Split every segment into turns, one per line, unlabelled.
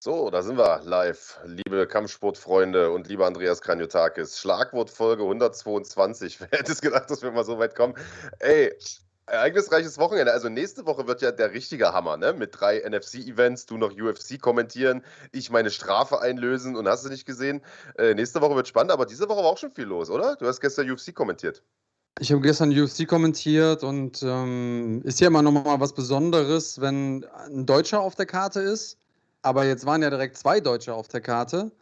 So, da sind wir live, liebe Kampfsportfreunde und lieber Andreas Kranjotakis. Schlagwort Folge 122. Wer hätte es gedacht, dass wir mal so weit kommen? Ey, ereignisreiches Wochenende. Also nächste Woche wird ja der richtige Hammer, ne? Mit drei NFC-Events, du noch UFC kommentieren, ich meine Strafe einlösen und hast du nicht gesehen. Äh, nächste Woche wird spannend, aber diese Woche war auch schon viel los, oder? Du hast gestern UFC kommentiert.
Ich habe gestern UFC kommentiert und ähm, ist ja immer nochmal was Besonderes, wenn ein Deutscher auf der Karte ist aber jetzt waren ja direkt zwei Deutsche auf der Karte.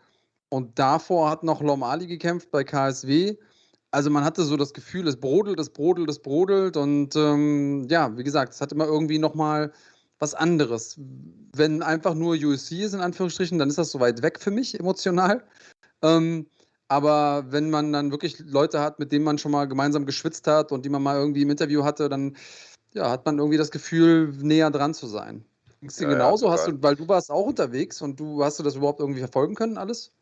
Und davor hat noch Lom Ali gekämpft bei KSW. Also man hatte so das Gefühl, es brodelt, es brodelt, es brodelt. Und ähm, ja, wie gesagt, es hat immer irgendwie nochmal was anderes. Wenn einfach nur USC ist, in Anführungsstrichen, dann ist das so weit weg für mich emotional. Ähm, aber wenn man dann wirklich Leute hat, mit denen man schon mal gemeinsam geschwitzt hat und die man mal irgendwie im Interview hatte, dann ja, hat man irgendwie das Gefühl, näher dran zu sein. Ging es dir ja, genauso? Ja, hast du, weil du warst auch unterwegs und du hast du das überhaupt irgendwie verfolgen können, alles?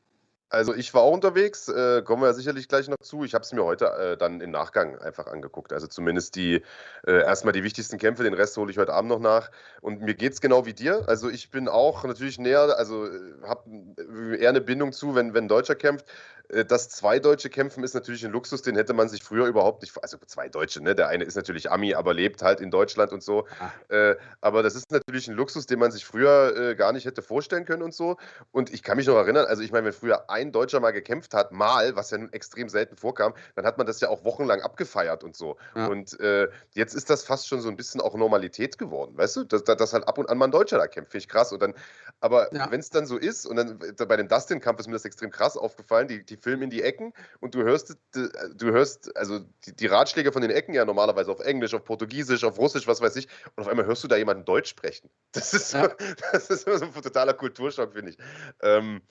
Also ich war auch unterwegs, äh, kommen wir sicherlich gleich noch zu. Ich habe es mir heute äh, dann im Nachgang einfach angeguckt. Also zumindest die äh, erstmal die wichtigsten Kämpfe, den Rest hole ich heute Abend noch nach. Und mir geht es genau wie dir. Also ich bin auch natürlich näher, also äh, habe eher eine Bindung zu, wenn, wenn ein Deutscher kämpft. Äh, dass zwei Deutsche kämpfen, ist natürlich ein Luxus, den hätte man sich früher überhaupt nicht. Also zwei Deutsche, ne? Der eine ist natürlich Ami, aber lebt halt in Deutschland und so. Ah. Äh, aber das ist natürlich ein Luxus, den man sich früher äh, gar nicht hätte vorstellen können und so. Und ich kann mich noch erinnern, also ich meine, wenn früher ein Deutscher mal gekämpft hat, mal, was ja nun extrem selten vorkam, dann hat man das ja auch wochenlang abgefeiert und so. Ja. Und äh, jetzt ist das fast schon so ein bisschen auch Normalität geworden, weißt du? Dass, dass halt ab und an mal ein Deutscher da kämpft, finde ich krass. Und dann, aber ja. wenn es dann so ist, und dann bei dem Dustin-Kampf ist mir das extrem krass aufgefallen, die, die filmen in die Ecken und du hörst, du hörst also die, die, Ratschläge von den Ecken ja normalerweise auf Englisch, auf Portugiesisch, auf Russisch, was weiß ich. Und auf einmal hörst du da jemanden Deutsch sprechen. Das ist, so, ja. das ist so ein totaler Kulturschock, finde ich. Ähm,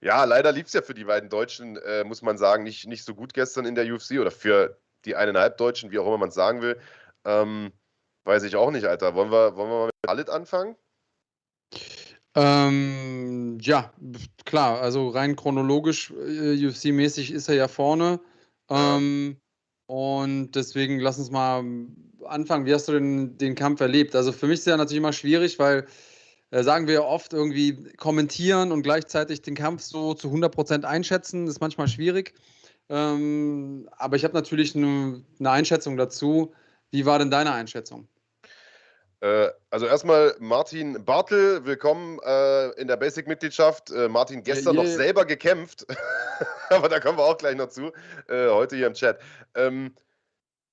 ja, leider lief es ja für die beiden Deutschen, äh, muss man sagen, nicht, nicht so gut gestern in der UFC oder für die eineinhalb Deutschen, wie auch immer man es sagen will. Ähm, weiß ich auch nicht, Alter. Wollen wir, wollen wir mal mit Khalid anfangen?
Ähm, ja, klar, also rein chronologisch, äh, UFC-mäßig ist er ja vorne. Ähm, und deswegen lass uns mal anfangen. Wie hast du denn den Kampf erlebt? Also für mich ist ja natürlich immer schwierig, weil äh, sagen wir oft irgendwie kommentieren und gleichzeitig den Kampf so zu 100% einschätzen, ist manchmal schwierig. Ähm, aber ich habe natürlich eine ne Einschätzung dazu. Wie war denn deine Einschätzung?
Äh, also erstmal Martin Bartel, willkommen äh, in der Basic-Mitgliedschaft. Äh, Martin gestern yeah, yeah. noch selber gekämpft, aber da kommen wir auch gleich noch zu, äh, heute hier im Chat. Ähm,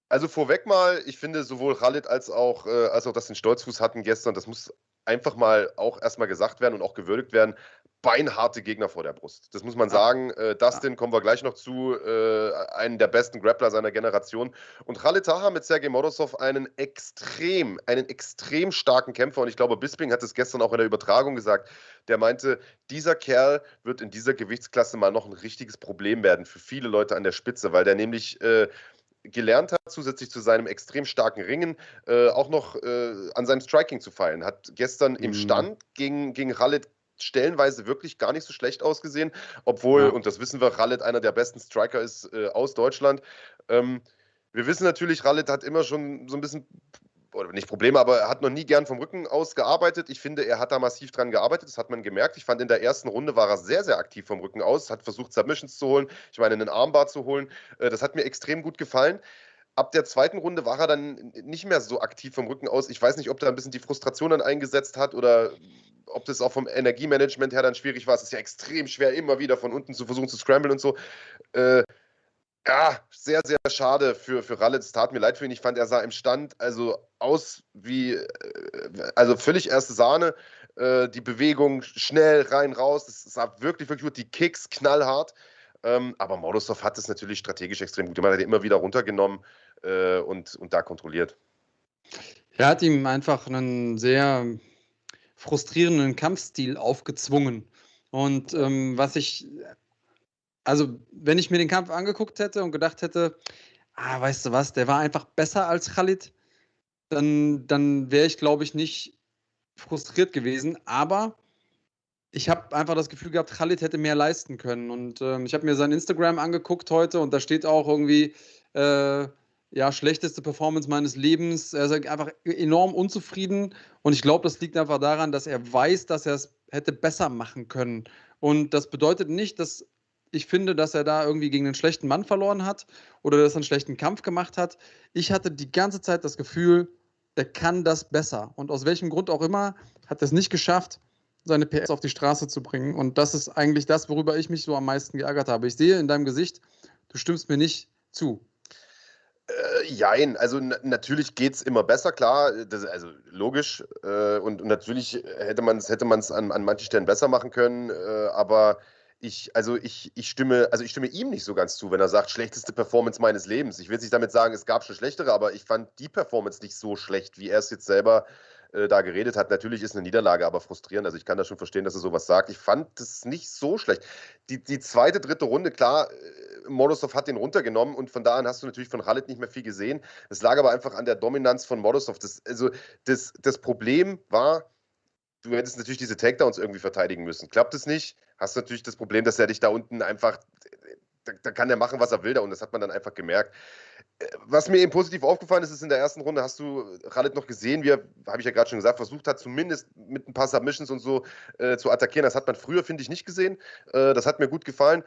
also vorweg mal, ich finde sowohl Khalid als auch, äh, als auch das den Stolzfuß hatten gestern, das muss einfach mal auch erstmal gesagt werden und auch gewürdigt werden beinharte Gegner vor der Brust. Das muss man sagen. Äh, Dustin, kommen wir gleich noch zu, äh, einen der besten Grappler seiner Generation. Und Khalid Taha mit Sergei Morozov einen extrem, einen extrem starken Kämpfer. Und ich glaube, Bisping hat es gestern auch in der Übertragung gesagt. Der meinte, dieser Kerl wird in dieser Gewichtsklasse mal noch ein richtiges Problem werden für viele Leute an der Spitze, weil der nämlich äh, gelernt hat, zusätzlich zu seinem extrem starken Ringen, äh, auch noch äh, an seinem Striking zu feilen. Hat gestern mhm. im Stand gegen, gegen Khalid stellenweise wirklich gar nicht so schlecht ausgesehen, obwohl, ja. und das wissen wir, Rallet einer der besten Striker ist äh, aus Deutschland. Ähm, wir wissen natürlich, Rallet hat immer schon so ein bisschen, oder nicht Probleme, aber er hat noch nie gern vom Rücken aus gearbeitet. Ich finde, er hat da massiv dran gearbeitet, das hat man gemerkt. Ich fand, in der ersten Runde war er sehr, sehr aktiv vom Rücken aus, hat versucht, Submissions zu holen, ich meine, einen Armbar zu holen. Äh, das hat mir extrem gut gefallen ab der zweiten Runde war er dann nicht mehr so aktiv vom Rücken aus. Ich weiß nicht, ob da ein bisschen die Frustration dann eingesetzt hat oder ob das auch vom Energiemanagement her dann schwierig war. Es ist ja extrem schwer, immer wieder von unten zu versuchen zu scramblen und so. Äh, ja, sehr, sehr schade für, für Rallet. Es tat mir leid für ihn. Ich fand, er sah im Stand also aus wie, äh, also völlig erste Sahne. Äh, die Bewegung schnell rein, raus. Das sah wirklich, wirklich gut. Die Kicks knallhart. Ähm, aber Molotov hat es natürlich strategisch extrem gut gemacht. Er hat ihn immer wieder runtergenommen äh, und, und da kontrolliert.
Er hat ihm einfach einen sehr frustrierenden Kampfstil aufgezwungen. Und ähm, was ich, also wenn ich mir den Kampf angeguckt hätte und gedacht hätte, ah, weißt du was, der war einfach besser als Khalid, dann, dann wäre ich, glaube ich, nicht frustriert gewesen. Aber ich habe einfach das Gefühl gehabt, Khalid hätte mehr leisten können. Und ähm, ich habe mir sein Instagram angeguckt heute und da steht auch irgendwie, äh, ja, schlechteste Performance meines Lebens. Er ist einfach enorm unzufrieden und ich glaube, das liegt einfach daran, dass er weiß, dass er es hätte besser machen können. Und das bedeutet nicht, dass ich finde, dass er da irgendwie gegen einen schlechten Mann verloren hat oder dass er einen schlechten Kampf gemacht hat. Ich hatte die ganze Zeit das Gefühl, er kann das besser. Und aus welchem Grund auch immer hat er es nicht geschafft, seine PS auf die Straße zu bringen. Und das ist eigentlich das, worüber ich mich so am meisten geärgert habe. Ich sehe in deinem Gesicht, du stimmst mir nicht zu.
Äh, jein, also natürlich geht es immer besser, klar, das, also logisch. Äh, und, und, natürlich hätte man es hätte an, an manchen Stellen besser machen können, äh, aber ich, also ich, ich stimme, also ich stimme ihm nicht so ganz zu, wenn er sagt, schlechteste Performance meines Lebens. Ich will nicht damit sagen, es gab schon schlechtere, aber ich fand die Performance nicht so schlecht, wie er es jetzt selber äh, da geredet hat. Natürlich ist eine Niederlage aber frustrierend. Also ich kann da schon verstehen, dass er sowas sagt. Ich fand es nicht so schlecht. Die, die zweite, dritte Runde, klar, äh, hat den runtergenommen und von da an hast du natürlich von Khalid nicht mehr viel gesehen. Es lag aber einfach an der Dominanz von Molosov. Das, also das, das Problem war, du hättest natürlich diese Takedowns irgendwie verteidigen müssen. Klappt es nicht, hast du natürlich das Problem, dass er dich da unten einfach, da, da kann er machen, was er will da und das hat man dann einfach gemerkt. Äh, was mir eben positiv aufgefallen ist, ist in der ersten Runde hast du Khaled noch gesehen, wie er, habe ich ja gerade schon gesagt, versucht hat, zumindest mit ein paar Submissions und so äh, zu attackieren. Das hat man früher, finde ich, nicht gesehen. Äh, das hat mir gut gefallen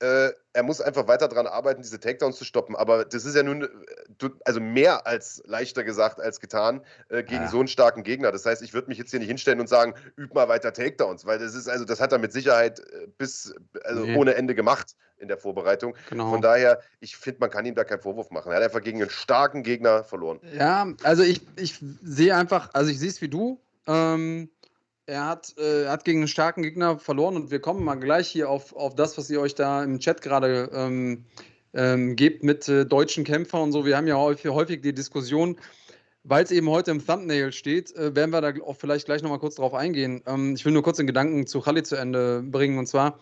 äh, er muss einfach weiter daran arbeiten, diese Takedowns zu stoppen. Aber das ist ja nun, äh, also mehr als leichter gesagt als getan äh, gegen ja. so einen starken Gegner. Das heißt, ich würde mich jetzt hier nicht hinstellen und sagen, üb mal weiter Takedowns, weil das ist, also das hat er mit Sicherheit äh, bis, also nee. ohne Ende gemacht in der Vorbereitung. Genau. Von daher, ich finde, man kann ihm da keinen Vorwurf machen. Er hat einfach gegen einen starken Gegner verloren.
Ja, also ich, ich sehe einfach, also ich sehe es wie du. Ähm, er hat, äh, hat gegen einen starken Gegner verloren und wir kommen mal gleich hier auf, auf das, was ihr euch da im Chat gerade ähm, ähm, gebt mit äh, deutschen Kämpfern und so. Wir haben ja häufig, häufig die Diskussion, weil es eben heute im Thumbnail steht, äh, werden wir da auch vielleicht gleich nochmal kurz drauf eingehen. Ähm, ich will nur kurz den Gedanken zu Khalid zu Ende bringen und zwar,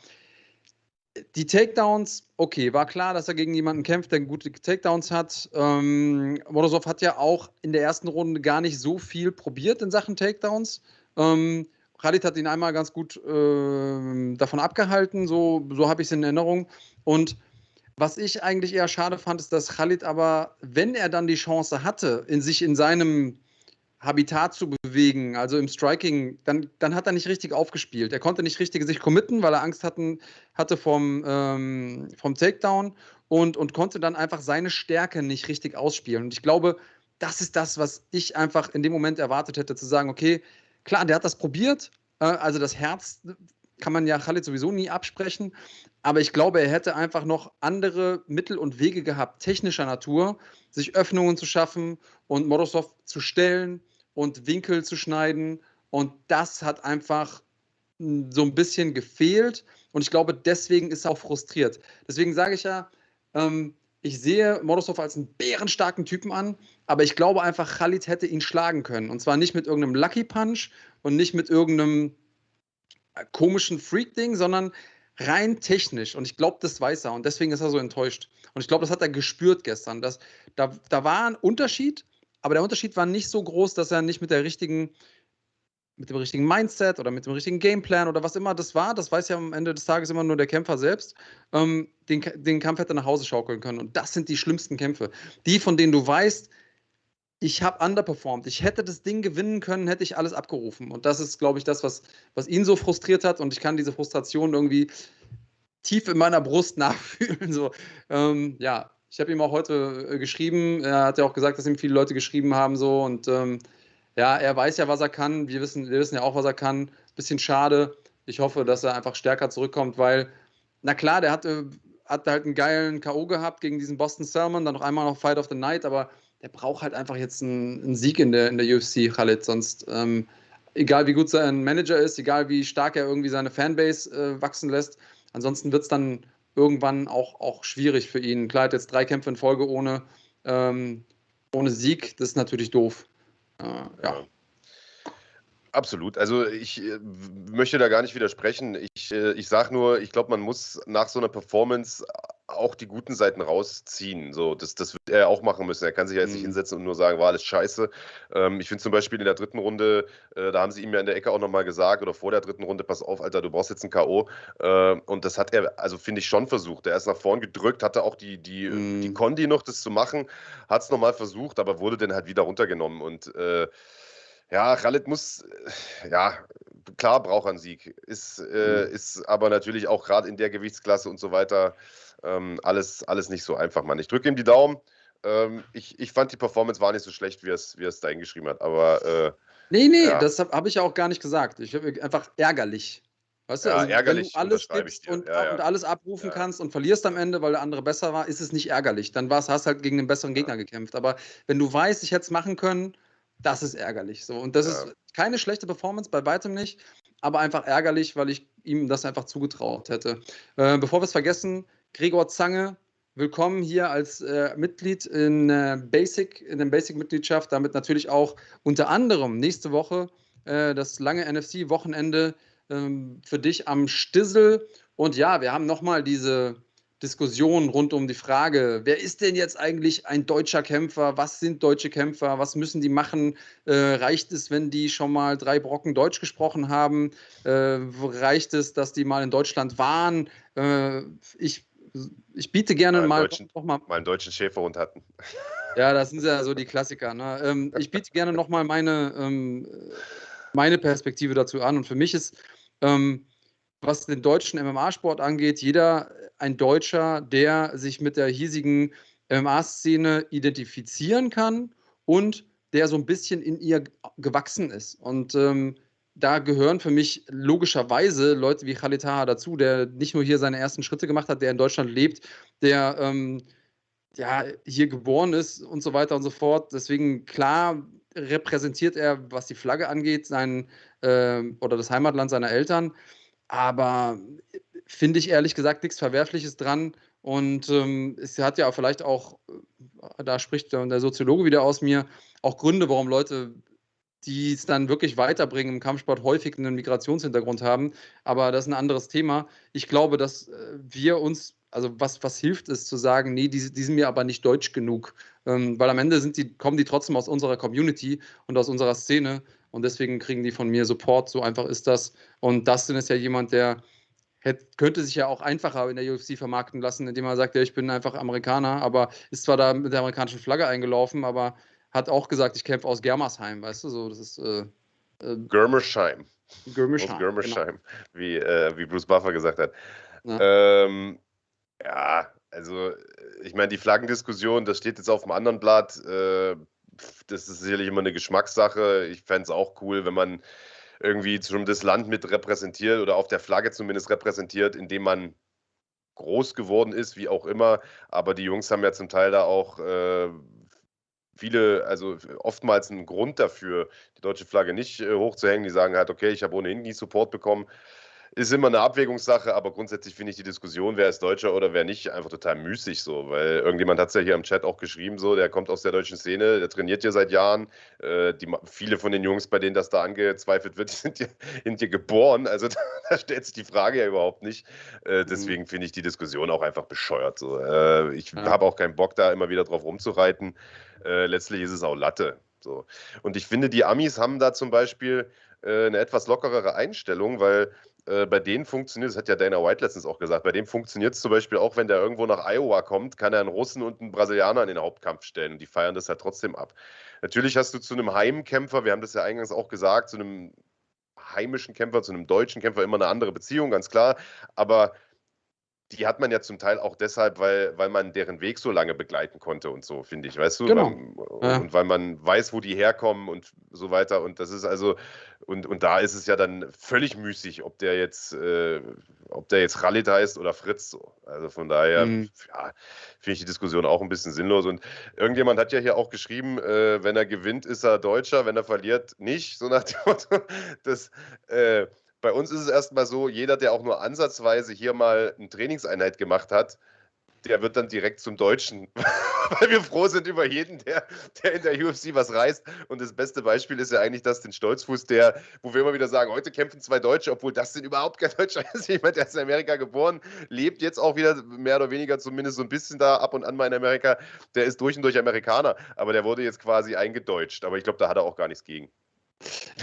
die Takedowns, okay, war klar, dass er gegen jemanden kämpft, der gute Takedowns hat. Ähm, Morozov hat ja auch in der ersten Runde gar nicht so viel probiert in Sachen Takedowns. Ähm, Khalid hat ihn einmal ganz gut äh, davon abgehalten, so, so habe ich es in Erinnerung. Und was ich eigentlich eher schade fand, ist, dass Khalid aber, wenn er dann die Chance hatte, in sich in seinem Habitat zu bewegen, also im Striking, dann, dann hat er nicht richtig aufgespielt. Er konnte nicht richtig sich committen, weil er Angst hatten, hatte vom, ähm, vom Takedown und, und konnte dann einfach seine Stärke nicht richtig ausspielen. Und ich glaube, das ist das, was ich einfach in dem Moment erwartet hätte, zu sagen, okay, Klar, der hat das probiert. Äh, also das Herz kann man ja Khalid sowieso nie absprechen. Aber ich glaube, er hätte einfach noch andere Mittel und Wege gehabt, technischer Natur, sich Öffnungen zu schaffen und Morozov zu stellen und Winkel zu schneiden. Und das hat einfach hm, so ein bisschen gefehlt. Und ich glaube, deswegen ist er auch frustriert. Deswegen sage ich ja, ähm, ich sehe Morozov als einen bärenstarken Typen an, aber ich glaube einfach, Khalid hätte ihn schlagen können. Und zwar nicht mit irgendeinem Lucky Punch und nicht mit irgendeinem äh, komischen Freak-Ding, sondern rein technisch. Und ich glaube, das weiß er. Und deswegen ist er so enttäuscht. Und ich glaube, das hat er gespürt gestern. Dass, da, da war ein Unterschied, aber der Unterschied war nicht so groß, dass er nicht mit der richtigen mit dem richtigen Mindset oder mit dem richtigen Gameplan oder was immer das war, das weiß ja am Ende des Tages immer nur der Kämpfer selbst, ähm, den, den Kampf hätte nach Hause schaukeln können. Und das sind die schlimmsten Kämpfe. Die, von denen du weißt, ich habe underperformed. Ich hätte das Ding gewinnen können, hätte ich alles abgerufen. Und das ist, glaube ich, das, was, was ihn so frustriert hat. Und ich kann diese Frustration irgendwie tief in meiner Brust nachfühlen. So, ähm, ja, ich habe ihm auch heute äh, geschrieben. Er hat ja auch gesagt, dass ihm viele Leute geschrieben haben. So und ähm, ja, er weiß ja, was er kann. Wir wissen, wir wissen ja auch, was er kann. Bisschen schade. Ich hoffe, dass er einfach stärker zurückkommt, weil, na klar, der hatte, hat halt einen geilen K.O. gehabt gegen diesen Boston Sermon, dann noch einmal noch Fight of the Night, aber der braucht halt einfach jetzt einen, einen Sieg in der, in der UFC, Khalid. Sonst, ähm, egal wie gut sein Manager ist, egal wie stark er irgendwie seine Fanbase äh, wachsen lässt, ansonsten wird es dann irgendwann auch, auch schwierig für ihn. Klar, hat jetzt drei Kämpfe in Folge ohne, ähm, ohne Sieg, das ist natürlich doof. Äh, ja.
Absolut. Also ich äh, möchte da gar nicht widersprechen. Ich, äh, ich sage nur, ich glaube, man muss nach so einer Performance auch die guten Seiten rausziehen. So, das, das wird er auch machen müssen. Er kann sich ja jetzt nicht mhm. hinsetzen und nur sagen, war alles scheiße. Ähm, ich finde zum Beispiel in der dritten Runde, äh, da haben sie ihm ja in der Ecke auch nochmal gesagt, oder vor der dritten Runde, pass auf, Alter, du brauchst jetzt ein K.O. Äh, und das hat er, also finde ich, schon versucht. Er ist nach vorn gedrückt, hatte auch die, die, mhm. die Kondi noch, das zu machen, hat es nochmal versucht, aber wurde dann halt wieder runtergenommen. Und äh, ja, Khaled muss, äh, ja, klar braucht er einen Sieg. Ist, äh, mhm. ist aber natürlich auch gerade in der Gewichtsklasse und so weiter ähm, alles, alles nicht so einfach, Mann. Ich drücke ihm die Daumen. Ähm, ich, ich fand die Performance war nicht so schlecht, wie er es, wie es da hingeschrieben hat. Aber. Äh,
nee, nee, ja. das habe hab ich ja auch gar nicht gesagt. Ich habe einfach ärgerlich. Weißt du,
ja, also, ärgerlich,
wenn du alles gibst und, ja, ja. und, alles abrufen kannst und verlierst am Ende, weil der andere besser war, ist es nicht ärgerlich. Dann war's, hast halt gegen den besseren Gegner gekämpft. Aber wenn du weißt, ich hätte es machen können, das ist ärgerlich. So. Und das ist keine schlechte Performance, bei weitem nicht, aber einfach ärgerlich, weil ich ihm das einfach zugetraut hätte. Äh, bevor wir es vergessen, Gregor Zange, willkommen hier als äh, Mitglied in äh, Basic, in der Basic-Mitgliedschaft, damit natürlich auch unter anderem nächste Woche äh, das lange NFC-Wochenende ähm, für dich am Stissel. Und ja, wir haben nochmal diese Diskussion rund um die Frage, wer ist denn jetzt eigentlich ein deutscher Kämpfer? Was sind deutsche Kämpfer? Was müssen die machen? Äh, reicht es, wenn die schon mal drei Brocken Deutsch gesprochen haben? Äh, reicht es, dass die mal in Deutschland waren? Äh, ich ich biete gerne mal,
mal, deutschen, noch mal, mal einen deutschen Schäferhund hatten.
Ja, das sind ja so die Klassiker. Ne? Ähm, ich biete gerne nochmal meine, ähm, meine Perspektive dazu an. Und für mich ist, ähm, was den deutschen MMA-Sport angeht, jeder ein Deutscher, der sich mit der hiesigen MMA-Szene identifizieren kann und der so ein bisschen in ihr gewachsen ist. Und ähm, da gehören für mich logischerweise Leute wie Khalid Taha dazu, der nicht nur hier seine ersten Schritte gemacht hat, der in Deutschland lebt, der ähm, ja, hier geboren ist und so weiter und so fort. Deswegen klar repräsentiert er, was die Flagge angeht, sein äh, oder das Heimatland seiner Eltern. Aber finde ich ehrlich gesagt nichts Verwerfliches dran. Und ähm, es hat ja vielleicht auch, äh, da spricht der Soziologe wieder aus mir, auch Gründe, warum Leute die es dann wirklich weiterbringen im Kampfsport, häufig einen Migrationshintergrund haben. Aber das ist ein anderes Thema. Ich glaube, dass äh, wir uns, also was, was hilft, ist zu sagen, nee, die, die sind mir aber nicht deutsch genug. Ähm, weil am Ende sind die, kommen die trotzdem aus unserer Community und aus unserer Szene. Und deswegen kriegen die von mir Support. So einfach ist das. Und Dustin ist ja jemand, der hätte, könnte sich ja auch einfacher in der UFC vermarkten lassen, indem er sagt, ja, ich bin einfach Amerikaner, aber ist zwar da mit der amerikanischen Flagge eingelaufen, aber hat auch gesagt, ich kämpfe aus Germersheim, weißt du, so, das ist. Äh,
äh, Germersheim. Germersheim. Aus Germersheim, genau. wie, äh, wie Bruce Buffer gesagt hat. Ja, ähm, ja also, ich meine, die Flaggendiskussion, das steht jetzt auf dem anderen Blatt. Äh, das ist sicherlich immer eine Geschmackssache. Ich fände es auch cool, wenn man irgendwie schon das Land mit repräsentiert oder auf der Flagge zumindest repräsentiert, indem man groß geworden ist, wie auch immer. Aber die Jungs haben ja zum Teil da auch äh, viele, also oftmals einen Grund dafür, die deutsche Flagge nicht äh, hochzuhängen. Die sagen halt, okay, ich habe ohnehin nie Support bekommen ist immer eine Abwägungssache, aber grundsätzlich finde ich die Diskussion, wer ist Deutscher oder wer nicht, einfach total müßig so, weil irgendjemand hat es ja hier im Chat auch geschrieben, so, der kommt aus der deutschen Szene, der trainiert hier seit Jahren. Äh, die, viele von den Jungs, bei denen das da angezweifelt wird, sind hier, sind hier geboren. Also da, da, stellt sich die Frage ja überhaupt nicht. Äh, mhm. deswegen mhm. finde ich die Diskussion auch einfach bescheuert. So. Äh, ich ja. habe auch keinen Bock, da immer wieder drauf rumzureiten. Äh, letztlich ist es auch Latte. So. Und ich finde, die Amis haben da zum Beispiel äh, eine etwas lockerere Einstellung, weil äh, bei denen funktioniert, das hat ja Dana White letztens auch gesagt, bei dem funktioniert es zum Beispiel auch, wenn der irgendwo nach Iowa kommt, kann er einen Russen und einen Brasilianer in den Hauptkampf stellen und die feiern das halt trotzdem ab. Natürlich hast du zu einem Heimkämpfer, wir haben das ja eingangs auch gesagt, zu einem heimischen Kämpfer, zu einem deutschen Kämpfer immer eine andere Beziehung, ganz klar, aber die hat man ja zum Teil auch deshalb, weil, weil man deren Weg so lange begleiten konnte und so, finde ich, weißt du? Genau. Ja. Und weil man weiß, wo die herkommen und so weiter. Und das ist also, und, und da ist es ja dann völlig müßig, ob der jetzt, äh, ob der jetzt Khalid heißt oder Fritz so. Also von daher, mhm. ja, finde ich die Diskussion auch ein bisschen sinnlos. Und irgendjemand hat ja hier auch geschrieben, äh, wenn er gewinnt, ist er Deutscher, wenn er verliert, nicht. So nach dem Motto, das, äh, bei uns ist es erstmal so, jeder, der auch nur ansatzweise hier mal eine Trainingseinheit gemacht hat, der wird dann direkt zum Deutschen, weil wir froh sind über jeden, der, der in der UFC was reißt. Und das beste Beispiel ist ja eigentlich das, den Stolzfuß, der, wo wir immer wieder sagen, heute kämpfen zwei Deutsche, obwohl das sind überhaupt kein Deutscher ist. Jemand, der ist in Amerika geboren, lebt jetzt auch wieder mehr oder weniger zumindest so ein bisschen da ab und an mal in Amerika. Der ist durch und durch Amerikaner, aber der wurde jetzt quasi eingedeutscht. Aber ich glaube, da hat er auch gar nichts gegen.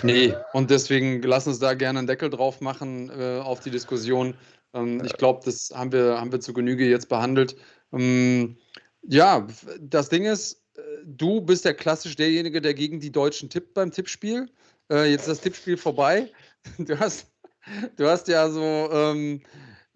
Nee, und deswegen lass uns da gerne einen Deckel drauf machen äh, auf die Diskussion. Ähm, ich glaube, das haben wir, haben wir zu Genüge jetzt behandelt. Ähm, ja, das Ding ist, äh, du bist ja klassisch derjenige, der gegen die Deutschen tippt beim Tippspiel. Äh, jetzt ist das Tippspiel vorbei. du hast, du hast ja so, ähm,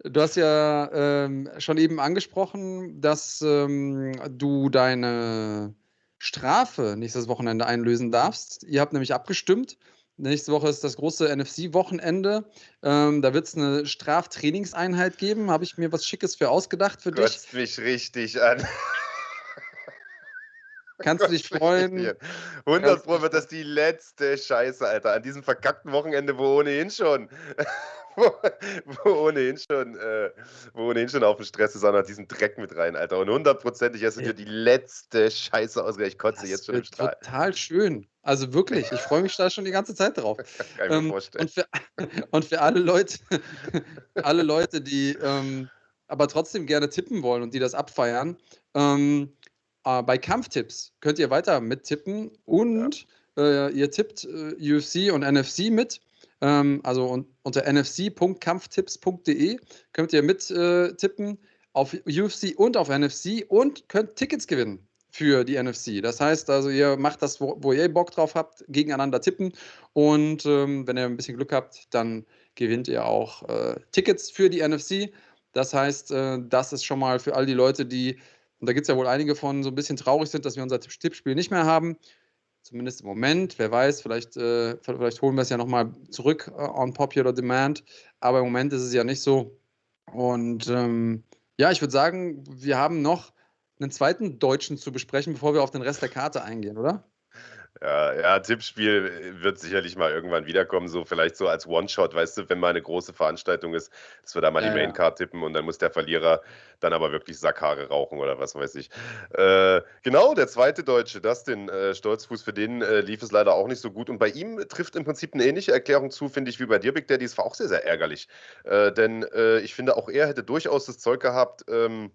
du hast ja ähm, schon eben angesprochen, dass ähm, du deine Strafe nächstes Wochenende einlösen darfst. Ihr habt nämlich abgestimmt. Nächste Woche ist das große NFC-Wochenende. Ähm, da wird es eine Straftrainingseinheit geben. Habe ich mir was Schickes für ausgedacht für
Kotzt dich. mich richtig an.
Kannst du dich freuen?
100 Pro wird das die letzte Scheiße, Alter. An diesem verkackten Wochenende, wo ohnehin schon, wo, wo, ohnehin schon, äh, wo ohnehin schon auf dem Stress ist, auch noch diesen Dreck mit rein, Alter. Und hundertprozentig hast du dir die letzte Scheiße ausgerechnet. Ich kotze das jetzt schon im Strahl.
Total schön. Also wirklich, ich freue mich da schon die ganze Zeit drauf. Kann ich mir ähm, vorstellen. Und für, und für alle Leute, alle Leute, die ähm, aber trotzdem gerne tippen wollen und die das abfeiern, ähm, äh, bei Kampftipps könnt ihr weiter mittippen und ja. äh, ihr tippt äh, UFC und NFC mit. Ähm, also un unter nfc.kampftipps.de könnt ihr mittippen äh, auf UFC und auf NFC und könnt Tickets gewinnen für die NFC. Das heißt also, ihr macht das, wo, wo ihr Bock drauf habt, gegeneinander tippen und ähm, wenn ihr ein bisschen Glück habt, dann gewinnt ihr auch äh, Tickets für die NFC. Das heißt, äh, das ist schon mal für all die Leute, die und da gibt es ja wohl einige von, so ein bisschen traurig sind, dass wir unser Tippspiel nicht mehr haben. Zumindest im Moment. Wer weiß, vielleicht, äh, vielleicht holen wir es ja nochmal zurück äh, on Popular Demand. Aber im Moment ist es ja nicht so. Und ähm, ja, ich würde sagen, wir haben noch einen zweiten Deutschen zu besprechen, bevor wir auf den Rest der Karte eingehen, oder?
Ja, ja, Tippspiel wird sicherlich mal irgendwann wiederkommen, so vielleicht so als One-Shot, weißt du, wenn mal eine große Veranstaltung ist, dass wir da mal ja, die Maincard tippen und dann muss der Verlierer dann aber wirklich Sackhaare rauchen oder was weiß ich. Äh, genau, der zweite Deutsche, Dustin äh, Stolzfuß, für den äh, lief es leider auch nicht so gut und bei ihm trifft im Prinzip eine ähnliche Erklärung zu, finde ich, wie bei dir, Big Daddy. Es war auch sehr, sehr ärgerlich, äh, denn äh, ich finde, auch er hätte durchaus das Zeug gehabt, ähm,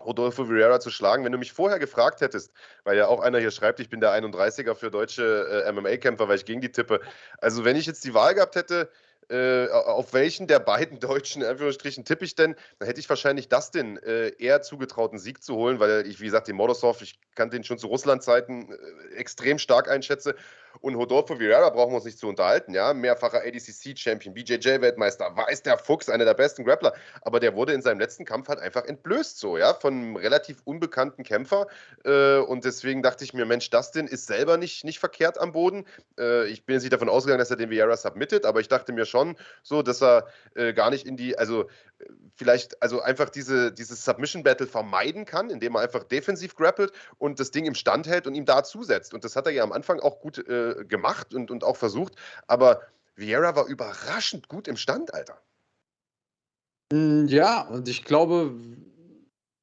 Rodolfo Vieira zu schlagen. Wenn du mich vorher gefragt hättest, weil ja auch einer hier schreibt, ich bin der 31er für deutsche äh, MMA-Kämpfer, weil ich gegen die tippe. Also wenn ich jetzt die Wahl gehabt hätte, äh, auf welchen der beiden Deutschen, in Anführungsstrichen, tippe ich denn? Dann hätte ich wahrscheinlich Dustin äh, eher zugetraut, einen Sieg zu holen, weil ich, wie gesagt, den Mordosov, ich kannte ihn schon zu Russland-Zeiten, äh, extrem stark einschätze. Und Rodolfo Vieira brauchen wir uns nicht zu unterhalten, ja. Mehrfacher ADCC-Champion, BJJ-Weltmeister, weiß der Fuchs, einer der besten Grappler. Aber der wurde in seinem letzten Kampf halt einfach entblößt, so, ja, von einem relativ unbekannten Kämpfer. Äh, und deswegen dachte ich mir, Mensch, Dustin ist selber nicht, nicht verkehrt am Boden. Äh, ich bin jetzt nicht davon ausgegangen, dass er den Vieira submittet, aber ich dachte mir schon so, dass er äh, gar nicht in die, also vielleicht, also einfach diese, dieses Submission-Battle vermeiden kann, indem er einfach defensiv grappelt und das Ding im Stand hält und ihm da zusetzt. Und das hat er ja am Anfang auch gut äh, gemacht und, und auch versucht. Aber Vieira war überraschend gut im Stand, Alter.
Hm, ja, und ich glaube,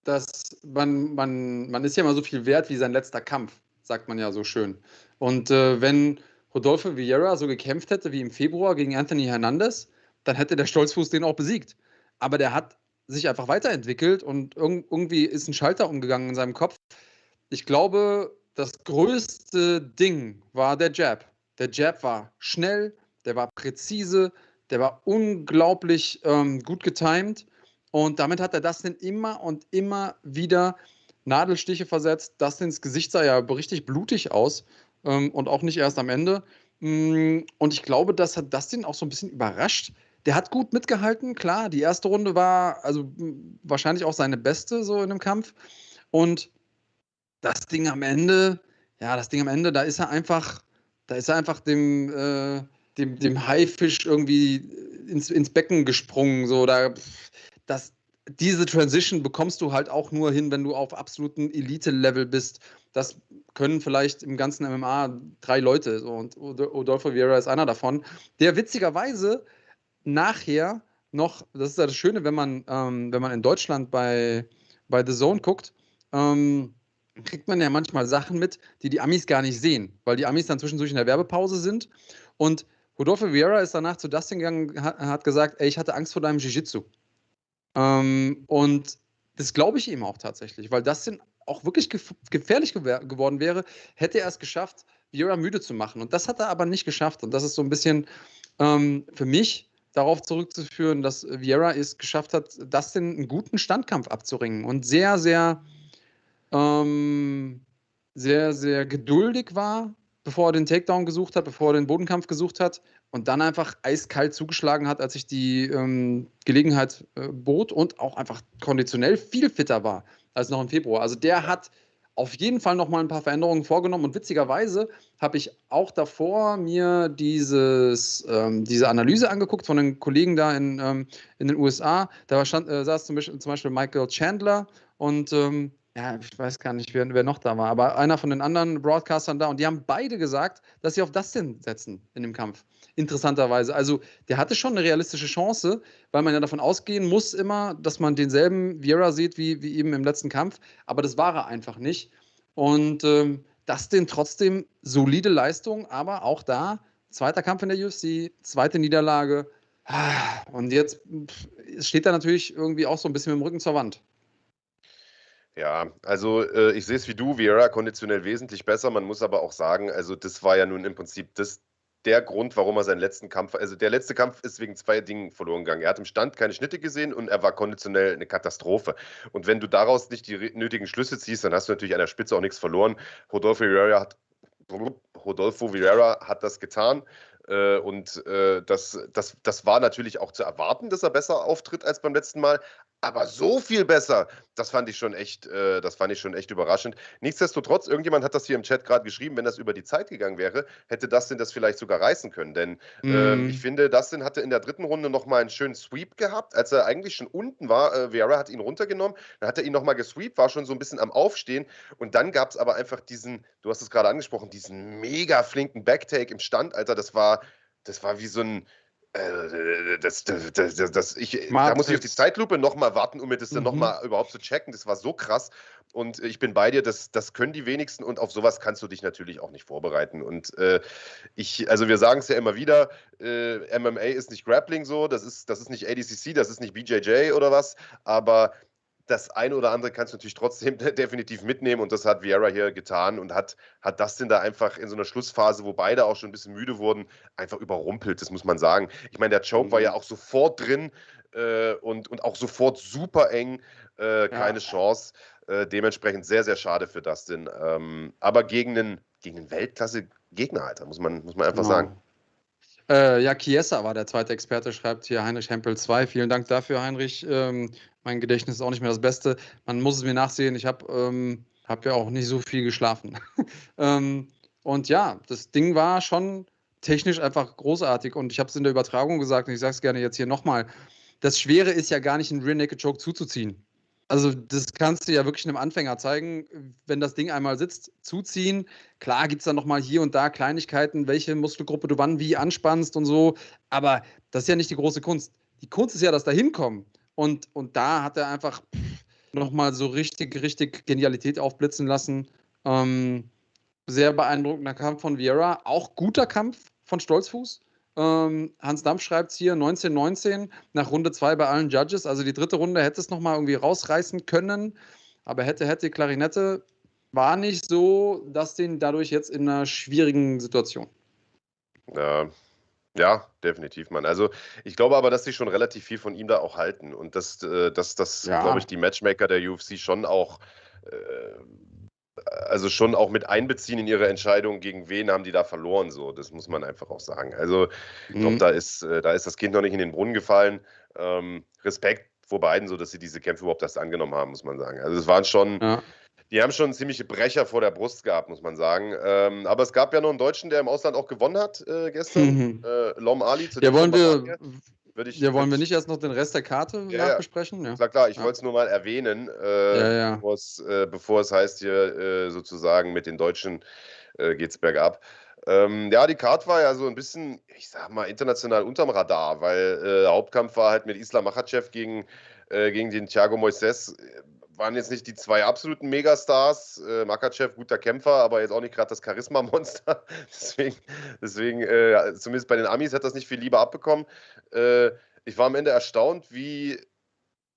dass man, man, man ist ja immer so viel wert wie sein letzter Kampf, sagt man ja so schön. Und äh, wenn Rodolfo Vieira so gekämpft hätte wie im Februar gegen Anthony Hernandez, dann hätte der Stolzfuß den auch besiegt. Aber der hat sich einfach weiterentwickelt und irg irgendwie ist ein Schalter umgegangen in seinem Kopf. Ich glaube, das größte Ding war der Jab. Der Jab war schnell, der war präzise, der war unglaublich ähm, gut getimed und damit hat er Dustin immer und immer wieder Nadelstiche versetzt. Dustins Gesicht sah ja richtig blutig aus ähm, und auch nicht erst am Ende. Mm, und ich glaube, das hat Dustin auch so ein bisschen überrascht. Der hat gut mitgehalten, klar. Die erste Runde war also wahrscheinlich auch seine beste so in dem Kampf. Und das Ding am Ende, ja, das Ding am Ende, da ist er einfach, da ist er einfach dem, äh, dem, dem Haifisch irgendwie ins, ins Becken gesprungen. So, da, das, diese Transition bekommst du halt auch nur hin, wenn du auf absolutem Elite-Level bist. Das können vielleicht im ganzen MMA drei Leute. So, und Rodolfo Vieira ist einer davon, der witzigerweise nachher noch, das ist ja das Schöne, wenn man, ähm, wenn man in Deutschland bei, bei The Zone guckt, ähm, kriegt man ja manchmal Sachen mit, die die Amis gar nicht sehen, weil die Amis dann zwischendurch in der Werbepause sind. Und Rodolfo Vieira ist danach zu Dustin gegangen, hat, hat gesagt, ey, ich hatte Angst vor deinem Jiu-Jitsu. Ähm, und das glaube ich ihm auch tatsächlich, weil Dustin auch wirklich gef gefährlich gew geworden wäre, hätte er es geschafft, Vieira müde zu machen. Und das hat er aber nicht geschafft. Und das ist so ein bisschen ähm, für mich darauf zurückzuführen, dass Vieira es geschafft hat, Dustin einen guten Standkampf abzuringen und sehr, sehr, ähm, sehr, sehr geduldig war bevor er den Takedown gesucht hat, bevor er den Bodenkampf gesucht hat und dann einfach eiskalt zugeschlagen hat, als sich die ähm, Gelegenheit äh, bot und auch einfach konditionell viel fitter war als noch im Februar. Also der hat auf jeden Fall noch mal ein paar Veränderungen vorgenommen und witzigerweise habe ich auch davor mir dieses, ähm, diese Analyse angeguckt von den Kollegen da in, ähm, in den USA. Da stand, äh, saß zum Beispiel, zum Beispiel Michael Chandler und ähm, ja, ich weiß gar nicht, wer, wer, noch da war, aber einer von den anderen Broadcastern da und die haben beide gesagt, dass sie auf Dustin setzen in dem Kampf. Interessanterweise. Also, der hatte schon eine realistische Chance, weil man ja davon ausgehen muss immer, dass man denselben Vieira sieht wie, wie eben im letzten Kampf, aber das war er einfach nicht. Und ähm, Dustin trotzdem solide Leistung, aber auch da, zweiter Kampf in der UFC, zweite Niederlage. Ah, und jetzt steht er natürlich irgendwie auch so ein bisschen mit dem Rücken zur Wand.
Ja, also äh, ich sehe es wie du, Vieira konditionell wesentlich besser. Man muss aber auch sagen, also das war ja nun im Prinzip das, der Grund, warum er seinen letzten Kampf, also der letzte Kampf ist wegen zwei Dingen verloren gegangen. Er hat im Stand keine Schnitte gesehen und er war konditionell eine Katastrophe. Und wenn du daraus nicht die nötigen Schlüsse ziehst, dann hast du natürlich an der Spitze auch nichts verloren. Rodolfo Vieira hat, Rodolfo Vieira hat das getan. Äh, und äh, das, das, das war natürlich auch zu erwarten, dass er besser auftritt als beim letzten Mal. Aber so viel besser, das fand ich schon echt, äh, das fand ich schon echt überraschend. Nichtsdestotrotz, irgendjemand hat das hier im Chat gerade geschrieben, wenn das über die Zeit gegangen wäre, hätte Dustin das vielleicht sogar reißen können. Denn mm. ich finde, Dustin hatte in der dritten Runde nochmal einen schönen Sweep gehabt, als er eigentlich schon unten war. Äh, Vieira hat ihn runtergenommen, dann hat er ihn nochmal gesweept, war schon so ein bisschen am Aufstehen. Und dann gab es aber einfach diesen, du hast es gerade angesprochen, diesen mega flinken Backtake im Stand, Alter. Das war, das war wie so ein, äh, das, das, das, das, ich, da muss ich auf die Zeitlupe nochmal warten, um mir das dann mhm. nochmal überhaupt zu checken. Das war so krass. Und ich bin bei dir, das, das können die wenigsten und auf sowas kannst du dich natürlich auch nicht vorbereiten. Und äh, ich, also wir sagen es ja immer wieder, äh, MMA ist nicht Grappling so, das ist, das ist nicht ADCC, das ist nicht BJJ oder was, aber das eine oder andere kannst du natürlich trotzdem definitiv mitnehmen und das hat Vieira hier getan und hat, hat das denn da einfach in so einer Schlussphase, wo beide auch schon ein bisschen müde wurden, einfach überrumpelt, das muss man sagen. Ich meine, der Choke mhm. war ja auch sofort drin äh, und, und auch sofort super eng, äh, keine ja. Chance. Äh, dementsprechend sehr, sehr schade für Dustin. Ähm, aber gegen einen, gegen einen Weltklasse-Gegner, Alter, muss man, muss man einfach genau. sagen.
Äh, ja, Chiesa war der zweite Experte, schreibt hier Heinrich Hempel 2. Vielen Dank dafür, Heinrich. Ähm, mein Gedächtnis ist auch nicht mehr das Beste. Man muss es mir nachsehen. Ich habe ähm, hab ja auch nicht so viel geschlafen. ähm, und ja, das Ding war schon technisch einfach großartig. Und ich habe es in der Übertragung gesagt und ich sage es gerne jetzt hier nochmal. Das Schwere ist ja gar nicht, einen Rear Naked Choke zuzuziehen. Also das kannst du ja wirklich einem Anfänger zeigen, wenn das Ding einmal sitzt, zuziehen. Klar gibt es dann nochmal hier und da Kleinigkeiten, welche Muskelgruppe du wann wie anspannst und so. Aber das ist ja nicht die große Kunst. Die Kunst ist ja das Dahinkommen. Und, und da hat er einfach nochmal so richtig, richtig Genialität aufblitzen lassen. Ähm, sehr beeindruckender Kampf von Vieira. Auch guter Kampf von Stolzfuß. Ähm, Hans Dampf schreibt es hier 1919 nach Runde 2 bei allen Judges. Also die dritte Runde hätte es nochmal irgendwie rausreißen können. Aber hätte, hätte Klarinette war nicht so, dass den dadurch jetzt in einer schwierigen Situation.
Ja, ja, definitiv, Mann. Also ich glaube aber, dass sie schon relativ viel von ihm da auch halten und dass, äh, dass das, ja. glaube ich, die Matchmaker der UFC schon auch äh, also schon auch mit einbeziehen in ihre Entscheidung, gegen wen haben die da verloren. So, das muss man einfach auch sagen. Also ich glaube, mhm. da ist, äh, da ist das Kind noch nicht in den Brunnen gefallen. Ähm, Respekt vor beiden, so dass sie diese Kämpfe überhaupt erst angenommen haben, muss man sagen. Also es waren schon, ja. die haben schon ziemliche Brecher vor der Brust gehabt, muss man sagen. Ähm, aber es gab ja noch einen Deutschen, der im Ausland auch gewonnen hat äh, gestern, mhm. äh, Lom Ali.
Zu ja, wollen wir, ich, ja, wollen wir nicht erst noch den Rest der Karte ja, nachbesprechen?
Ja, klar, ich ja. wollte es nur mal erwähnen, äh, ja, bevor, es, äh, bevor, es, heißt hier äh, sozusagen mit den Deutschen äh, geht's bergab. Ähm, ja, die Karte war ja so ein bisschen, ich sag mal, international unterm Radar, weil äh, der Hauptkampf war halt mit Islam Makhachev gegen, äh, gegen den Thiago Moises waren jetzt nicht die zwei absoluten Megastars. Äh, Makachev, guter Kämpfer, aber jetzt auch nicht gerade das Charisma-Monster. deswegen, deswegen äh, zumindest bei den Amis hat das nicht viel lieber abbekommen. Äh, ich war am Ende erstaunt, wie,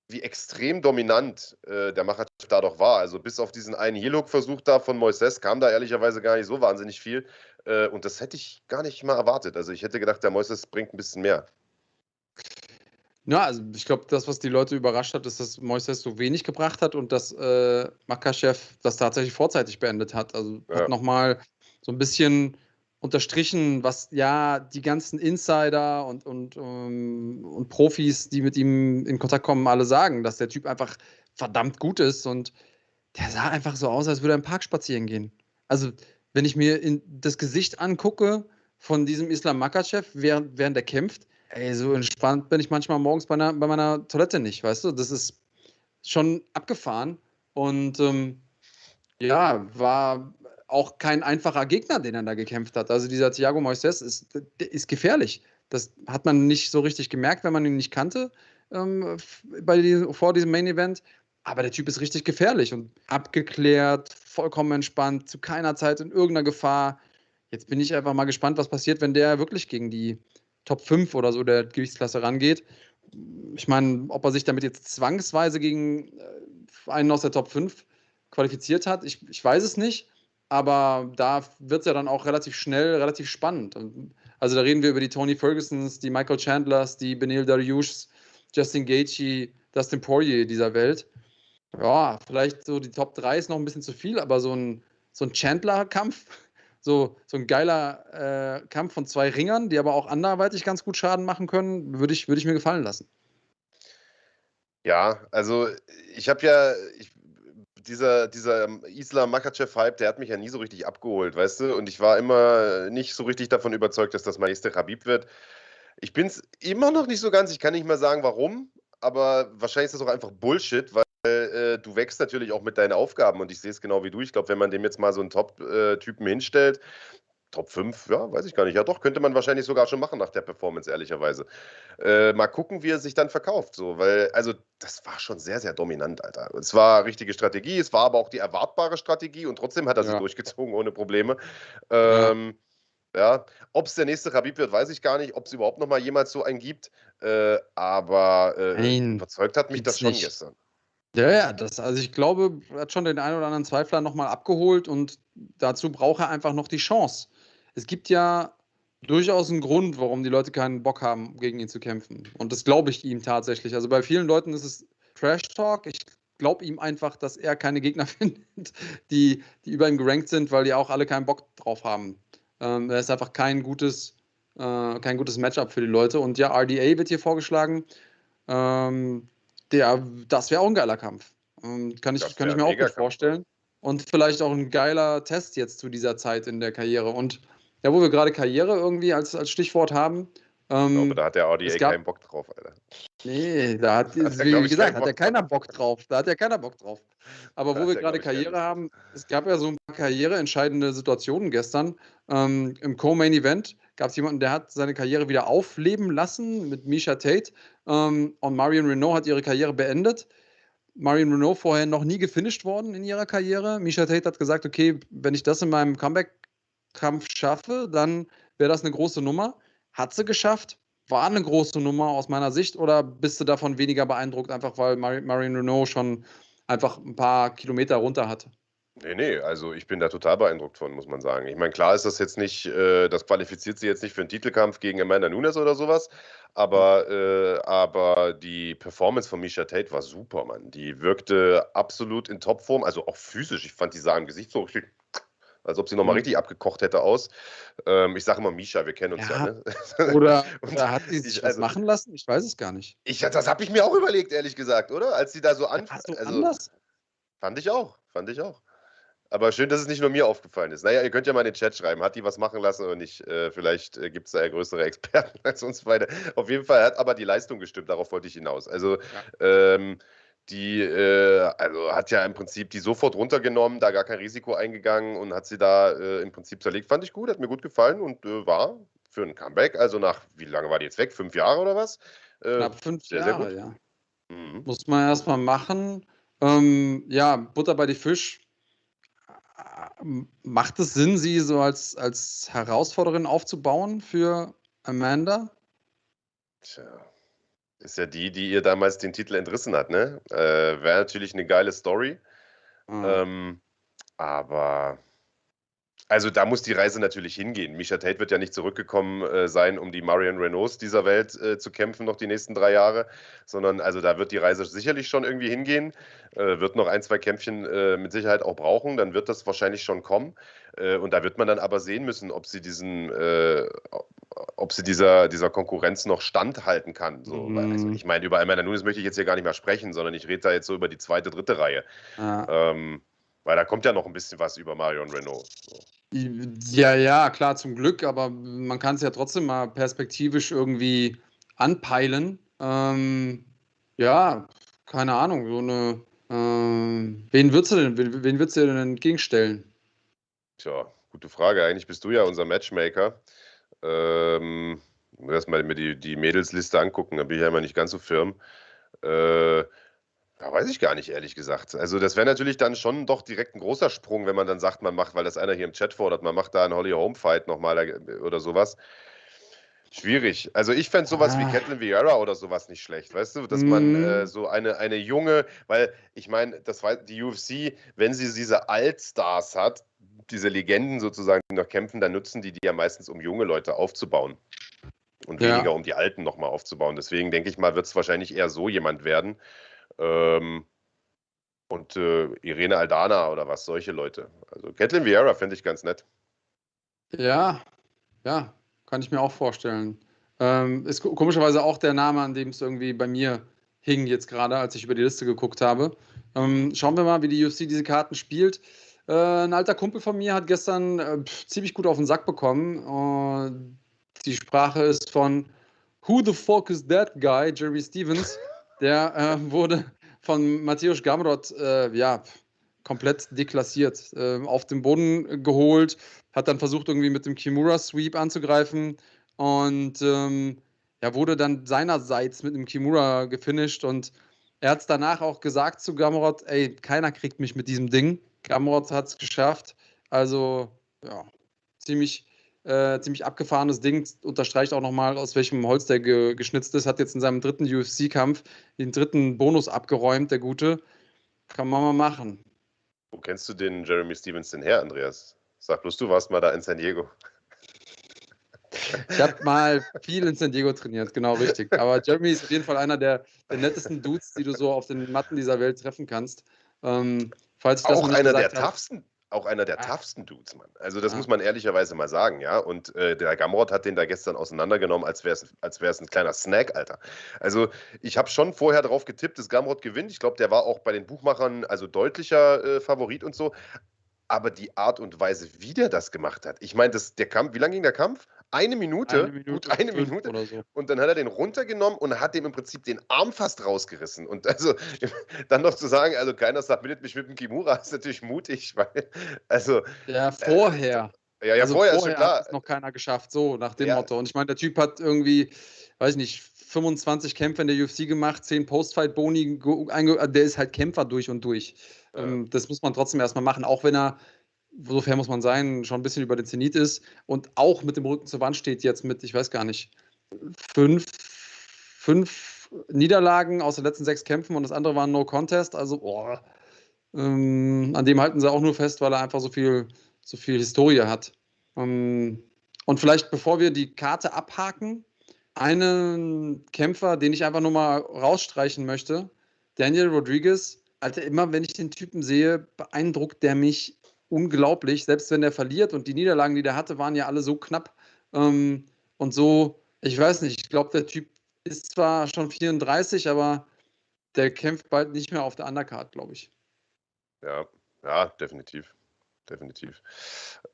wie extrem dominant äh, der Makachev da doch war. Also bis auf diesen einen Heel-Hook-Versuch da von Moises kam da ehrlicherweise gar nicht so wahnsinnig viel. Äh, und das hätte ich gar nicht mal erwartet. Also ich hätte gedacht, der Moises bringt ein bisschen mehr.
Ja, also ich glaube, das, was die Leute überrascht hat, ist, dass Moises so wenig gebracht hat und dass äh, Makachev das tatsächlich vorzeitig beendet hat. Also ja. hat nochmal so ein bisschen unterstrichen, was ja die ganzen Insider und, und, um, ähm, und Profis, die mit ihm in Kontakt kommen, alle sagen, dass der Typ einfach verdammt gut ist und der sah einfach so aus, als würde er im Park spazieren gehen. Also, wenn ich mir das Gesicht angucke von diesem Islam Makachev, während, während er kämpft, ey, so entspannt bin ich manchmal morgens bei, einer, bei meiner Toilette nicht, weißt du? Das ist schon abgefahren und ähm, ja, war auch kein einfacher Gegner, den er da gekämpft hat. Also dieser Thiago Moises ist, ist gefährlich. Das hat man nicht so richtig gemerkt, wenn man ihn nicht kannte ähm, bei die, vor diesem Main Event. Aber der Typ ist richtig gefährlich und abgeklärt, vollkommen entspannt, zu keiner Zeit in irgendeiner Gefahr. Jetzt bin ich einfach mal gespannt, was passiert, wenn der wirklich gegen die Top 5 oder so der Gewichtsklasse rangeht. Ich meine, ob er sich damit jetzt zwangsweise gegen äh, einen aus der Top 5 qualifiziert hat, ich, ich weiß es nicht. Aber da wird es ja dann auch relativ schnell, relativ spannend. Also da reden wir über die Tony Fergusons, die Michael Chandlers, die Benil Dariushs, Justin Gaethje, Dustin Poirier dieser Welt. Ja, vielleicht so die Top 3 ist noch ein bisschen zu viel, aber so ein, so ein Chandler-Kampf, so, so ein geiler äh, Kampf von zwei Ringern, die aber auch anderweitig ganz gut Schaden machen können, würde ich, würd ich mir gefallen lassen.
Ja, also ich habe ja, ich dieser, dieser Islam Makachev-Hype, der hat mich ja nie so richtig abgeholt, weißt du? Und ich war immer nicht so richtig davon überzeugt, dass das mein nächster Habib wird. Ich bin es immer noch nicht so ganz, ich kann nicht mal sagen, warum, aber wahrscheinlich ist das auch einfach Bullshit, weil äh, du wächst natürlich auch mit deinen Aufgaben und ich sehe es genau wie du. Ich glaube, wenn man dem jetzt mal so einen Top-Typen hinstellt, Top 5, ja, weiß ich gar nicht. Ja, doch, könnte man wahrscheinlich sogar schon machen nach der Performance, ehrlicherweise. Äh, mal gucken, wie er sich dann verkauft. So, weil, also, das war schon sehr, sehr dominant, Alter. Es war richtige Strategie, es war aber auch die erwartbare Strategie und trotzdem hat er ja. sie durchgezogen ohne Probleme. Ähm, ja. ja. ob es der nächste Rabib wird, weiß ich gar nicht, ob es überhaupt noch mal jemals so einen gibt. Äh, aber äh, überzeugt hat mich das schon nicht. gestern.
Ja, ja, das, also ich glaube, er hat schon den einen oder anderen Zweifler nochmal abgeholt und dazu braucht er einfach noch die Chance es gibt ja durchaus einen Grund, warum die Leute keinen Bock haben, gegen ihn zu kämpfen. Und das glaube ich ihm tatsächlich. Also bei vielen Leuten ist es Trash Talk. Ich glaube ihm einfach, dass er keine Gegner findet, die, die über ihm gerankt sind, weil die auch alle keinen Bock drauf haben. Ähm, er ist einfach kein gutes, äh, kein gutes Matchup für die Leute. Und ja, RDA wird hier vorgeschlagen. Ähm, der, das wäre auch ein geiler Kampf. Ähm, kann ich, kann ich mir auch gut vorstellen. Und vielleicht auch ein geiler Test jetzt zu dieser Zeit in der Karriere. Und ja, wo wir gerade Karriere irgendwie als, als Stichwort haben.
Ähm, ich glaube, da hat der RDA gab, keinen Bock drauf, Alter.
Nee, da hat, hat wie gesagt, hat ja keiner. Bock drauf. Da hat ja keiner Bock drauf. Aber da wo wir gerade Karriere haben, es gab ja so ein paar karriereentscheidende Situationen gestern. Ähm, Im Co-Main Event gab es jemanden, der hat seine Karriere wieder aufleben lassen mit Misha Tate. Ähm, und Marion Renault hat ihre Karriere beendet. Marion Renault vorher noch nie gefinisht worden in ihrer Karriere. Misha Tate hat gesagt, okay, wenn ich das in meinem Comeback Kampf schaffe, dann wäre das eine große Nummer. Hat sie geschafft? War eine große Nummer aus meiner Sicht oder bist du davon weniger beeindruckt, einfach weil Mar Marion Renault schon einfach ein paar Kilometer runter hatte?
Nee, nee, also ich bin da total beeindruckt von, muss man sagen. Ich meine, klar ist das jetzt nicht, äh, das qualifiziert sie jetzt nicht für einen Titelkampf gegen Amanda Nunes oder sowas, aber, äh, aber die Performance von Misha Tate war super, Mann. Die wirkte absolut in Topform, also auch physisch. Ich fand, die sah im Gesicht so richtig als ob sie nochmal mhm. richtig abgekocht hätte aus. Ähm, ich sage immer Misha, wir kennen uns ja. ja
ne? Oder, oder, hat sie sich ich, also, was machen lassen? Ich weiß es gar nicht.
Ich, das habe ich mir auch überlegt, ehrlich gesagt, oder? Als sie da so anfangen.
So also, anders?
Fand ich auch, fand ich auch. Aber schön, dass es nicht nur mir aufgefallen ist. Naja, ihr könnt ja mal in den Chat schreiben, hat die was machen lassen oder nicht? Äh, vielleicht äh, gibt es da ja größere Experten als uns beide. Auf jeden Fall hat aber die Leistung gestimmt, darauf wollte ich hinaus. Also, ja. ähm, die äh, also hat ja im Prinzip die sofort runtergenommen, da gar kein Risiko eingegangen und hat sie da äh, im Prinzip zerlegt. Fand ich gut, hat mir gut gefallen und äh, war für ein Comeback, also nach, wie lange war die jetzt weg? Fünf Jahre oder was?
Äh, Knapp fünf sehr, Jahre, sehr ja. Mhm. Muss man erstmal machen. Ähm, ja, Butter bei die Fisch. Macht es Sinn, sie so als, als Herausforderin aufzubauen für Amanda?
Tja. Ist ja die, die ihr damals den Titel entrissen hat, ne? Äh, Wäre natürlich eine geile Story. Mhm. Ähm, aber Also da muss die Reise natürlich hingehen. Misha Tate wird ja nicht zurückgekommen äh, sein, um die Marion Renaults dieser Welt äh, zu kämpfen, noch die nächsten drei Jahre, sondern also da wird die Reise sicherlich schon irgendwie hingehen, äh, wird noch ein, zwei Kämpfchen äh, mit Sicherheit auch brauchen, dann wird das wahrscheinlich schon kommen. Äh, und da wird man dann aber sehen müssen, ob sie diesen, äh, ob sie dieser, dieser Konkurrenz noch standhalten kann. So, mhm. also ich meine, über Amanda Nunes möchte ich jetzt hier gar nicht mehr sprechen, sondern ich rede da jetzt so über die zweite, dritte Reihe. Ja. Ähm, weil da kommt ja noch ein bisschen was über Marion Renault. So.
Ja, ja, klar, zum Glück, aber man kann es ja trotzdem mal perspektivisch irgendwie anpeilen. Ähm, ja, keine Ahnung, so eine. Äh, wen würdest du denn, wen, wen würdest du denn entgegenstellen?
Tja, gute Frage. Eigentlich bist du ja unser Matchmaker. Ähm, erstmal mir die, die Mädelsliste angucken, da bin ich ja immer nicht ganz so firm. Äh, ja, weiß ich gar nicht, ehrlich gesagt. Also, das wäre natürlich dann schon doch direkt ein großer Sprung, wenn man dann sagt, man macht, weil das einer hier im Chat fordert, man macht da einen Holly Home Fight nochmal äh, oder sowas. Schwierig. Also ich fände sowas ah. wie Catelyn Vieira oder sowas nicht schlecht, weißt du, dass mm. man äh, mhm. so eine, eine junge, weil ich meine, das war die UFC, wenn sie diese Altstars hat, diese Legenden sozusagen, die noch kämpfen, dann nutzen die die ja meistens, um junge Leute aufzubauen und ja. weniger um die Alten nochmal aufzubauen. Deswegen denke ich mal, wird es wahrscheinlich eher so jemand werden. Ähm, und äh, Irene Aldana oder was, solche Leute. Also Catelyn Vieira finde ich ganz nett.
Ja, ja, kann ich mir auch vorstellen. Ähm, ist komischerweise auch der Name, an dem es irgendwie bei mir hing jetzt gerade, als ich über die Liste geguckt habe. Ähm, schauen wir mal, wie die UFC diese Karten spielt. Äh, ein alter Kumpel von mir hat gestern äh, ziemlich gut auf den Sack bekommen. die Sprache ist von Who the fuck is that guy? Jerry Stevens. Der äh, wurde von Matthäus Gamrot äh, ja, komplett deklassiert, äh, auf den Boden geholt, hat dann versucht, irgendwie mit dem Kimura-Sweep anzugreifen und ähm, ja, wurde dann seinerseits mit dem Kimura gefinisht und er hat es danach auch gesagt zu Gamrot, ey, keiner kriegt mich mit diesem Ding. Gamrot hat es geschafft. Also, ja, ziemlich, äh, ziemlich abgefahrenes Ding. Unterstreicht auch nochmal, aus welchem Holz der ge geschnitzt ist. Hat jetzt in seinem dritten UFC-Kampf den dritten Bonus abgeräumt, der Gute. Kann man mal machen.
Wo kennst du den Jeremy Stevens denn her, Andreas? Sag bloß, du warst mal da in San Diego.
Ich habe mal viel in San Diego trainiert, genau richtig. Aber Jeremy ist auf jeden Fall einer der, der nettesten Dudes, die du so auf den Matten dieser Welt treffen kannst. Ähm,
falls ich das auch einer der toughsten, auch einer der ah. toughsten Dudes, Mann. Also das ah. muss man ehrlicherweise mal sagen, ja. Und äh, der Gamrot hat den da gestern auseinandergenommen, als wäre es als wär's ein kleiner Snack, Alter. Also ich habe schon vorher darauf getippt, dass Gamrot gewinnt. Ich glaube, der war auch bei den Buchmachern also deutlicher äh, Favorit und so. Aber die Art und Weise, wie der das gemacht hat. Ich meine, der Kampf, wie lange ging der Kampf? Eine Minute, eine Minute gut eine Minute. So. Und dann hat er den runtergenommen und hat dem im Prinzip den Arm fast rausgerissen. Und also dann noch zu sagen, also keiner submittet mich mit dem Kimura, ist natürlich mutig, weil, also.
Ja, vorher.
Äh, ja, ja, also vorher,
vorher hat es noch keiner geschafft, so nach dem ja. Motto. Und ich meine, der Typ hat irgendwie, weiß ich nicht, 25 Kämpfe in der UFC gemacht, 10 Postfight-Boni, der ist halt Kämpfer durch und durch. Ja. Ähm, das muss man trotzdem erstmal machen, auch wenn er so fair muss man sein, schon ein bisschen über den Zenit ist und auch mit dem Rücken zur Wand steht jetzt mit, ich weiß gar nicht, fünf, fünf Niederlagen aus den letzten sechs Kämpfen und das andere war ein No Contest. Also, boah, ähm, an dem halten sie auch nur fest, weil er einfach so viel, so viel Historie hat. Ähm, und vielleicht, bevor wir die Karte abhaken, einen Kämpfer, den ich einfach nur mal rausstreichen möchte, Daniel Rodriguez. Alter, immer wenn ich den Typen sehe, beeindruckt der mich unglaublich, selbst wenn er verliert und die Niederlagen, die der hatte, waren ja alle so knapp ähm, und so, ich weiß nicht, ich glaube, der Typ ist zwar schon 34, aber der kämpft bald nicht mehr auf der Undercard, glaube ich.
Ja, ja, definitiv. Definitiv.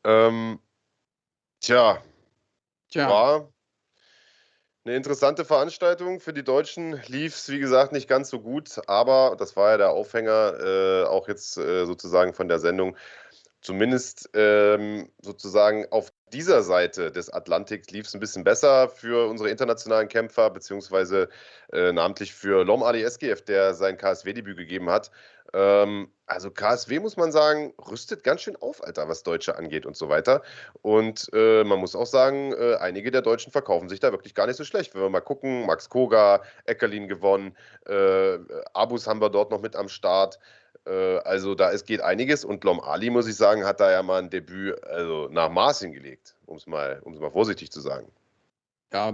Ähm, tja, tja, war eine interessante Veranstaltung. Für die Deutschen lief es, wie gesagt, nicht ganz so gut, aber das war ja der Aufhänger, äh, auch jetzt äh, sozusagen von der Sendung, zumindest ähm, sozusagen auf dieser Seite des Atlantiks lief es ein bisschen besser für unsere internationalen Kämpfer, beziehungsweise äh, namentlich für Lom Ali SGF, der sein KSW-Debüt gegeben hat. Ähm, also KSW muss man sagen, rüstet ganz schön auf, Alter, was Deutsche angeht und so weiter. Und äh, man muss auch sagen, äh, einige der Deutschen verkaufen sich da wirklich gar nicht so schlecht. Wenn wir mal gucken, Max Koga, Eckerlin gewonnen, äh, Abus haben wir dort noch mit am Start. Äh, also da es geht einiges und Lom Ali, muss ich sagen, hat da ja mal ein Debüt also nach Maß hingelegt, um es mal, mal vorsichtig zu sagen.
Ja,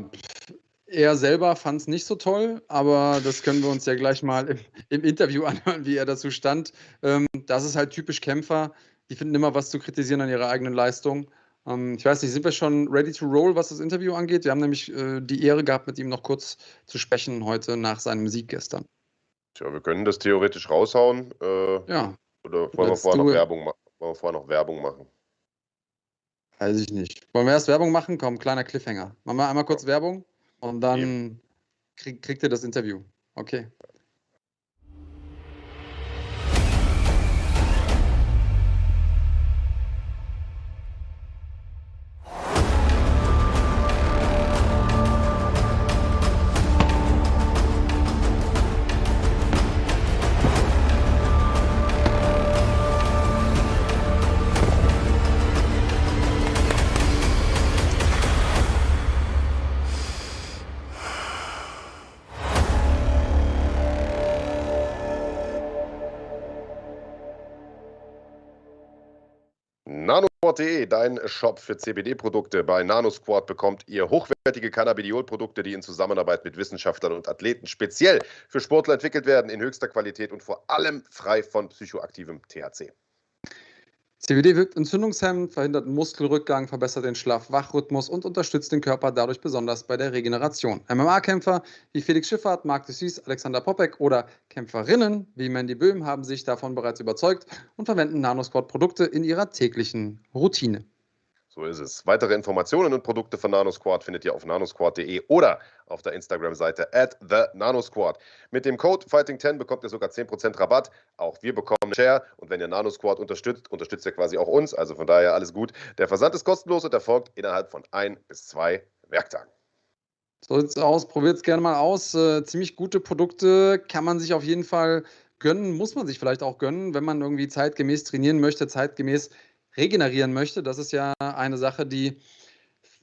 er selber fand es nicht so toll, aber das können wir uns ja gleich mal im, im Interview anhören, wie er dazu stand. Ähm, das ist halt typisch Kämpfer. Die finden immer was zu kritisieren an ihrer eigenen Leistung. Ähm, ich weiß nicht, sind wir schon ready to roll, was das Interview angeht? Wir haben nämlich äh, die Ehre gehabt, mit ihm noch kurz zu sprechen heute nach seinem Sieg gestern.
Tja, wir können das theoretisch raushauen. Äh, ja. Oder wollen wir, vorher noch Werbung wollen wir vorher noch Werbung machen?
Weiß ich nicht. Wollen wir erst Werbung machen? Komm, kleiner Cliffhanger. Machen wir einmal kurz Werbung und dann krieg, kriegt ihr das Interview. Okay.
Nanosport.de, dein Shop für CBD-Produkte. Bei Nanosquad bekommt ihr hochwertige Cannabidiol-Produkte, die in Zusammenarbeit mit Wissenschaftlern und Athleten speziell für Sportler entwickelt werden, in höchster Qualität und vor allem frei von psychoaktivem THC.
CBD wirkt entzündungshemmend, verhindert Muskelrückgang, verbessert den Schlaf-Wach-Rhythmus und unterstützt den Körper dadurch besonders bei der Regeneration. MMA-Kämpfer wie Felix Schiffert, Marc Dussis, Alexander Popek oder Kämpferinnen wie Mandy Böhm haben sich davon bereits überzeugt und verwenden Nanosport-Produkte in ihrer täglichen Routine.
So ist es. Weitere Informationen und Produkte von NanoSquad findet ihr auf nanosquad.de oder auf der Instagram-Seite at the NanoSquad. Mit dem Code Fighting10 bekommt ihr sogar 10% Rabatt. Auch wir bekommen einen Share und wenn ihr NanoSquad unterstützt, unterstützt ihr quasi auch uns. Also von daher alles gut. Der Versand ist kostenlos und erfolgt innerhalb von ein bis zwei Werktagen.
So sieht es aus. Probiert es gerne mal aus. Äh, ziemlich gute Produkte kann man sich auf jeden Fall gönnen, muss man sich vielleicht auch gönnen, wenn man irgendwie zeitgemäß trainieren möchte, zeitgemäß regenerieren möchte. Das ist ja eine Sache, die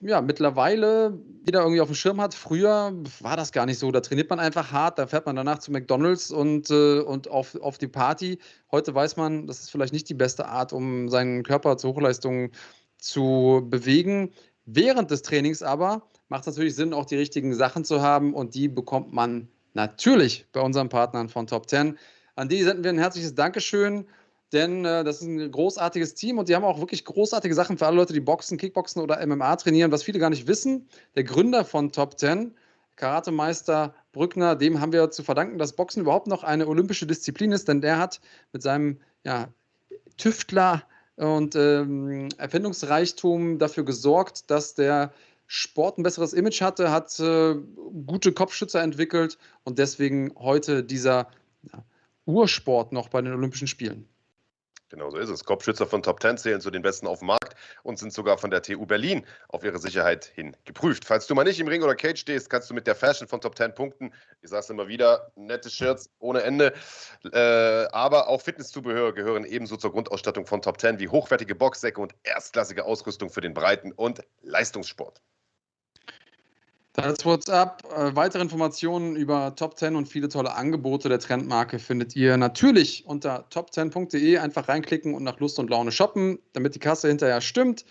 ja, mittlerweile jeder irgendwie auf dem Schirm hat. Früher war das gar nicht so. Da trainiert man einfach hart, da fährt man danach zu McDonalds und, äh, und auf, auf die Party. Heute weiß man, das ist vielleicht nicht die beste Art, um seinen Körper zur Hochleistung zu bewegen. Während des Trainings aber macht es natürlich Sinn, auch die richtigen Sachen zu haben und die bekommt man natürlich bei unseren Partnern von Top 10. An die senden wir ein herzliches Dankeschön denn äh, das ist ein großartiges Team und die haben auch wirklich großartige Sachen für alle Leute, die Boxen, Kickboxen oder MMA trainieren, was viele gar nicht wissen. Der Gründer von Top 10, Karatemeister Brückner, dem haben wir zu verdanken, dass Boxen überhaupt noch eine olympische Disziplin ist, denn der hat mit seinem ja, Tüftler und ähm, Erfindungsreichtum dafür gesorgt, dass der Sport ein besseres Image hatte, hat äh, gute Kopfschützer entwickelt und deswegen heute dieser ja, Ursport noch bei den Olympischen Spielen.
Genau so ist es. Kopfschützer von Top 10 zählen zu den besten auf dem Markt und sind sogar von der TU Berlin auf ihre Sicherheit hin geprüft. Falls du mal nicht im Ring oder Cage stehst, kannst du mit der Fashion von Top 10 punkten. Ich sage es immer wieder, nette Shirts ohne Ende. Äh, aber auch Fitnesszubehör gehören ebenso zur Grundausstattung von Top 10 wie hochwertige Boxsäcke und erstklassige Ausrüstung für den Breiten- und Leistungssport.
Das WhatsApp. Äh, weitere Informationen über Top 10 und viele tolle Angebote der Trendmarke findet ihr natürlich unter top10.de. Einfach reinklicken und nach Lust und Laune shoppen. Damit die Kasse hinterher stimmt,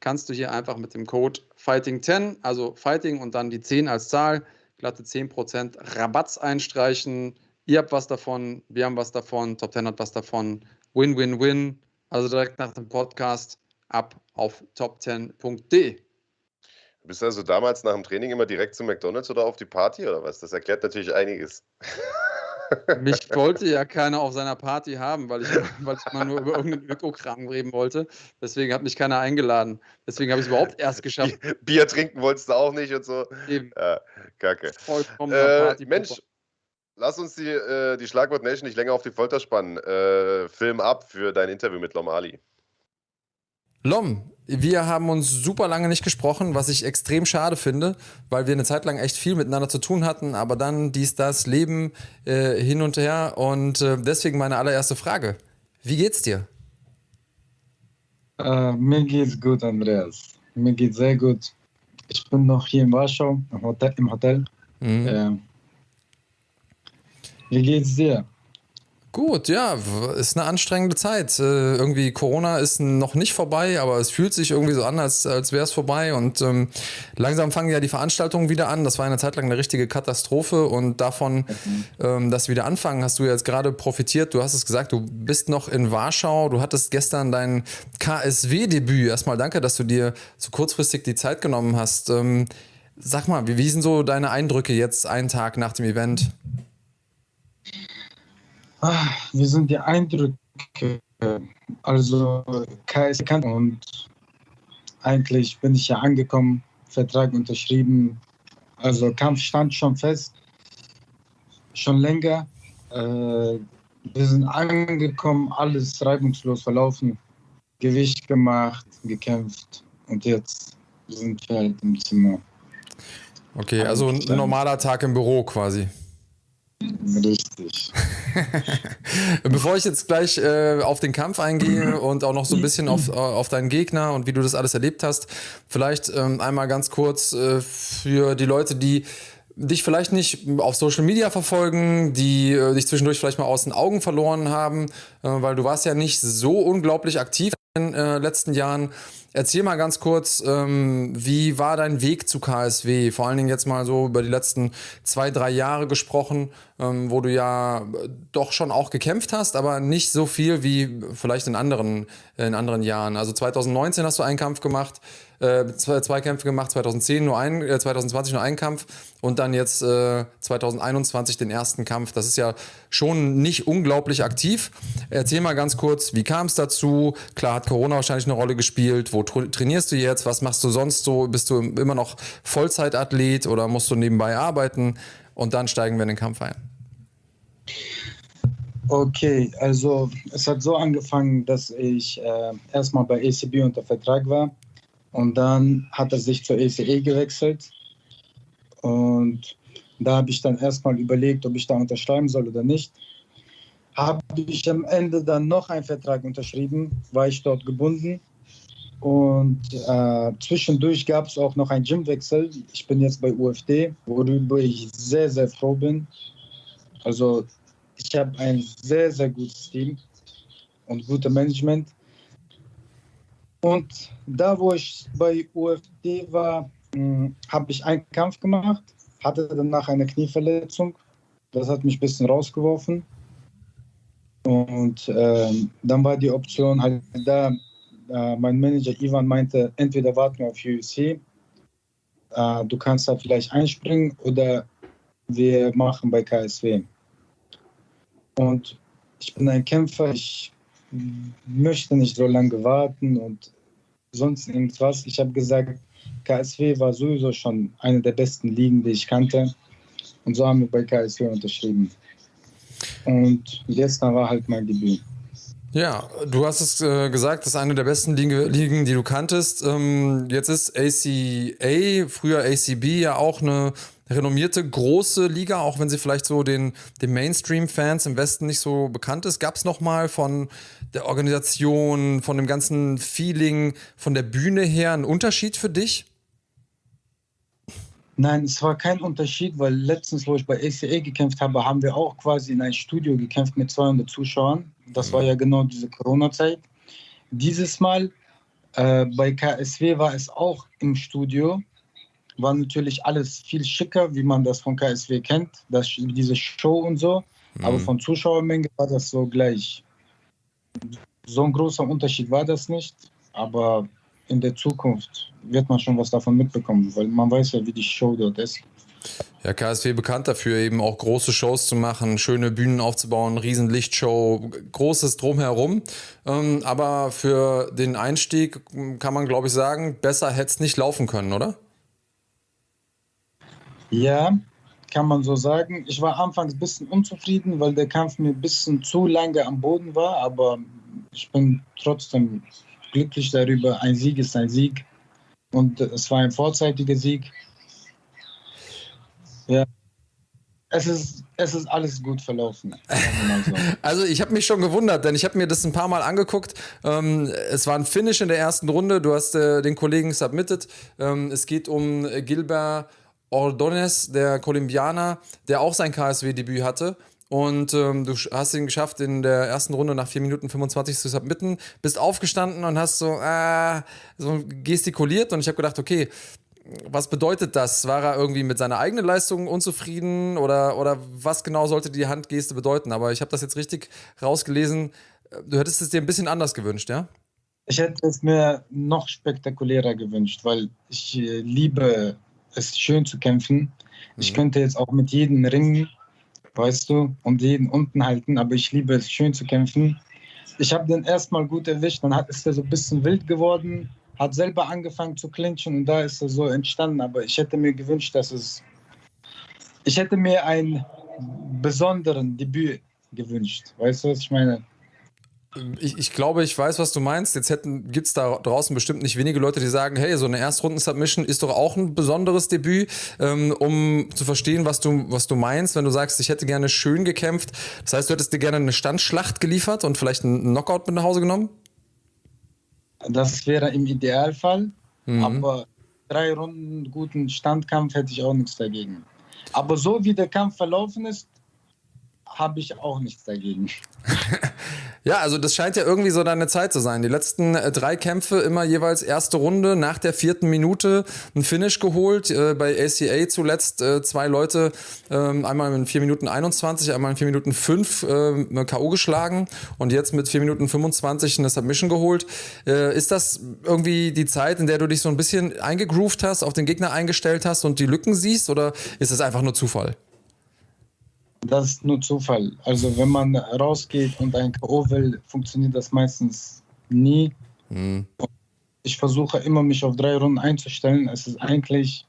kannst du hier einfach mit dem Code Fighting10, also Fighting und dann die 10 als Zahl, glatte 10% Rabatts einstreichen. Ihr habt was davon, wir haben was davon, Top 10 hat was davon. Win, win, win. Also direkt nach dem Podcast ab auf top10.de.
Du bist also damals nach dem Training immer direkt zu McDonalds oder auf die Party oder was? Das erklärt natürlich einiges.
Mich wollte ja keiner auf seiner Party haben, weil ich, weil ich mal nur über irgendeinen Ökokram reden wollte. Deswegen hat mich keiner eingeladen. Deswegen habe ich es überhaupt erst geschafft.
Bier trinken wolltest du auch nicht und so. Eben. Ja, kacke. Vollkommen äh, Mensch, lass uns die, äh, die Schlagwort Nation nicht länger auf die Folter spannen. Äh, Film ab für dein Interview mit Lomali.
Lom, wir haben uns super lange nicht gesprochen, was ich extrem schade finde, weil wir eine Zeit lang echt viel miteinander zu tun hatten, aber dann dies, das, Leben äh, hin und her. Und äh, deswegen meine allererste Frage. Wie geht's dir?
Uh, mir geht's gut, Andreas. Mir geht's sehr gut. Ich bin noch hier in Warschau im Hotel. Im Hotel. Mhm. Äh, wie geht's dir?
Gut, ja, ist eine anstrengende Zeit. Äh, irgendwie Corona ist noch nicht vorbei, aber es fühlt sich irgendwie so an, als, als wäre es vorbei. Und ähm, langsam fangen ja die Veranstaltungen wieder an. Das war eine Zeit lang eine richtige Katastrophe. Und davon, mhm. ähm, dass sie wieder anfangen, hast du jetzt gerade profitiert. Du hast es gesagt, du bist noch in Warschau. Du hattest gestern dein KSW-Debüt. Erstmal danke, dass du dir so kurzfristig die Zeit genommen hast. Ähm, sag mal, wie, wie sind so deine Eindrücke jetzt einen Tag nach dem Event?
Ah, wie sind die Eindrücke? Also KS kann und eigentlich bin ich ja angekommen, Vertrag unterschrieben. Also Kampf stand schon fest, schon länger. Äh, wir sind angekommen, alles reibungslos verlaufen, Gewicht gemacht, gekämpft und jetzt sind wir halt im Zimmer.
Okay, also ein normaler Tag im Büro quasi.
Richtig.
Bevor ich jetzt gleich äh, auf den Kampf eingehe und auch noch so ein bisschen auf, äh, auf deinen Gegner und wie du das alles erlebt hast, vielleicht ähm, einmal ganz kurz äh, für die Leute, die dich vielleicht nicht auf Social Media verfolgen, die äh, dich zwischendurch vielleicht mal aus den Augen verloren haben, äh, weil du warst ja nicht so unglaublich aktiv in den äh, letzten Jahren. Erzähl mal ganz kurz, ähm, wie war dein Weg zu KSW? Vor allen Dingen jetzt mal so über die letzten zwei, drei Jahre gesprochen, ähm, wo du ja doch schon auch gekämpft hast, aber nicht so viel wie vielleicht in anderen, in anderen Jahren. Also 2019 hast du einen Kampf gemacht, äh, zwei, Kämpfe gemacht, 2010 nur ein, äh, 2020 nur einen Kampf und dann jetzt äh, 2021 den ersten Kampf. Das ist ja schon nicht unglaublich aktiv. Erzähl mal ganz kurz, wie kam es dazu? Klar hat Corona wahrscheinlich eine Rolle gespielt. Wo trainierst du jetzt? Was machst du sonst so? Bist du immer noch Vollzeitathlet oder musst du nebenbei arbeiten? Und dann steigen wir in den Kampf ein.
Okay, also es hat so angefangen, dass ich äh, erstmal bei ACB unter Vertrag war und dann hat er sich zur ECE e gewechselt. Und da habe ich dann erstmal überlegt, ob ich da unterschreiben soll oder nicht. Habe ich am Ende dann noch einen Vertrag unterschrieben, war ich dort gebunden. Und äh, zwischendurch gab es auch noch einen Gymwechsel. Ich bin jetzt bei UFD, worüber ich sehr, sehr froh bin. Also ich habe ein sehr, sehr gutes Team und gutes Management. Und da, wo ich bei UFD war, hm, habe ich einen Kampf gemacht, hatte danach eine Knieverletzung. Das hat mich ein bisschen rausgeworfen. Und äh, dann war die Option halt da, äh, mein Manager Ivan meinte, entweder warten wir auf UFC, äh, du kannst da vielleicht einspringen oder wir machen bei KSW. Und ich bin ein Kämpfer, ich möchte nicht so lange warten und sonst irgendwas. Ich habe gesagt, KSW war sowieso schon eine der besten Ligen, die ich kannte. Und so haben wir bei KSW unterschrieben. Und gestern war halt mein Debüt.
Ja, du hast es äh, gesagt, das ist eine der besten Ligen, die du kanntest. Ähm, jetzt ist ACA, früher ACB, ja auch eine renommierte große Liga, auch wenn sie vielleicht so den, den Mainstream-Fans im Westen nicht so bekannt ist. Gab es nochmal von der Organisation, von dem ganzen Feeling, von der Bühne her einen Unterschied für dich?
Nein, es war kein Unterschied, weil letztens, wo ich bei ACA gekämpft habe, haben wir auch quasi in ein Studio gekämpft mit 200 Zuschauern. Das war ja genau diese Corona-Zeit. Dieses Mal äh, bei KSW war es auch im Studio war natürlich alles viel schicker, wie man das von KSW kennt, das, diese Show und so. Mhm. Aber von Zuschauermenge war das so gleich. So ein großer Unterschied war das nicht, aber in der Zukunft wird man schon was davon mitbekommen, weil man weiß ja, wie die Show dort ist.
Ja, KSW bekannt dafür, eben auch große Shows zu machen, schöne Bühnen aufzubauen, Riesenlichtshow, großes Drumherum. Ähm, aber für den Einstieg kann man, glaube ich, sagen, besser hätte es nicht laufen können, oder?
Ja, kann man so sagen. Ich war anfangs ein bisschen unzufrieden, weil der Kampf mir ein bisschen zu lange am Boden war, aber ich bin trotzdem glücklich darüber. Ein Sieg ist ein Sieg und es war ein vorzeitiger Sieg. Ja. Es ist, es ist alles gut verlaufen.
also ich habe mich schon gewundert, denn ich habe mir das ein paar Mal angeguckt. Ähm, es war ein Finish in der ersten Runde. Du hast äh, den Kollegen submitted. Ähm, es geht um Gilbert Ordonez, der Kolumbianer, der auch sein KSW-Debüt hatte. und ähm, du hast ihn geschafft, in der ersten Runde nach 4 Minuten 25 zu submitten, bist aufgestanden und hast so, äh, so gestikuliert und ich habe gedacht, okay, was bedeutet das? War er irgendwie mit seiner eigenen Leistung unzufrieden oder, oder was genau sollte die Handgeste bedeuten? Aber ich habe das jetzt richtig rausgelesen. Du hättest es dir ein bisschen anders gewünscht, ja?
Ich hätte es mir noch spektakulärer gewünscht, weil ich äh, liebe es, schön zu kämpfen. Mhm. Ich könnte jetzt auch mit jedem ringen, weißt du, und jeden unten halten, aber ich liebe es, schön zu kämpfen. Ich habe den erstmal gut erwischt, dann hat, ist er so ein bisschen wild geworden hat selber angefangen zu clinchen und da ist er so entstanden. Aber ich hätte mir gewünscht, dass es. Ich hätte mir einen besonderen Debüt gewünscht. Weißt du, was ich meine?
Ich, ich, glaube, ich weiß, was du meinst. Jetzt gibt es da draußen bestimmt nicht wenige Leute, die sagen, hey, so eine Erstrunden-Submission ist doch auch ein besonderes Debüt, ähm, um zu verstehen, was du, was du meinst, wenn du sagst, ich hätte gerne schön gekämpft. Das heißt, du hättest dir gerne eine Standschlacht geliefert und vielleicht einen Knockout mit nach Hause genommen?
Das wäre im Idealfall, mhm. aber drei Runden guten Standkampf hätte ich auch nichts dagegen. Aber so wie der Kampf verlaufen ist, habe ich auch nichts dagegen.
ja, also das scheint ja irgendwie so deine Zeit zu sein. Die letzten äh, drei Kämpfe immer jeweils erste Runde, nach der vierten Minute ein Finish geholt. Äh, bei ACA zuletzt äh, zwei Leute, ähm, einmal in 4 Minuten 21, einmal in 4 Minuten 5 äh, K.O. geschlagen und jetzt mit 4 Minuten 25 eine Submission geholt. Äh, ist das irgendwie die Zeit, in der du dich so ein bisschen eingegroovt hast, auf den Gegner eingestellt hast und die Lücken siehst oder ist es einfach nur Zufall?
Das ist nur Zufall. Also wenn man rausgeht und ein K.O. will, funktioniert das meistens nie. Mhm. Ich versuche immer, mich auf drei Runden einzustellen. Es ist eigentlich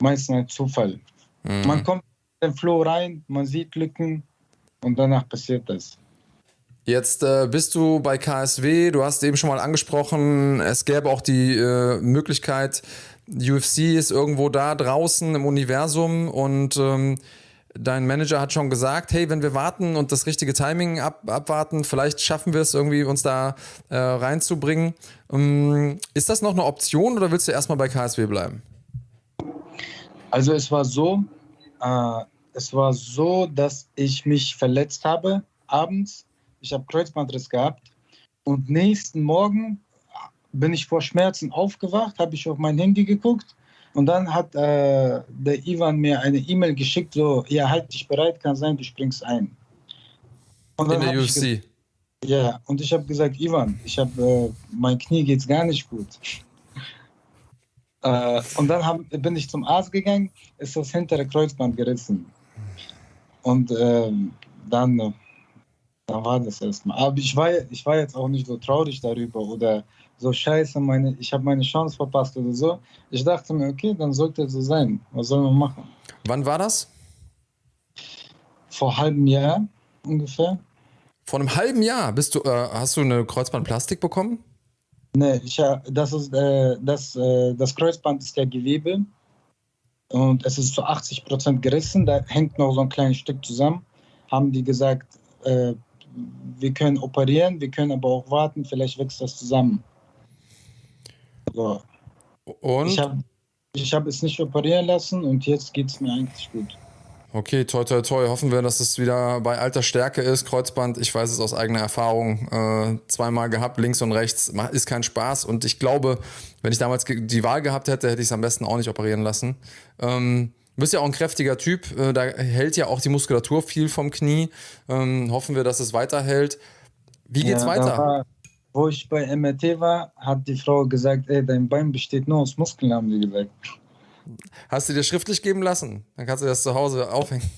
meistens ein Zufall. Mhm. Man kommt in den Flow rein, man sieht Lücken und danach passiert das.
Jetzt äh, bist du bei KSW, du hast eben schon mal angesprochen, es gäbe auch die äh, Möglichkeit, UFC ist irgendwo da draußen im Universum und ähm, dein Manager hat schon gesagt, hey, wenn wir warten und das richtige Timing ab, abwarten, vielleicht schaffen wir es irgendwie, uns da äh, reinzubringen. Ähm, ist das noch eine Option oder willst du erstmal bei KSW bleiben?
Also es war so, äh, es war so, dass ich mich verletzt habe abends. Ich habe Kreuzbandriss gehabt und nächsten Morgen bin ich vor Schmerzen aufgewacht, habe ich auf mein Handy geguckt und dann hat äh, der Ivan mir eine E-Mail geschickt, so, ja, halt dich bereit, kann sein, du springst ein.
In der UFC?
Ja, und ich habe gesagt, Ivan, ich habe, äh, mein Knie geht's gar nicht gut. äh, und dann hab, bin ich zum Arzt gegangen, ist das hintere Kreuzband gerissen. Und ähm, dann, dann war das erstmal. Aber ich war, ich war jetzt auch nicht so traurig darüber oder so scheiße, meine, ich habe meine Chance verpasst oder so. Ich dachte mir, okay, dann sollte es so sein. Was soll man machen?
Wann war das?
Vor einem halben Jahr ungefähr.
Vor einem halben Jahr bist du, äh, hast du eine Kreuzbandplastik bekommen?
Nee, ich, das, ist, äh, das, äh, das Kreuzband ist ja Gewebe und es ist zu 80 Prozent gerissen. Da hängt noch so ein kleines Stück zusammen. Haben die gesagt, äh, wir können operieren, wir können aber auch warten, vielleicht wächst das zusammen. So. Und? Ich habe ich hab es nicht operieren lassen und jetzt geht es mir eigentlich gut.
Okay, toi, toi, toi. Hoffen wir, dass es wieder bei alter Stärke ist. Kreuzband, ich weiß es aus eigener Erfahrung, äh, zweimal gehabt, links und rechts, ist kein Spaß. Und ich glaube, wenn ich damals die Wahl gehabt hätte, hätte ich es am besten auch nicht operieren lassen. Ähm, du bist ja auch ein kräftiger Typ, äh, da hält ja auch die Muskulatur viel vom Knie. Ähm, hoffen wir, dass es weiterhält. Wie geht's ja, weiter?
Wo ich bei MRT war, hat die Frau gesagt, ey, dein Bein besteht nur aus Muskeln, haben die gesagt.
Hast du dir schriftlich geben lassen? Dann kannst du das zu Hause aufhängen.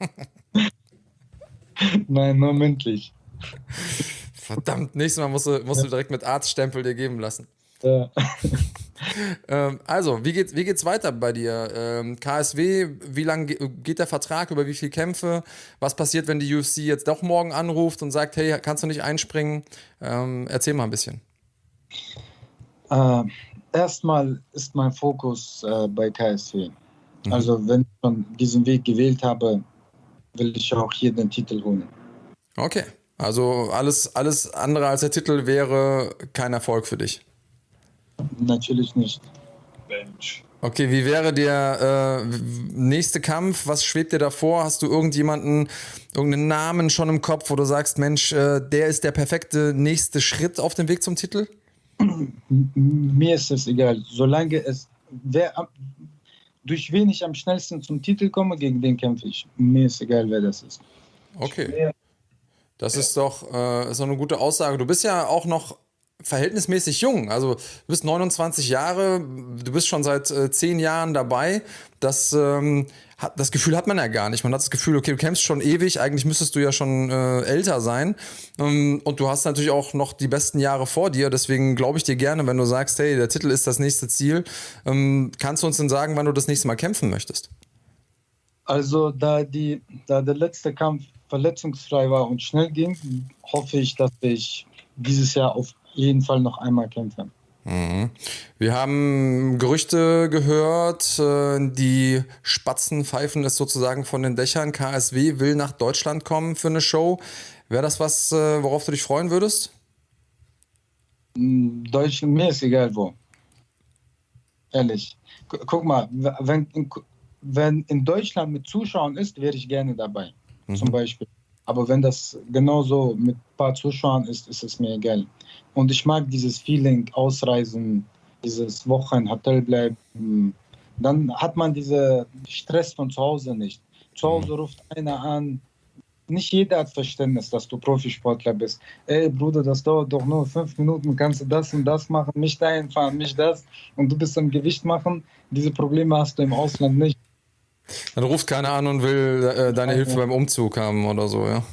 Nein, nur mündlich.
Verdammt, nächstes Mal musst du, musst du direkt mit Arztstempel dir geben lassen. Ja. ähm, also, wie geht wie geht's weiter bei dir? Ähm, KSW, wie lange geht der Vertrag? Über wie viele Kämpfe? Was passiert, wenn die UFC jetzt doch morgen anruft und sagt, hey, kannst du nicht einspringen? Ähm, erzähl mal ein bisschen.
Äh, erstmal ist mein Fokus äh, bei KSW. Mhm. Also, wenn ich schon diesen Weg gewählt habe, will ich auch hier den Titel holen.
Okay. Also alles, alles andere als der Titel wäre kein Erfolg für dich.
Natürlich nicht.
Bench.
Okay, wie wäre der äh, nächste Kampf? Was schwebt dir davor? Hast du irgendjemanden, irgendeinen Namen schon im Kopf, wo du sagst, Mensch, äh, der ist der perfekte nächste Schritt auf dem Weg zum Titel?
Mir ist es egal. Solange es, wer, durch wen ich am schnellsten zum Titel komme, gegen den kämpfe ich. Mir ist egal, wer das ist.
Okay. Das ist doch, äh, ist doch eine gute Aussage. Du bist ja auch noch verhältnismäßig jung. Also du bist 29 Jahre, du bist schon seit äh, zehn Jahren dabei. Das, ähm, hat, das Gefühl hat man ja gar nicht. Man hat das Gefühl, okay, du kämpfst schon ewig, eigentlich müsstest du ja schon äh, älter sein. Ähm, und du hast natürlich auch noch die besten Jahre vor dir. Deswegen glaube ich dir gerne, wenn du sagst, hey, der Titel ist das nächste Ziel. Ähm, kannst du uns denn sagen, wann du das nächste Mal kämpfen möchtest?
Also da, die, da der letzte Kampf verletzungsfrei war und schnell ging, hoffe ich, dass ich dieses Jahr auf jeden Fall noch einmal kämpfen.
Mhm. Wir haben Gerüchte gehört, äh, die Spatzen pfeifen es sozusagen von den Dächern. KSW will nach Deutschland kommen für eine Show. Wäre das was, äh, worauf du dich freuen würdest?
Mm, Deutschland, mir ist egal wo. Ehrlich. Guck mal, wenn, wenn in Deutschland mit Zuschauern ist, wäre ich gerne dabei. Mhm. Zum Beispiel. Aber wenn das genauso mit ein paar Zuschauern ist, ist es mir egal. Und ich mag dieses Feeling, ausreisen, dieses Wochen Hotel bleiben. Dann hat man diesen Stress von zu Hause nicht. Zu Hause mhm. ruft einer an. Nicht jeder hat Verständnis, dass du Profisportler bist. Ey, Bruder, das dauert doch nur fünf Minuten, kannst du das und das machen, mich dahin fahren, mich das. Und du bist am Gewicht machen. Diese Probleme hast du im Ausland nicht.
Dann ruft keiner an und will äh, deine Hilfe beim Umzug haben oder so, ja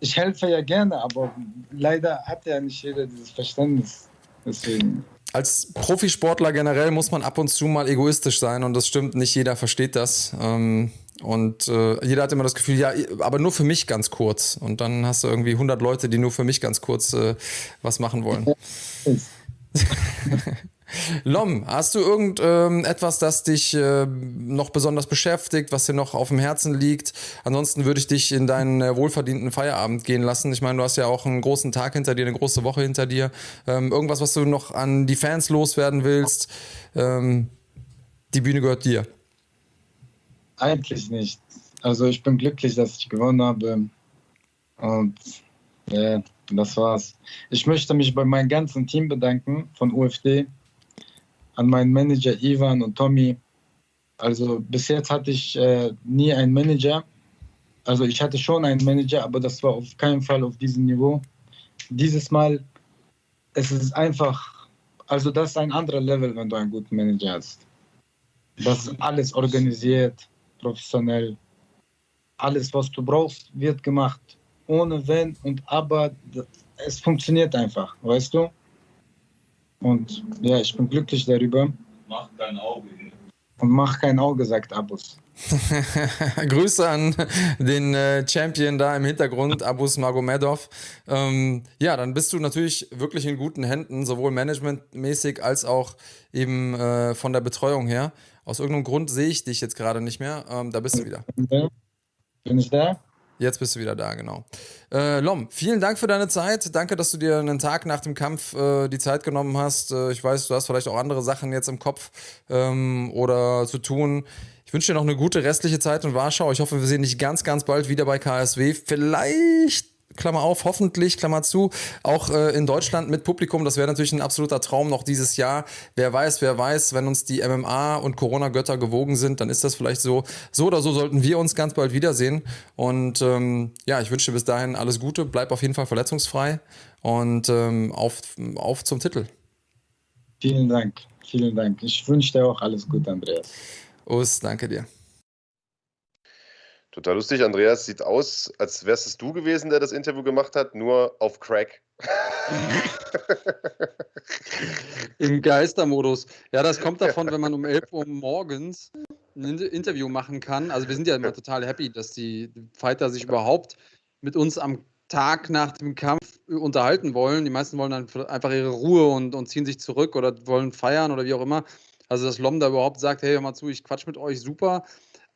ich helfe ja gerne, aber leider hat ja nicht jeder dieses Verständnis. Deswegen.
Als Profisportler generell muss man ab und zu mal egoistisch sein und das stimmt, nicht jeder versteht das. Ähm, und äh, jeder hat immer das Gefühl, ja, aber nur für mich ganz kurz. Und dann hast du irgendwie 100 Leute, die nur für mich ganz kurz äh, was machen wollen. Lom, hast du irgendetwas, ähm, das dich äh, noch besonders beschäftigt, was dir noch auf dem Herzen liegt? Ansonsten würde ich dich in deinen äh, wohlverdienten Feierabend gehen lassen. Ich meine, du hast ja auch einen großen Tag hinter dir, eine große Woche hinter dir. Ähm, irgendwas, was du noch an die Fans loswerden willst? Ähm, die Bühne gehört dir.
Eigentlich nicht. Also ich bin glücklich, dass ich gewonnen habe. Und ja, das war's. Ich möchte mich bei meinem ganzen Team bedanken von UFD an meinen Manager Ivan und Tommy. Also bis jetzt hatte ich äh, nie einen Manager. Also ich hatte schon einen Manager, aber das war auf keinen Fall auf diesem Niveau. Dieses Mal, es ist einfach, also das ist ein anderer Level, wenn du einen guten Manager hast. Das ist alles organisiert, professionell. Alles, was du brauchst, wird gemacht. Ohne Wenn und Aber. Es funktioniert einfach, weißt du? Und ja, ich bin glücklich darüber.
Mach kein Auge hier.
Und mach kein Auge, sagt Abus.
Grüße an den äh, Champion da im Hintergrund, Abus Magomedov. Ähm, ja, dann bist du natürlich wirklich in guten Händen, sowohl managementmäßig als auch eben äh, von der Betreuung her. Aus irgendeinem Grund sehe ich dich jetzt gerade nicht mehr. Ähm, da bist du wieder.
Bin ich da?
Jetzt bist du wieder da, genau. Äh, Lom, vielen Dank für deine Zeit. Danke, dass du dir einen Tag nach dem Kampf äh, die Zeit genommen hast. Äh, ich weiß, du hast vielleicht auch andere Sachen jetzt im Kopf ähm, oder zu tun. Ich wünsche dir noch eine gute restliche Zeit in Warschau. Ich hoffe, wir sehen dich ganz, ganz bald wieder bei KSW. Vielleicht Klammer auf, hoffentlich, Klammer zu, auch äh, in Deutschland mit Publikum. Das wäre natürlich ein absoluter Traum noch dieses Jahr. Wer weiß, wer weiß, wenn uns die MMA und Corona-Götter gewogen sind, dann ist das vielleicht so. So oder so sollten wir uns ganz bald wiedersehen. Und ähm, ja, ich wünsche dir bis dahin alles Gute. Bleib auf jeden Fall verletzungsfrei und ähm, auf, auf zum Titel.
Vielen Dank, vielen Dank. Ich wünsche dir auch alles Gute, Andreas.
Us, danke dir.
Total lustig. Andreas sieht aus, als wärst es du gewesen, der das Interview gemacht hat, nur auf Crack.
Im Geistermodus. Ja, das kommt davon, wenn man um 11 Uhr morgens ein Interview machen kann. Also wir sind ja immer total happy, dass die Fighter sich überhaupt mit uns am Tag nach dem Kampf unterhalten wollen. Die meisten wollen dann einfach ihre Ruhe und, und ziehen sich zurück oder wollen feiern oder wie auch immer. Also dass Lom da überhaupt sagt, hey, hör mal zu, ich quatsch mit euch, super.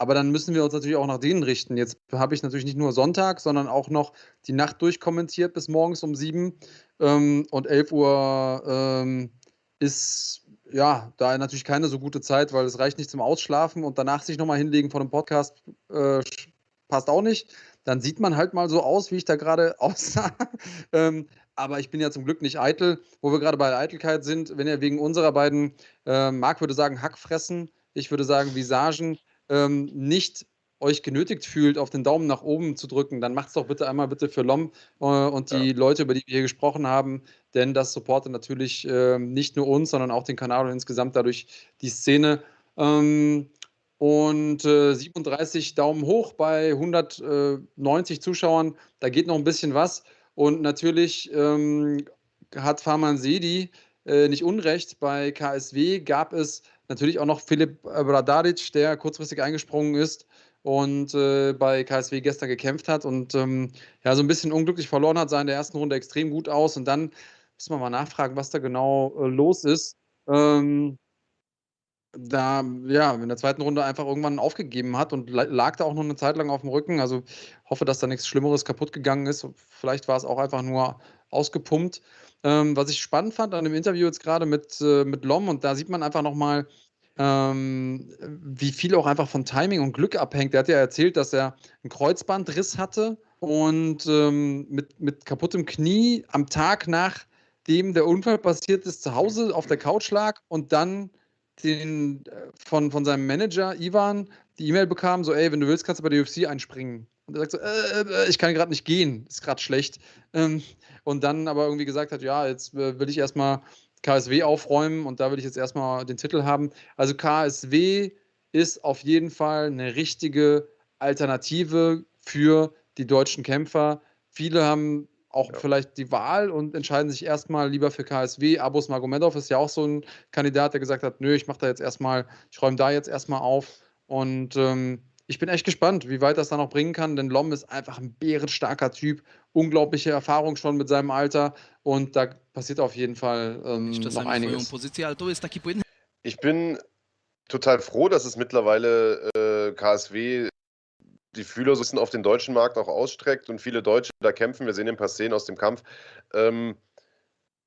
Aber dann müssen wir uns natürlich auch nach denen richten. Jetzt habe ich natürlich nicht nur Sonntag, sondern auch noch die Nacht durchkommentiert bis morgens um sieben. Ähm, und 11 Uhr ähm, ist
ja, da natürlich keine so gute Zeit, weil es reicht nicht zum Ausschlafen und danach sich nochmal hinlegen vor dem Podcast äh, passt auch nicht. Dann sieht man halt mal so aus, wie ich da gerade aussah. ähm, aber ich bin ja zum Glück nicht eitel. Wo wir gerade bei Eitelkeit sind, wenn ihr wegen unserer beiden, äh, Marc würde sagen, Hackfressen, ich würde sagen Visagen, ähm, nicht euch genötigt fühlt, auf den Daumen nach oben zu drücken, dann macht es doch bitte einmal bitte für Lom äh, und die ja. Leute, über die wir hier gesprochen haben, denn das supportet natürlich äh, nicht nur uns, sondern auch den Kanal und insgesamt dadurch die Szene. Ähm, und äh, 37 Daumen hoch bei 190 Zuschauern, da geht noch ein bisschen was. Und natürlich ähm, hat Farman Sedi äh, nicht unrecht. Bei KSW gab es natürlich auch noch Philipp Bradaric, der kurzfristig eingesprungen ist und äh, bei KSW gestern gekämpft hat und ähm, ja, so ein bisschen unglücklich verloren hat, sah in der ersten Runde extrem gut aus und dann müssen wir mal nachfragen, was da genau äh, los ist. Ähm, da, ja, in der zweiten Runde einfach irgendwann aufgegeben hat und lag da auch noch eine Zeit lang auf dem Rücken. Also hoffe, dass da nichts Schlimmeres kaputt gegangen ist. Vielleicht war es auch einfach nur ausgepumpt. Ähm, was ich spannend fand an dem Interview jetzt gerade mit, äh, mit Lom, und da sieht man einfach nochmal, ähm, wie viel auch einfach von Timing und Glück abhängt. Er hat ja erzählt, dass er einen Kreuzbandriss hatte und ähm, mit, mit kaputtem Knie am Tag nachdem der Unfall passiert ist, zu Hause auf der Couch lag und dann den, äh, von, von seinem Manager Ivan die E-Mail bekam, so, ey, wenn du willst, kannst du bei der UFC einspringen. Und er sagt so, äh, äh, ich kann gerade nicht gehen, ist gerade schlecht. Ähm, und dann aber irgendwie gesagt hat, ja, jetzt äh, will ich erstmal KSW aufräumen und da will ich jetzt erstmal den Titel haben. Also KSW ist auf jeden Fall eine richtige Alternative für die deutschen Kämpfer. Viele haben auch ja. vielleicht die Wahl und entscheiden sich erstmal lieber für KSW. Abus Magomedov ist ja auch so ein Kandidat, der gesagt hat, nö, ich mache da jetzt erstmal, ich räume da jetzt erstmal auf. Und ähm, ich bin echt gespannt, wie weit das da noch bringen kann, denn Lom ist einfach ein bärenstarker Typ, unglaubliche Erfahrung schon mit seinem Alter und da passiert auf jeden Fall ähm, noch einiges.
Ich bin total froh, dass es mittlerweile äh, KSW die Fühler so ein bisschen auf den deutschen Markt auch ausstreckt und viele Deutsche da kämpfen. Wir sehen ein paar Szenen aus dem Kampf. Ähm,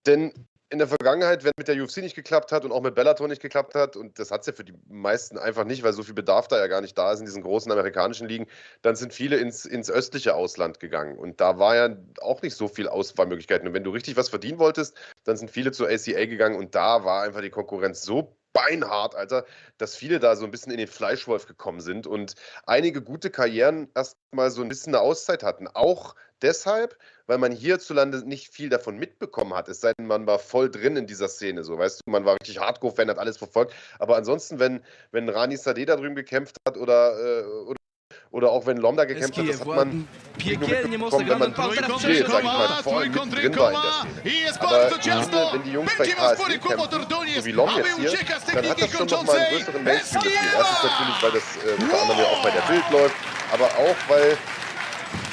denn in der Vergangenheit, wenn mit der UFC nicht geklappt hat und auch mit Bellator nicht geklappt hat, und das hat es ja für die meisten einfach nicht, weil so viel Bedarf da ja gar nicht da ist in diesen großen amerikanischen Ligen, dann sind viele ins, ins östliche Ausland gegangen. Und da war ja auch nicht so viel Auswahlmöglichkeiten. Und wenn du richtig was verdienen wolltest, dann sind viele zur ACA gegangen und da war einfach die Konkurrenz so beinhart, Alter, dass viele da so ein bisschen in den Fleischwolf gekommen sind und einige gute Karrieren erstmal so ein bisschen eine Auszeit hatten. Auch deshalb, weil man hierzulande nicht viel davon mitbekommen hat. Es sei denn, man war voll drin in dieser Szene, so weißt du, man war richtig Hardcore-Fan, hat alles verfolgt. Aber ansonsten, wenn, wenn Rani Sadeh da drüben gekämpft hat oder, äh, oder oder auch wenn Lomda gekämpft hat, das hat man mitbekommen, wenn man viel, sag ich mal, voll drin war in der Szene. Aber ja. wenn die Jungs bei KSW kämpfen, so wie Lom jetzt hier, dann hat das schon nochmal einen größeren Mainstream-Gefühl. Erstens natürlich, weil das äh, unter anderem ja auch bei der Bild läuft, aber auch, weil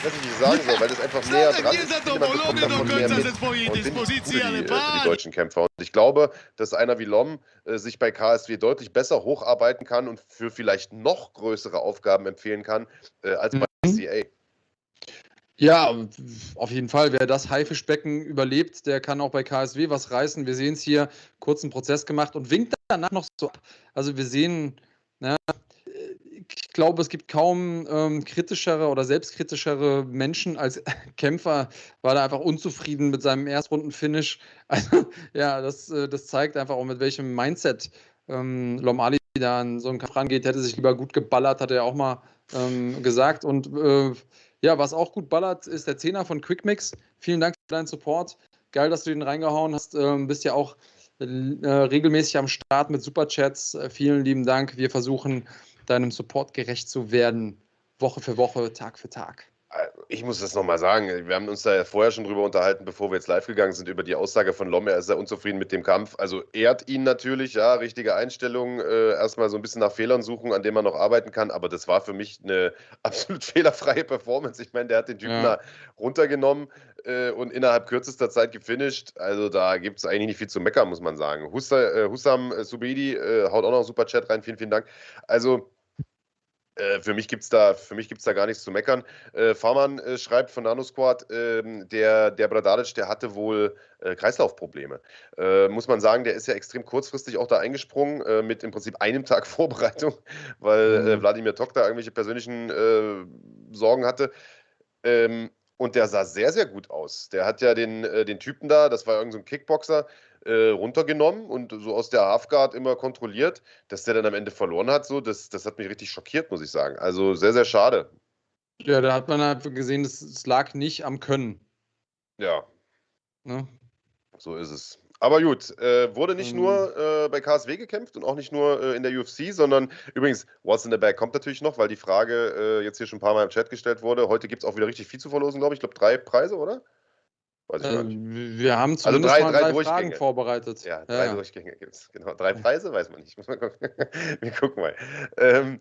weiß ich nicht sagen soll, weil das einfach näher dran ist. Und ich für die, äh, für die deutschen Kämpfer. Und ich glaube, dass einer wie Lom äh, sich bei KSW deutlich besser hocharbeiten kann und für vielleicht noch größere Aufgaben empfehlen kann, äh, als bei mhm. CA.
Ja, auf jeden Fall. Wer das Haifischbecken überlebt, der kann auch bei KSW was reißen. Wir sehen es hier, kurzen Prozess gemacht und winkt danach noch so. Also wir sehen, na, ich glaube, es gibt kaum ähm, kritischere oder selbstkritischere Menschen als Kämpfer, war er einfach unzufrieden mit seinem Erstrunden-Finish. Also, ja, das, äh, das zeigt einfach auch, mit welchem Mindset ähm, Lomali da an so einen Kampf rangeht. Hätte sich lieber gut geballert, hat er auch mal ähm, gesagt. Und äh, ja, was auch gut ballert, ist der Zehner von Quickmix. Vielen Dank für deinen Support. Geil, dass du den reingehauen hast. Ähm, bist ja auch äh, regelmäßig am Start mit Superchats. Äh, vielen lieben Dank. Wir versuchen deinem Support gerecht zu werden, Woche für Woche, Tag für Tag.
Ich muss das nochmal sagen. Wir haben uns da ja vorher schon drüber unterhalten, bevor wir jetzt live gegangen sind, über die Aussage von Lom. Er ist sehr unzufrieden mit dem Kampf. Also ehrt ihn natürlich, ja, richtige Einstellung. Äh, erstmal so ein bisschen nach Fehlern suchen, an denen man noch arbeiten kann. Aber das war für mich eine absolut fehlerfreie Performance. Ich meine, der hat den Typen ja. da runtergenommen äh, und innerhalb kürzester Zeit gefinisht. Also da gibt es eigentlich nicht viel zu meckern, muss man sagen. Hussa, äh, Hussam Subedi äh, haut auch noch einen super Chat rein. Vielen, vielen Dank. Also Äh, für mich gibt es da, da gar nichts zu meckern. Äh, Farman äh, schreibt von Nano Squad, äh, der, der Bradaric, der hatte wohl äh, Kreislaufprobleme. Äh, muss man sagen, der ist ja extrem kurzfristig auch da eingesprungen, mit im Prinzip einem Tag Vorbereitung, weil mhm. Wladimir Tok da irgendwelche persönlichen Sorgen hatte. Ähm, und der sah sehr, sehr gut aus. Der hat ja den, den Typen da, das war irgendein so Kickboxer, äh, runtergenommen und so aus der Halfguard immer kontrolliert, dass der dann am Ende verloren hat, so, das, das hat mich richtig schockiert, muss ich sagen. Also sehr, sehr schade.
Ja, da hat man halt gesehen, es lag nicht am Können.
Ja. Ne? So ist es. Aber gut, äh, wurde nicht mhm. nur äh, bei KSW gekämpft und auch nicht nur äh, in der UFC, sondern übrigens, What's in the Bag kommt natürlich noch, weil die Frage äh, jetzt hier schon ein paar Mal im Chat gestellt wurde. Heute gibt es auch wieder richtig viel zu verlosen, glaube ich. Ich glaube, drei Preise, oder?
Äh. Wir haben also zumindest also drei, drei, drei Fragen vorbereitet.
Ja, drei ja. Durchgänge gibt es. Genau, drei Preise, weiß man nicht. Muss man gucken. Wir gucken mal. Ähm,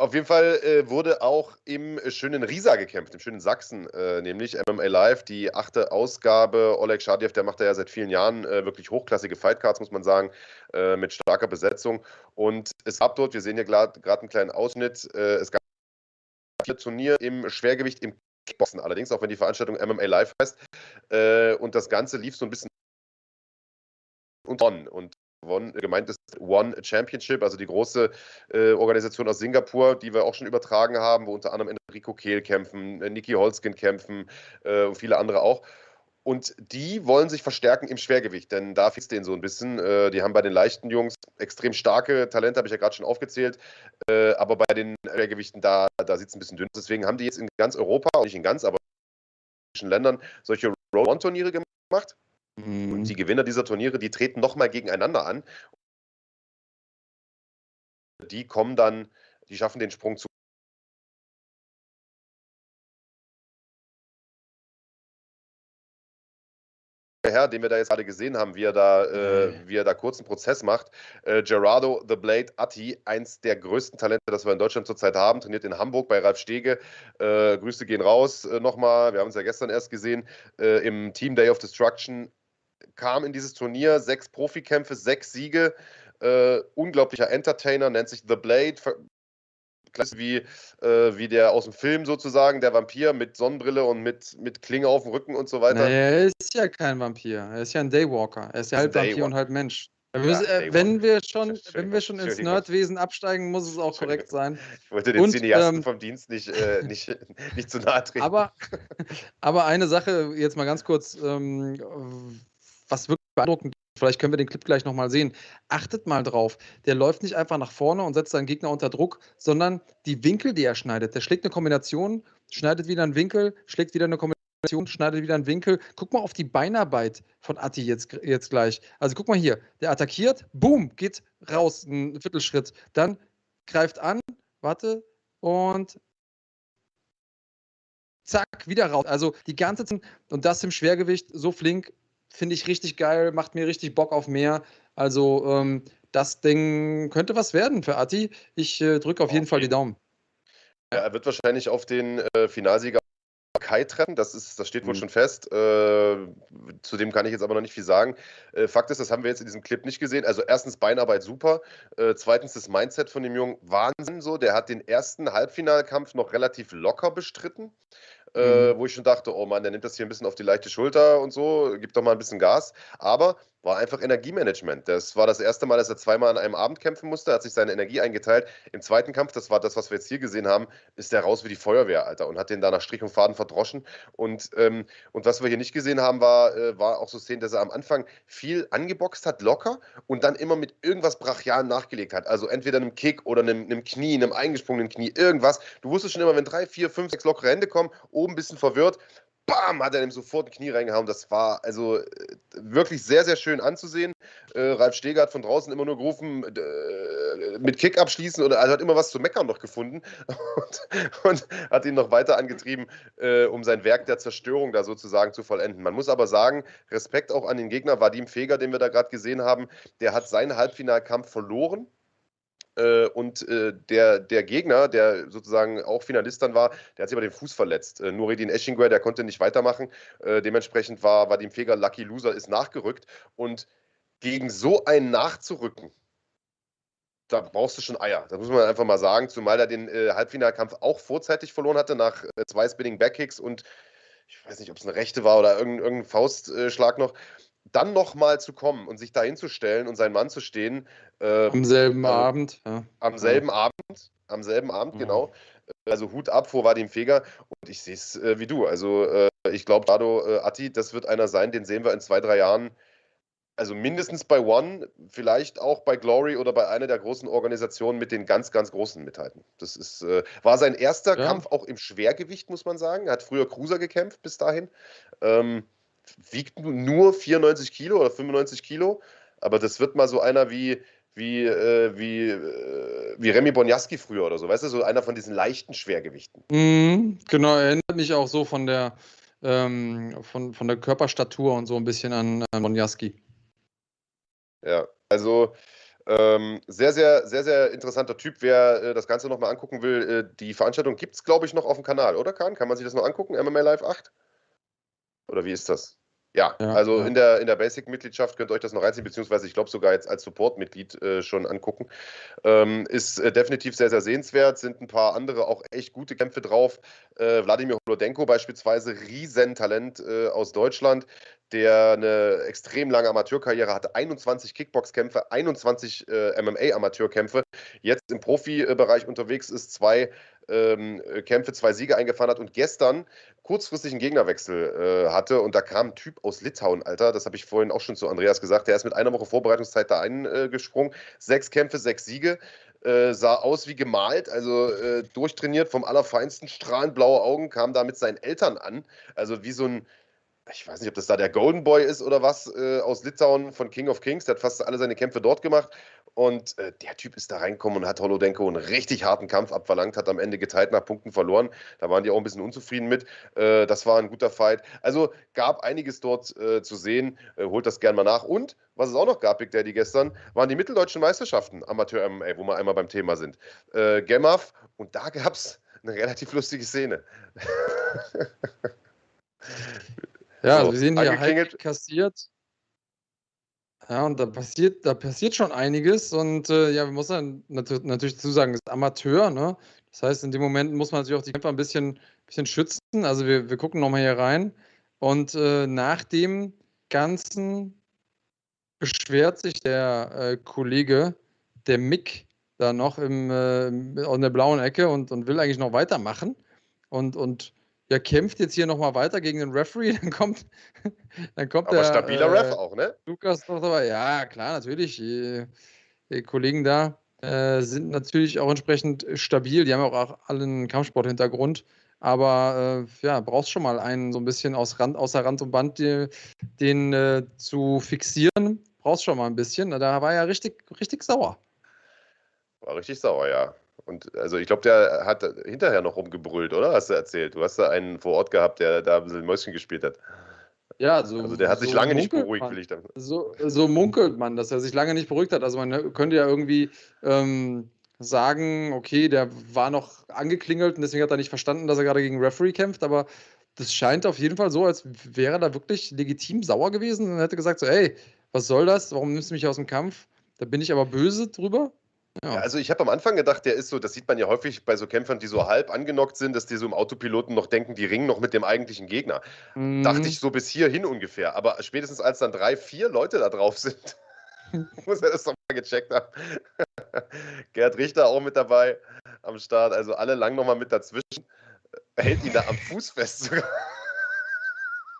auf jeden Fall äh, wurde auch im schönen Riesa gekämpft, im schönen Sachsen, äh, nämlich MMA Live, die achte Ausgabe. Oleg Schadiev, der macht da ja seit vielen Jahren äh, wirklich hochklassige Fightcards, muss man sagen, äh, mit starker Besetzung. Und es gab dort, wir sehen hier gerade einen kleinen Ausschnitt, äh, es gab ein Turnier im Schwergewicht im Kickboxen allerdings, auch wenn die Veranstaltung MMA Live heißt. Äh, und das Ganze lief so ein bisschen und on. Und One, gemeint ist One Championship, also die große äh, Organisation aus Singapur, die wir auch schon übertragen haben, wo unter anderem Enrico Kehl kämpfen, äh, Niki Holzkin kämpfen äh, und viele andere auch. Und die wollen sich verstärken im Schwergewicht, denn da fehlt es denen so ein bisschen. Äh, die haben bei den leichten Jungs extrem starke Talente, habe ich ja gerade schon aufgezählt. Äh, aber bei den Schwergewichten, da, da sieht es ein bisschen dünn. Deswegen haben die jetzt in ganz Europa, nicht in ganz, aber in Ländern solche Roll-On-Turniere gemacht. Mhm. Und die Gewinner dieser Turniere, die treten nochmal gegeneinander an. Die kommen dann, die schaffen den Sprung zu Herr, den wir da jetzt gerade gesehen haben, wie er da, äh, wie er da kurzen Prozess macht. Äh, Gerardo The Blade Atti, eins der größten Talente, das wir in Deutschland zurzeit haben, trainiert in Hamburg bei Ralf Stege. Äh, Grüße gehen raus äh, nochmal. Wir haben es ja gestern erst gesehen äh, im Team Day of Destruction. Kam in dieses Turnier, sechs Profikämpfe, sechs Siege. Äh, unglaublicher Entertainer, nennt sich The Blade, klasse wie, äh, wie der aus dem Film sozusagen, der Vampir mit Sonnenbrille und mit, mit Klinge auf dem Rücken und so weiter.
Nee, er ist ja kein Vampir, er ist ja ein Daywalker. Er ist ja halb Vampir und halb Mensch. Ja, äh, wenn wir schon, wenn wir schon ins Nerdwesen absteigen, muss es auch korrekt sein.
Ich wollte den und, Cineasten ähm, vom Dienst nicht, äh, nicht, nicht zu nahe treten.
Aber, aber eine Sache, jetzt mal ganz kurz, ähm, was wirklich beeindruckend Vielleicht können wir den Clip gleich nochmal sehen. Achtet mal drauf. Der läuft nicht einfach nach vorne und setzt seinen Gegner unter Druck, sondern die Winkel, die er schneidet. Der schlägt eine Kombination, schneidet wieder einen Winkel, schlägt wieder eine Kombination, schneidet wieder einen Winkel. Guck mal auf die Beinarbeit von Atti jetzt, jetzt gleich. Also guck mal hier. Der attackiert, boom, geht raus, einen Viertelschritt. Dann greift an, warte, und zack, wieder raus. Also die ganze Zeit, und das im Schwergewicht so flink, finde ich richtig geil, macht mir richtig Bock auf mehr. Also ähm, das Ding könnte was werden für Atti. Ich äh, drücke auf jeden Fall die Daumen.
Ja, er wird wahrscheinlich auf den äh, Finalsieger Kai treffen, das, ist, das steht wohl mhm. schon fest. Äh, zu dem kann ich jetzt aber noch nicht viel sagen. Äh, Fakt ist, das haben wir jetzt in diesem Clip nicht gesehen. Also erstens Beinarbeit super, äh, zweitens das Mindset von dem Jungen Wahnsinn so. Der hat den ersten Halbfinalkampf noch relativ locker bestritten äh, mhm. wo ich schon dachte, oh Mann, der nimmt das hier ein bisschen auf die leichte Schulter und so, gibt doch mal ein bisschen Gas. Aber war einfach Energiemanagement. Das war das erste Mal, dass er zweimal an einem Abend kämpfen musste, hat sich seine Energie eingeteilt. Im zweiten Kampf, das war das, was wir jetzt hier gesehen haben, ist er raus wie die Feuerwehr, Alter, und hat den da nach Strich und Faden verdroschen. Und, ähm, und was wir hier nicht gesehen haben, war, äh, war auch so Szenen, dass er am Anfang viel angeboxt hat, locker, und dann immer mit irgendwas Brachial nachgelegt hat. Also entweder einem Kick oder einem, einem Knie, einem eingesprungenen Knie, irgendwas. Du wusstest schon immer, wenn drei, vier, fünf, sechs lockere Hände kommen, oben ein bisschen verwirrt, bam, hat er ihm sofort ein Knie reingehauen. Das war also äh, wirklich sehr, sehr schön anzusehen. Äh, Ralf Steger hat von draußen immer nur gerufen, äh, mit Kick abschließen oder also hat immer was zu meckern noch gefunden und, und hat ihn noch weiter angetrieben, äh, um sein Werk der Zerstörung da sozusagen zu vollenden. Man muss aber sagen, Respekt auch an den Gegner, Vadim Feger, den wir da gerade gesehen haben, der hat seinen Halbfinalkampf verloren und äh, der, der Gegner, der sozusagen auch Finalist dann war, der hat sich aber den Fuß verletzt. Äh, Nuridin Eschingwer, der konnte nicht weitermachen. Äh, dementsprechend war Vadim Feger Lucky Loser, ist nachgerückt. Und gegen so einen nachzurücken, da brauchst du schon Eier. Das muss man einfach mal sagen. Zumal er den äh, Halbfinalkampf auch vorzeitig verloren hatte nach äh, zwei Spinning Backkicks und ich weiß nicht, ob es eine rechte war oder irgendein, irgendein Faustschlag noch. Dann nochmal zu kommen und sich da hinzustellen und sein Mann zu stehen.
Äh, am selben also, Abend. Ja.
Am selben ja. Abend. Am selben Abend, ja. genau. Also Hut ab vor Vadim Feger. Und ich sehe es äh, wie du. Also äh, ich glaube, Dado äh, Atti, das wird einer sein, den sehen wir in zwei, drei Jahren also mindestens bei One, vielleicht auch bei Glory oder bei einer der großen Organisationen mit den ganz, ganz großen mithalten. Das ist, äh, war sein erster. Kampf auch im Schwergewicht, muss man sagen. Er hat früher Cruiser gekämpft bis dahin. Ähm, wiegt nur 94 Kilo oder 95 Kilo, aber das wird mal so einer wie, wie, äh, wie, äh, wie Remy Bonjaski früher oder so, weißt du, so einer von diesen leichten Schwergewichten.
Mhm, genau, erinnert mich auch so von der, ähm, von, von der Körperstatur und so ein bisschen an, an Bonjaski.
Ja, also ähm, sehr, sehr, sehr, sehr interessanter Typ. Wer äh, das Ganze nochmal angucken will, äh, die Veranstaltung gibt es, glaube ich, noch auf dem Kanal, oder Kahn? Kann man sich das noch angucken, MMA Live 8? Oder wie ist das? Ja, ja also ja. in der, in der Basic-Mitgliedschaft könnt ihr euch das noch reinziehen, beziehungsweise ich glaube sogar jetzt als Support-Mitglied äh, schon angucken. Ähm, ist äh, definitiv sehr, sehr sehenswert, sind ein paar andere auch echt gute Kämpfe drauf. Äh, Wladimir Holodenko beispielsweise, Riesentalent äh, aus Deutschland, der eine extrem lange Amateurkarriere hatte, 21 Kickbox-Kämpfe, 21 äh, MMA-Amateurkämpfe, jetzt im Profibereich unterwegs ist, zwei ähm, Kämpfe, zwei Siege eingefahren hat und gestern kurzfristig einen Gegnerwechsel äh, hatte. Und da kam ein Typ aus Litauen, Alter, das habe ich vorhin auch schon zu Andreas gesagt, der ist mit einer Woche Vorbereitungszeit da eingesprungen, sechs Kämpfe, sechs Siege, äh, sah aus wie gemalt, also äh, durchtrainiert vom allerfeinsten, strahlend blaue Augen, kam da mit seinen Eltern an, also wie so ein ich weiß nicht, ob das da der Golden Boy ist oder was, äh, aus Litauen von King of Kings. Der hat fast alle seine Kämpfe dort gemacht. Und äh, der Typ ist da reingekommen und hat Holodenko einen richtig harten Kampf abverlangt, hat am Ende geteilt nach Punkten verloren. Da waren die auch ein bisschen unzufrieden mit. Äh, das war ein guter Fight. Also gab einiges dort äh, zu sehen. Äh, holt das gerne mal nach. Und was es auch noch gab, Big Daddy gestern, waren die mitteldeutschen Meisterschaften, Amateur-MMA, wo wir einmal beim Thema sind. Äh, Gemaf. Und da gab es eine relativ lustige Szene.
Ja, also wir sehen hier Hype kassiert. Ja, und da passiert, da passiert schon einiges und äh, ja, wir müssen nat natürlich dazu sagen, ist Amateur, ne? Das heißt, in dem Moment muss man natürlich auch die Kämpfer ein bisschen, bisschen schützen. Also wir, wir gucken nochmal hier rein. Und äh, nach dem Ganzen beschwert sich der äh, Kollege, der Mick, da noch im, äh, in der blauen Ecke und, und will eigentlich noch weitermachen. Und, und ja, kämpft jetzt hier nochmal weiter gegen den Referee, dann kommt, dann kommt
Aber der. stabiler äh, Ref auch, ne?
Lukas noch dabei. Ja, klar, natürlich. Die, die Kollegen da äh, sind natürlich auch entsprechend stabil. Die haben auch alle einen Kampfsport-Hintergrund. Aber äh, ja, brauchst schon mal einen so ein bisschen aus Rand, außer Rand und Band, die, den äh, zu fixieren. Brauchst schon mal ein bisschen. Da war er richtig, richtig sauer.
War richtig sauer, ja. Und also ich glaube, der hat hinterher noch rumgebrüllt, oder? Hast du erzählt? Du hast da einen vor Ort gehabt, der da ein bisschen Mäuschen gespielt hat.
Ja, so,
also der hat sich lange nicht beruhigt,
man. will ich dann. So, so, munkelt man, dass er sich lange nicht beruhigt hat. Also man könnte ja irgendwie ähm, sagen, okay, der war noch angeklingelt und deswegen hat er nicht verstanden, dass er gerade gegen Referee kämpft, aber das scheint auf jeden Fall so, als wäre er da wirklich legitim sauer gewesen und hätte gesagt so, ey, was soll das? Warum nimmst du mich aus dem Kampf? Da bin ich aber böse drüber.
Ja. also ich habe am Anfang gedacht, der ist so, das sieht man ja häufig bei so Kämpfern, die so halb angenockt sind, dass die so im Autopiloten noch denken, die ringen noch mit dem eigentlichen Gegner. Mhm. Dachte ich so bis hierhin ungefähr. Aber spätestens als dann drei, vier Leute da drauf sind, muss er das doch mal gecheckt haben. Gerd Richter auch mit dabei am Start, also alle lang nochmal mit dazwischen. Hält ihn da am Fuß fest sogar.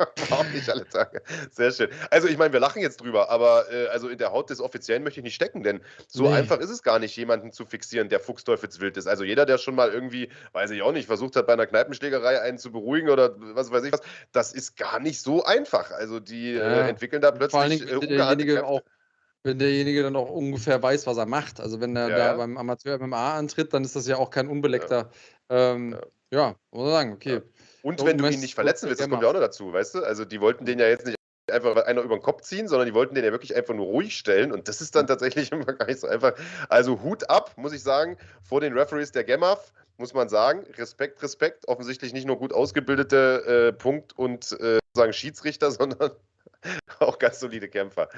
Auch nicht alle Tage. Sehr schön. Also ich meine, wir lachen jetzt drüber, aber äh, also in der Haut des Offiziellen möchte ich nicht stecken, denn so nee. einfach ist es gar nicht, jemanden zu fixieren, der fuchsteufelswild ist. Also jeder, der schon mal irgendwie, weiß ich auch nicht, versucht hat, bei einer Kneipenschlägerei einen zu beruhigen oder was weiß ich was, das ist gar nicht so einfach. Also die äh, ja. äh, entwickeln da plötzlich Vor
Dingen, äh, auch wenn derjenige dann auch ungefähr weiß, was er macht. Also wenn er ja, da ja. beim Amateur MMA antritt, dann ist das ja auch kein unbeleckter, ja, ähm, ja muss man sagen, okay.
Und wenn du ihn nicht verletzen willst, das kommt ja auch noch dazu, weißt du? Also die wollten den ja jetzt nicht einfach einer über den Kopf ziehen, sondern die wollten den ja wirklich einfach nur ruhig stellen und das ist dann tatsächlich immer gar nicht so einfach. Also Hut ab, muss ich sagen, vor den Referees der GEMAF, muss man sagen. Respekt, Respekt. Offensichtlich nicht nur gut ausgebildete äh, Punkt- und äh, sagen Schiedsrichter, sondern auch ganz solide Kämpfer,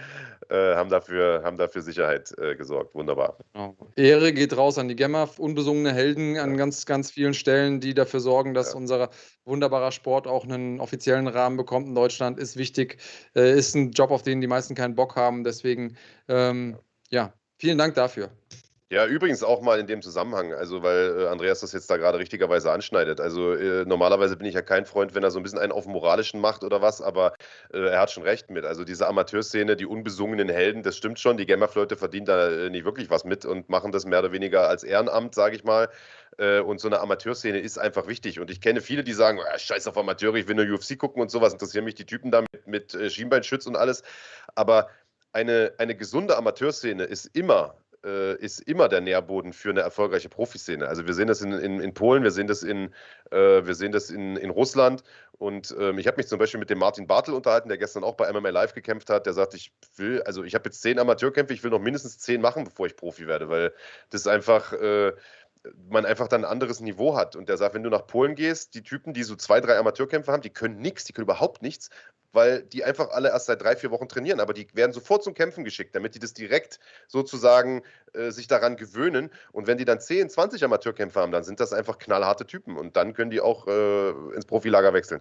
äh, haben, dafür, haben dafür Sicherheit äh, gesorgt. Wunderbar.
Genau. Ehre geht raus an die Gemma, unbesungene Helden an ganz, ganz vielen Stellen, die dafür sorgen, dass ja. unser wunderbarer Sport auch einen offiziellen Rahmen bekommt in Deutschland. Ist wichtig, äh, ist ein Job, auf den die meisten keinen Bock haben. Deswegen, ähm, ja, vielen Dank dafür.
Ja, übrigens auch mal in dem Zusammenhang, also weil äh, Andreas das jetzt da gerade richtigerweise anschneidet. Also äh, normalerweise bin ich ja kein Freund, wenn er so ein bisschen einen auf moralischen macht oder was, aber äh, er hat schon recht mit. Also diese Amateurszene, die unbesungenen Helden, das stimmt schon. Die Gamma-Leute verdienen da äh, nicht wirklich was mit und machen das mehr oder weniger als Ehrenamt, sage ich mal. Äh, und so eine Amateurszene ist einfach wichtig. Und ich kenne viele, die sagen, oh, scheiß auf Amateure, ich will nur UFC gucken und sowas, interessieren mich die Typen da mit, mit äh, Schienbeinschütz und alles. Aber eine, eine gesunde Amateurszene ist immer äh, ist immer der Nährboden für eine erfolgreiche Profiszene. Also wir sehen das in, in, in Polen, wir sehen das in, äh, wir sehen das in, in Russland. Und ähm, ich habe mich zum Beispiel mit dem Martin Bartel unterhalten, der gestern auch bei MMA Live gekämpft hat. Der sagt, ich will, also ich habe jetzt zehn Amateurkämpfe, ich will noch mindestens zehn machen, bevor ich Profi werde, weil das ist einfach. Äh, man einfach dann ein anderes Niveau hat. Und der sagt, wenn du nach Polen gehst, die Typen, die so zwei, drei Amateurkämpfe haben, die können nichts, die können überhaupt nichts, weil die einfach alle erst seit drei, vier Wochen trainieren. Aber die werden sofort zum Kämpfen geschickt, damit die das direkt sozusagen äh, sich daran gewöhnen. Und wenn die dann 10, 20 Amateurkämpfe haben, dann sind das einfach knallharte Typen. Und dann können die auch äh, ins Profilager wechseln.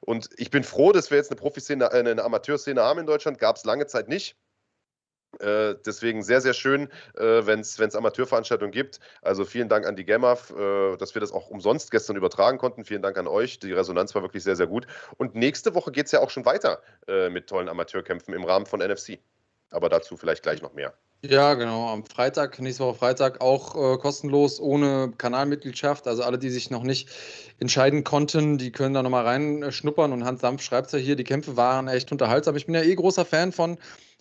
Und ich bin froh, dass wir jetzt eine Profiszene, äh, eine Amateurszene haben in Deutschland. Gab es lange Zeit nicht. Äh, deswegen sehr, sehr schön, äh, wenn es Amateurveranstaltungen gibt. Also vielen Dank an die GEMAF, äh, dass wir das auch umsonst gestern übertragen konnten. Vielen Dank an euch. Die Resonanz war wirklich sehr, sehr gut. Und nächste Woche geht es ja auch schon weiter äh, mit tollen Amateurkämpfen im Rahmen von NFC. Aber dazu vielleicht gleich noch mehr.
Ja, genau. Am Freitag, nächste Woche Freitag, auch äh, kostenlos ohne Kanalmitgliedschaft. Also alle, die sich noch nicht entscheiden konnten, die können da nochmal reinschnuppern. Und Hans Dampf schreibt ja hier, die Kämpfe waren echt unterhaltsam. Ich bin ja eh großer Fan von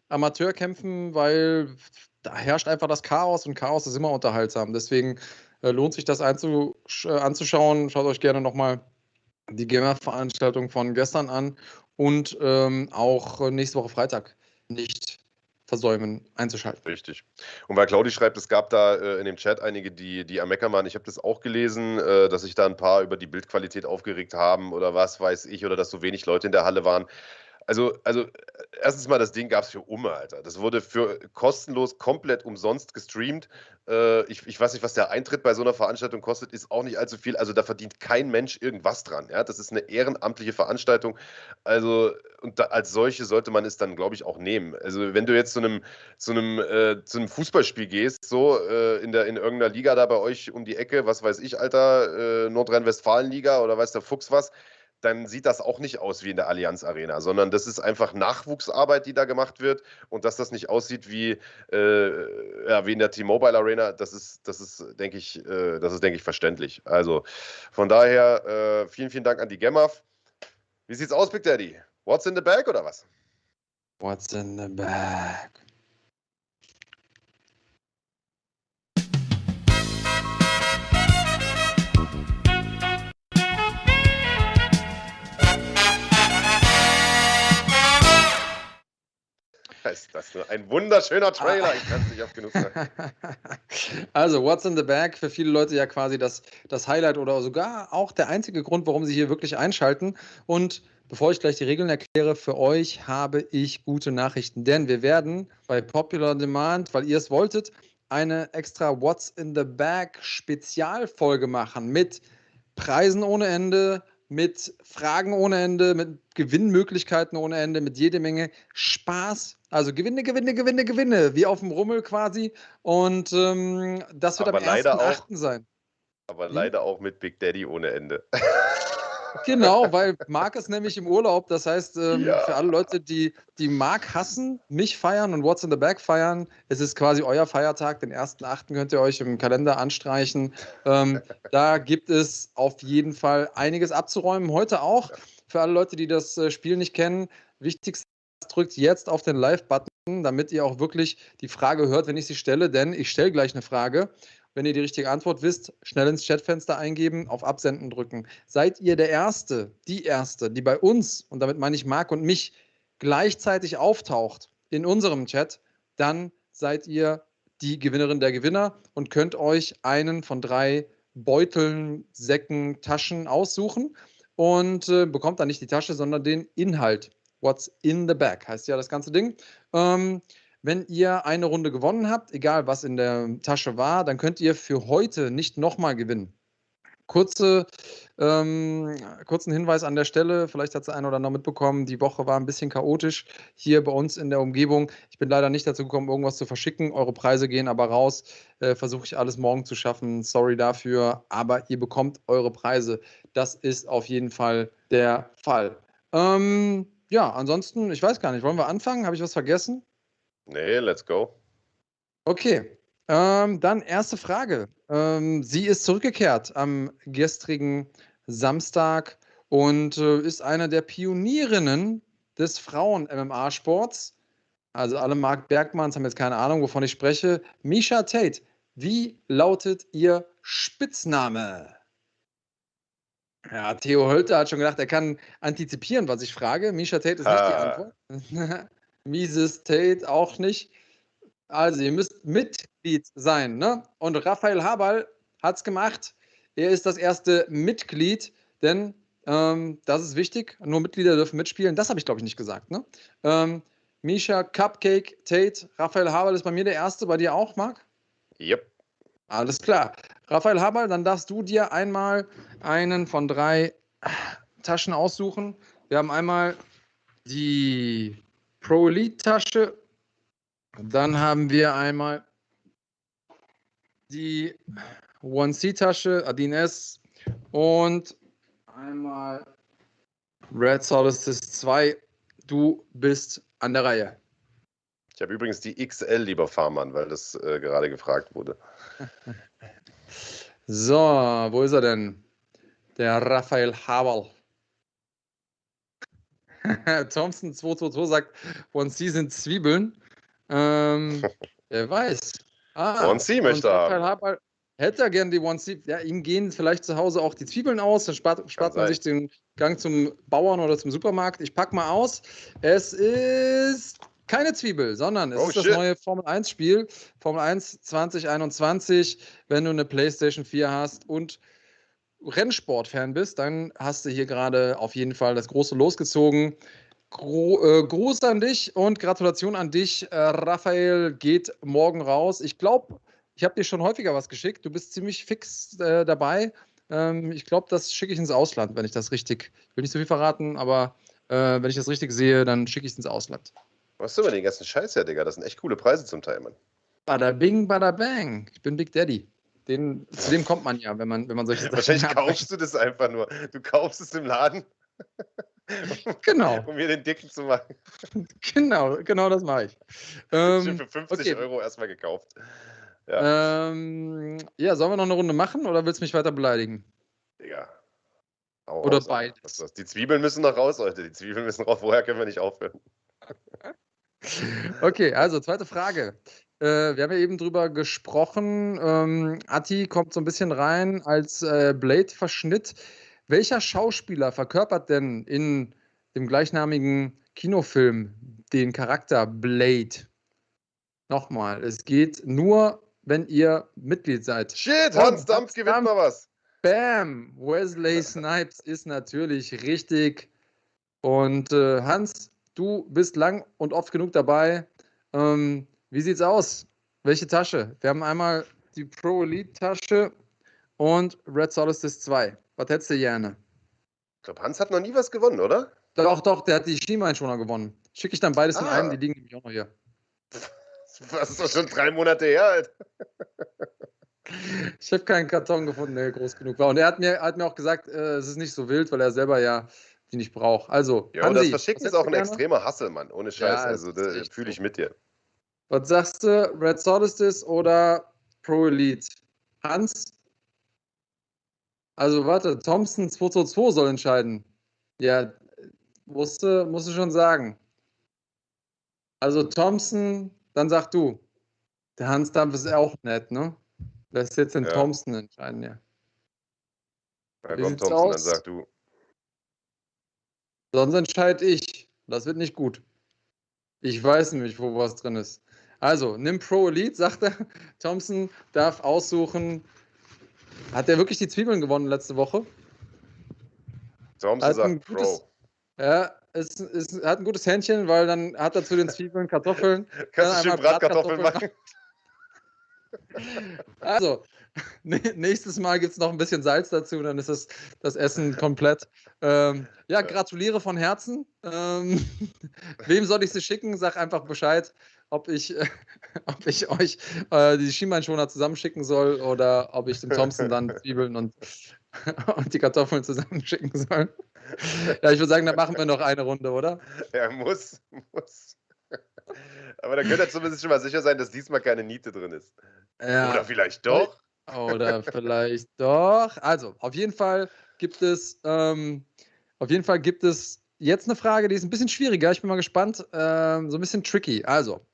Amateurkämpfen, weil da herrscht einfach das Chaos und Chaos ist immer unterhaltsam. Deswegen äh, lohnt sich das äh, anzuschauen. Schaut euch gerne nochmal die Gamer-Veranstaltung von gestern an und ähm, auch nächste Woche Freitag nicht versäumen, einzuschalten.
Richtig. Und weil Claudi schreibt, es gab da äh, in dem Chat einige, die, die am Meckern waren. Ich habe das auch gelesen, äh, dass sich da ein paar über die Bildqualität aufgeregt haben oder was weiß ich, oder dass so wenig Leute in der Halle waren. Also, also erstens mal, das Ding gab es für Umme, Alter. Das wurde für kostenlos, komplett umsonst gestreamt. Äh, ich, ich weiß nicht, was der Eintritt bei so einer Veranstaltung kostet, ist auch nicht allzu viel. Also da verdient kein Mensch irgendwas dran. Ja? Das ist eine ehrenamtliche Veranstaltung. Also, und da, als solche sollte man es dann, glaube ich, auch nehmen. Also, wenn du jetzt zu einem, zu einem, äh, zu einem Fußballspiel gehst, so äh, in, der, in irgendeiner Liga da bei euch um die Ecke, was weiß ich, Alter, äh, Nordrhein-Westfalen-Liga oder weiß der Fuchs was, dann sieht das auch nicht aus wie in der Allianz Arena, sondern das ist einfach Nachwuchsarbeit, die da gemacht wird. Und dass das nicht aussieht wie, äh, ja, wie in der T-Mobile Arena, das ist, das ist, denke ich, äh, das ich, verständlich. Also von daher äh, vielen, vielen Dank an die Gemaf. Wie sieht's aus, Big Daddy? What's in the bag oder was?
What's in the bag?
Ist das ein wunderschöner Trailer. Ich kann es nicht oft genug sagen.
Also, What's in the Bag? Für viele Leute ja quasi das, das Highlight oder sogar auch der einzige Grund, warum sie hier wirklich einschalten. Und bevor ich gleich die Regeln erkläre, für euch habe ich gute Nachrichten. Denn wir werden bei Popular Demand, weil ihr es wolltet, eine extra What's in the Bag Spezialfolge machen mit Preisen ohne Ende, mit Fragen ohne Ende, mit Gewinnmöglichkeiten ohne Ende, mit jede Menge Spaß. Also Gewinne, Gewinne, Gewinne, Gewinne, wie auf dem Rummel quasi. Und ähm, das wird
aber
am
1.8.
sein.
Aber hm? leider auch mit Big Daddy ohne Ende.
Genau, weil Marc ist nämlich im Urlaub. Das heißt, ähm, ja. für alle Leute, die, die Marc hassen, mich feiern und What's in the Bag feiern, es ist quasi euer Feiertag. Den 1.8. könnt ihr euch im Kalender anstreichen. Ähm, da gibt es auf jeden Fall einiges abzuräumen. Heute auch. Für alle Leute, die das äh, Spiel nicht kennen, wichtigste drückt jetzt auf den Live-Button, damit ihr auch wirklich die Frage hört, wenn ich sie stelle, denn ich stelle gleich eine Frage wenn ihr die richtige Antwort wisst, schnell ins Chatfenster eingeben, auf Absenden drücken. Seid ihr der Erste, die Erste, die bei uns, und damit meine ich Marc und mich, gleichzeitig auftaucht in unserem Chat, dann seid ihr die Gewinnerin der Gewinner und könnt euch einen von drei Beuteln, Säcken, Taschen aussuchen und äh, bekommt dann nicht die Tasche, sondern den Inhalt What's in the Bag heißt ja das ganze Ding. Ähm, wenn ihr eine Runde gewonnen habt, egal was in der Tasche war, dann könnt ihr für heute nicht nochmal gewinnen. Kurze, ähm, kurzen Hinweis an der Stelle, vielleicht hat es einer oder andere mitbekommen, die Woche war ein bisschen chaotisch hier bei uns in der Umgebung. Ich bin leider nicht dazu gekommen, irgendwas zu verschicken. Eure Preise gehen aber raus. Äh, Versuche ich alles morgen zu schaffen. Sorry dafür, aber ihr bekommt eure Preise. Das ist auf jeden Fall der Fall. Ähm, ja, ansonsten, ich weiß gar nicht, wollen wir anfangen? Habe ich was vergessen?
Nee, let's go.
Okay, ähm, dann erste Frage. Ähm, sie ist zurückgekehrt am gestrigen Samstag und äh, ist eine der Pionierinnen des Frauen-MMA-Sports. Also alle Mark Bergmanns haben jetzt keine Ahnung, wovon ich spreche. Misha Tate, wie lautet ihr Spitzname? Ja, Theo Hölter hat schon gedacht, er kann antizipieren, was ich frage. Misha Tate ist nicht die Antwort. Mises Tate auch nicht. Also, ihr müsst Mitglied sein, ne? Und Raphael Haberl hat es gemacht. Er ist das erste Mitglied, denn ähm, das ist wichtig. Nur Mitglieder dürfen mitspielen. Das habe ich, glaube ich, nicht gesagt, ne? Ähm, Misha, Cupcake, Tate, Raphael Haberl ist bei mir der erste. Bei dir auch, Marc?
Yep.
Alles klar. Raphael Haberl, dann darfst du dir einmal einen von drei Taschen aussuchen. Wir haben einmal die Pro Elite Tasche. Dann haben wir einmal die 1C Tasche, Adin S. und einmal Red Solstice 2. Du bist an der Reihe.
Ich habe übrigens die XL, lieber Fahrmann, weil das äh, gerade gefragt wurde.
so, wo ist er denn? Der Raphael Haberl. Thompson222 sagt, One C sind Zwiebeln. Ähm, wer weiß.
Ah, One C möchte er. haben.
Hätte er gerne die One C. Ja, ihm gehen vielleicht zu Hause auch die Zwiebeln aus. Dann spart, spart man sein. sich den Gang zum Bauern oder zum Supermarkt. Ich pack mal aus. Es ist keine Zwiebel, sondern es oh, ist shit. das neue Formel 1 Spiel. Formel 1 2021. Wenn du eine PlayStation 4 hast und Rennsport-Fan bist, dann hast du hier gerade auf jeden Fall das große losgezogen. Gro äh, Gruß an dich und Gratulation an dich. Äh, Raphael geht morgen raus. Ich glaube, ich habe dir schon häufiger was geschickt. Du bist ziemlich fix äh, dabei. Ähm, ich glaube, das schicke ich ins Ausland, wenn ich das richtig. Ich will nicht so viel verraten, aber äh, wenn ich das richtig sehe, dann schicke ich es ins Ausland.
Was du immer den ganzen Scheiß her, Digga? Das sind echt coole Preise zum Teil, Mann.
Bada bing, bada bang. Ich bin Big Daddy. Den, zu dem kommt man ja, wenn man, wenn man solche
Sachen Wahrscheinlich kaufst du das einfach nur. Du kaufst es im Laden.
Genau.
um mir den dicken zu machen.
Genau, genau das mache ich.
Ähm, für 50 okay. Euro erstmal gekauft.
Ja. Ähm, ja, sollen wir noch eine Runde machen oder willst du mich weiter beleidigen?
Digga.
Hau oder beides.
Die Zwiebeln müssen noch raus, Leute. Die Zwiebeln müssen raus. Woher können wir nicht aufhören?
okay, also zweite Frage. Äh, wir haben ja eben drüber gesprochen. Ähm, Atti kommt so ein bisschen rein als äh, Blade-Verschnitt. Welcher Schauspieler verkörpert denn in dem gleichnamigen Kinofilm den Charakter Blade? Nochmal, es geht nur, wenn ihr Mitglied seid.
Shit, Hans Dampf gewinnt mal was.
Bam! Wesley Snipes ist natürlich richtig. Und äh, Hans, du bist lang und oft genug dabei. Ähm, wie sieht's aus? Welche Tasche? Wir haben einmal die Pro Elite Tasche und Red Solstice 2. Was hättest du gerne?
Ich glaube, Hans hat noch nie was gewonnen, oder?
Doch, doch, der hat die Schienbeinschoner gewonnen. Schicke ich dann beides ah. in einen, die liegen nämlich auch noch hier.
Das ist doch schon drei Monate her, Alter.
Ich habe keinen Karton gefunden, der groß genug war. Und er hat mir, hat mir auch gesagt, äh, es ist nicht so wild, weil er selber ja die nicht braucht. Also,
ja, Hansi, das Verschicken ist auch ein extremer Hassel, Mann. Ohne Scheiß. Ja, also, da fühle ich mit dir.
Was sagst du, Red Solstice oder Pro Elite? Hans? Also warte, Thompson 2 zu 2 soll entscheiden. Ja, musste, musste schon sagen. Also Thompson, dann sag du. Der Hans Dampf ist auch nett, ne? Lässt jetzt den ja. Thompson entscheiden, ja.
Ja, komm, Thompson, aus? dann sag du.
Sonst entscheide ich. Das wird nicht gut. Ich weiß nämlich, wo was drin ist. Also, nimm Pro Elite, sagt er. Thompson darf aussuchen, hat der wirklich die Zwiebeln gewonnen letzte Woche?
Thompson sagt gutes,
Pro. Ja, ist, ist, hat ein gutes Händchen, weil dann hat er zu den Zwiebeln Kartoffeln.
Kannst du schön Bratkartoffeln machen.
Also, nächstes Mal gibt es noch ein bisschen Salz dazu, dann ist das, das Essen komplett. Ähm, ja, gratuliere von Herzen. Ähm, wem soll ich sie schicken? Sag einfach Bescheid, ob ich, äh, ob ich euch äh, die Schienbeinschoner zusammenschicken soll oder ob ich dem Thompson dann Zwiebeln und, und die Kartoffeln zusammenschicken soll. Ja, ich würde sagen, dann machen wir noch eine Runde, oder?
Ja, muss, muss. Aber dann könnt ihr zumindest schon mal sicher sein, dass diesmal keine Niete drin ist. Ja. Oder vielleicht doch.
Oder vielleicht doch. Also, auf jeden Fall gibt es, ähm, auf jeden Fall gibt es jetzt eine Frage, die ist ein bisschen schwieriger. Ich bin mal gespannt. Ähm, so ein bisschen tricky. Also,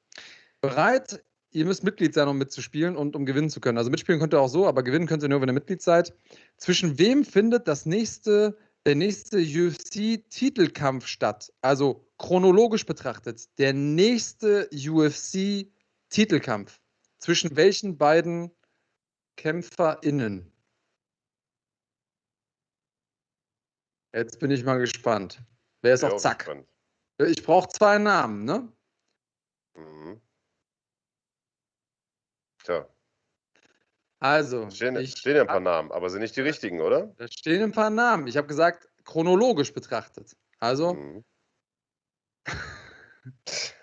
bereit? Ihr müsst Mitglied sein, um mitzuspielen und um gewinnen zu können. Also mitspielen könnt ihr auch so, aber gewinnen könnt ihr nur, wenn ihr Mitglied seid. Zwischen wem findet das nächste, der nächste UFC-Titelkampf statt? Also chronologisch betrachtet, der nächste UFC-Titelkampf. Zwischen welchen beiden KämpferInnen. Jetzt bin ich mal gespannt. Wer ist auch Zack? Gespannt. Ich brauche zwei Namen, ne? Mhm.
Tja.
Also.
Stehen, ich, stehen ja ein paar Namen, aber sind nicht die richtigen, oder?
Da stehen ein paar Namen. Ich habe gesagt, chronologisch betrachtet. Also. Mhm.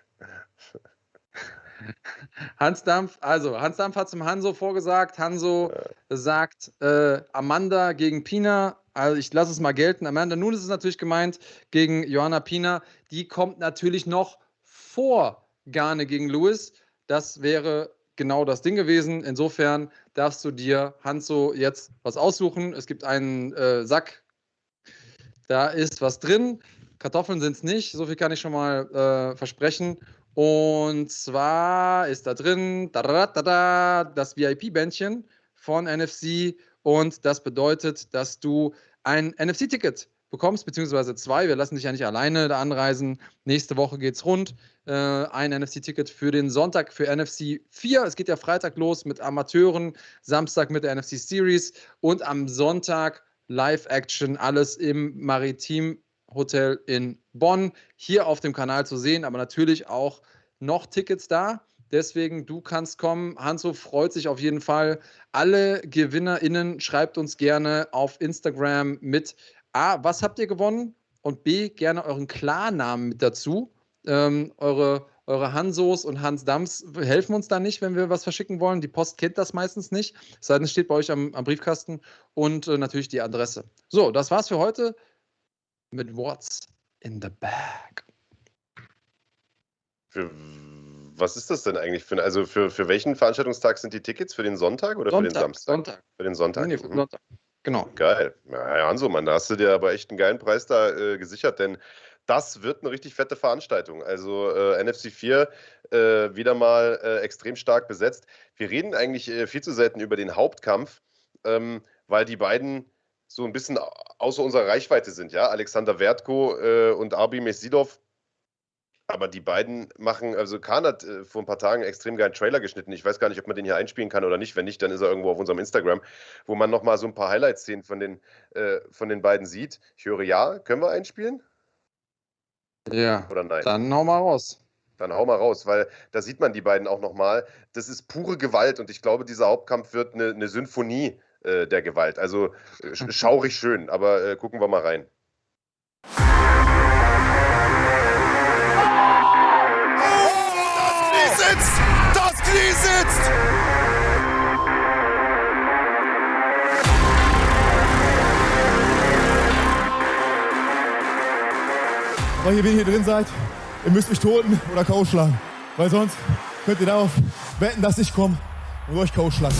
Hans Dampf, also Hans Dampf hat zum Hanso vorgesagt. Hanso ja. sagt äh, Amanda gegen Pina. Also ich lasse es mal gelten. Amanda nun ist es natürlich gemeint gegen Johanna Pina. Die kommt natürlich noch vor Garne gegen Lewis. Das wäre genau das Ding gewesen. Insofern darfst du dir, Hanso, jetzt was aussuchen. Es gibt einen äh, Sack. Da ist was drin. Kartoffeln sind es nicht. So viel kann ich schon mal äh, versprechen. Und zwar ist da drin das VIP-Bändchen von NFC und das bedeutet, dass du ein NFC-Ticket bekommst, beziehungsweise zwei. Wir lassen dich ja nicht alleine da anreisen. Nächste Woche geht's rund. Äh, ein NFC-Ticket für den Sonntag für NFC 4. Es geht ja Freitag los mit Amateuren, Samstag mit der NFC Series und am Sonntag Live-Action, alles im Maritim Hotel in Bonn, hier auf dem Kanal zu sehen, aber natürlich auch noch Tickets da. Deswegen, du kannst kommen. Hanso freut sich auf jeden Fall. Alle GewinnerInnen schreibt uns gerne auf Instagram mit A, was habt ihr gewonnen? Und B, gerne euren Klarnamen mit dazu. Ähm, eure, eure Hansos und Hans Dams helfen uns da nicht, wenn wir was verschicken wollen. Die Post kennt das meistens nicht. Es sei denn, es steht bei euch am, am Briefkasten und äh, natürlich die Adresse. So, das war's für heute mit What's in the Bag.
Für, was ist das denn eigentlich? Für, also für, für welchen Veranstaltungstag sind die Tickets? Für den Sonntag oder
Sonntag,
für den Samstag?
Sonntag.
Für den Sonntag. Nee, für den
mhm. Genau.
Geil. Ja, ja, Hanso, Mann, da hast du dir aber echt einen geilen Preis da äh, gesichert, denn das wird eine richtig fette Veranstaltung. Also äh, NFC 4 äh, wieder mal äh, extrem stark besetzt. Wir reden eigentlich äh, viel zu selten über den Hauptkampf, ähm, weil die beiden so ein bisschen außer unserer Reichweite sind, ja. Alexander Wertko äh, und Arbi Mesidov. Aber die beiden machen, also Kahn hat äh, vor ein paar Tagen einen extrem geilen Trailer geschnitten. Ich weiß gar nicht, ob man den hier einspielen kann oder nicht. Wenn nicht, dann ist er irgendwo auf unserem Instagram, wo man nochmal so ein paar Highlight-Szenen von den, äh, von den beiden sieht. Ich höre ja. Können wir einspielen?
Ja. Oder nein? Dann hau mal raus.
Dann hau mal raus, weil da sieht man die beiden auch nochmal. Das ist pure Gewalt und ich glaube, dieser Hauptkampf wird eine, eine Symphonie äh, der Gewalt. Also äh, schaurig schön, aber äh, gucken wir mal rein.
Sitzt! Weil ihr, wenn ihr hier drin seid, ihr müsst mich toten oder K.O. schlagen. Weil sonst könnt ihr darauf wetten, dass ich komme und euch K.O. schlagen.